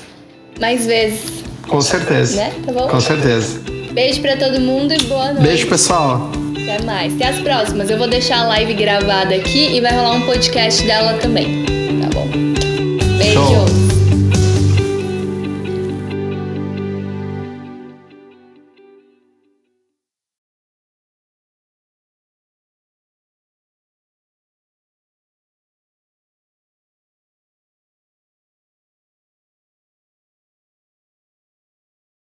mais vezes. Com certeza. Né? Tá bom? Com certeza. Beijo para todo mundo e boa noite. Beijo, pessoal. Até mais. Até as próximas. Eu vou deixar a live gravada aqui e vai rolar um podcast dela também. Tá bom? Beijo. Show.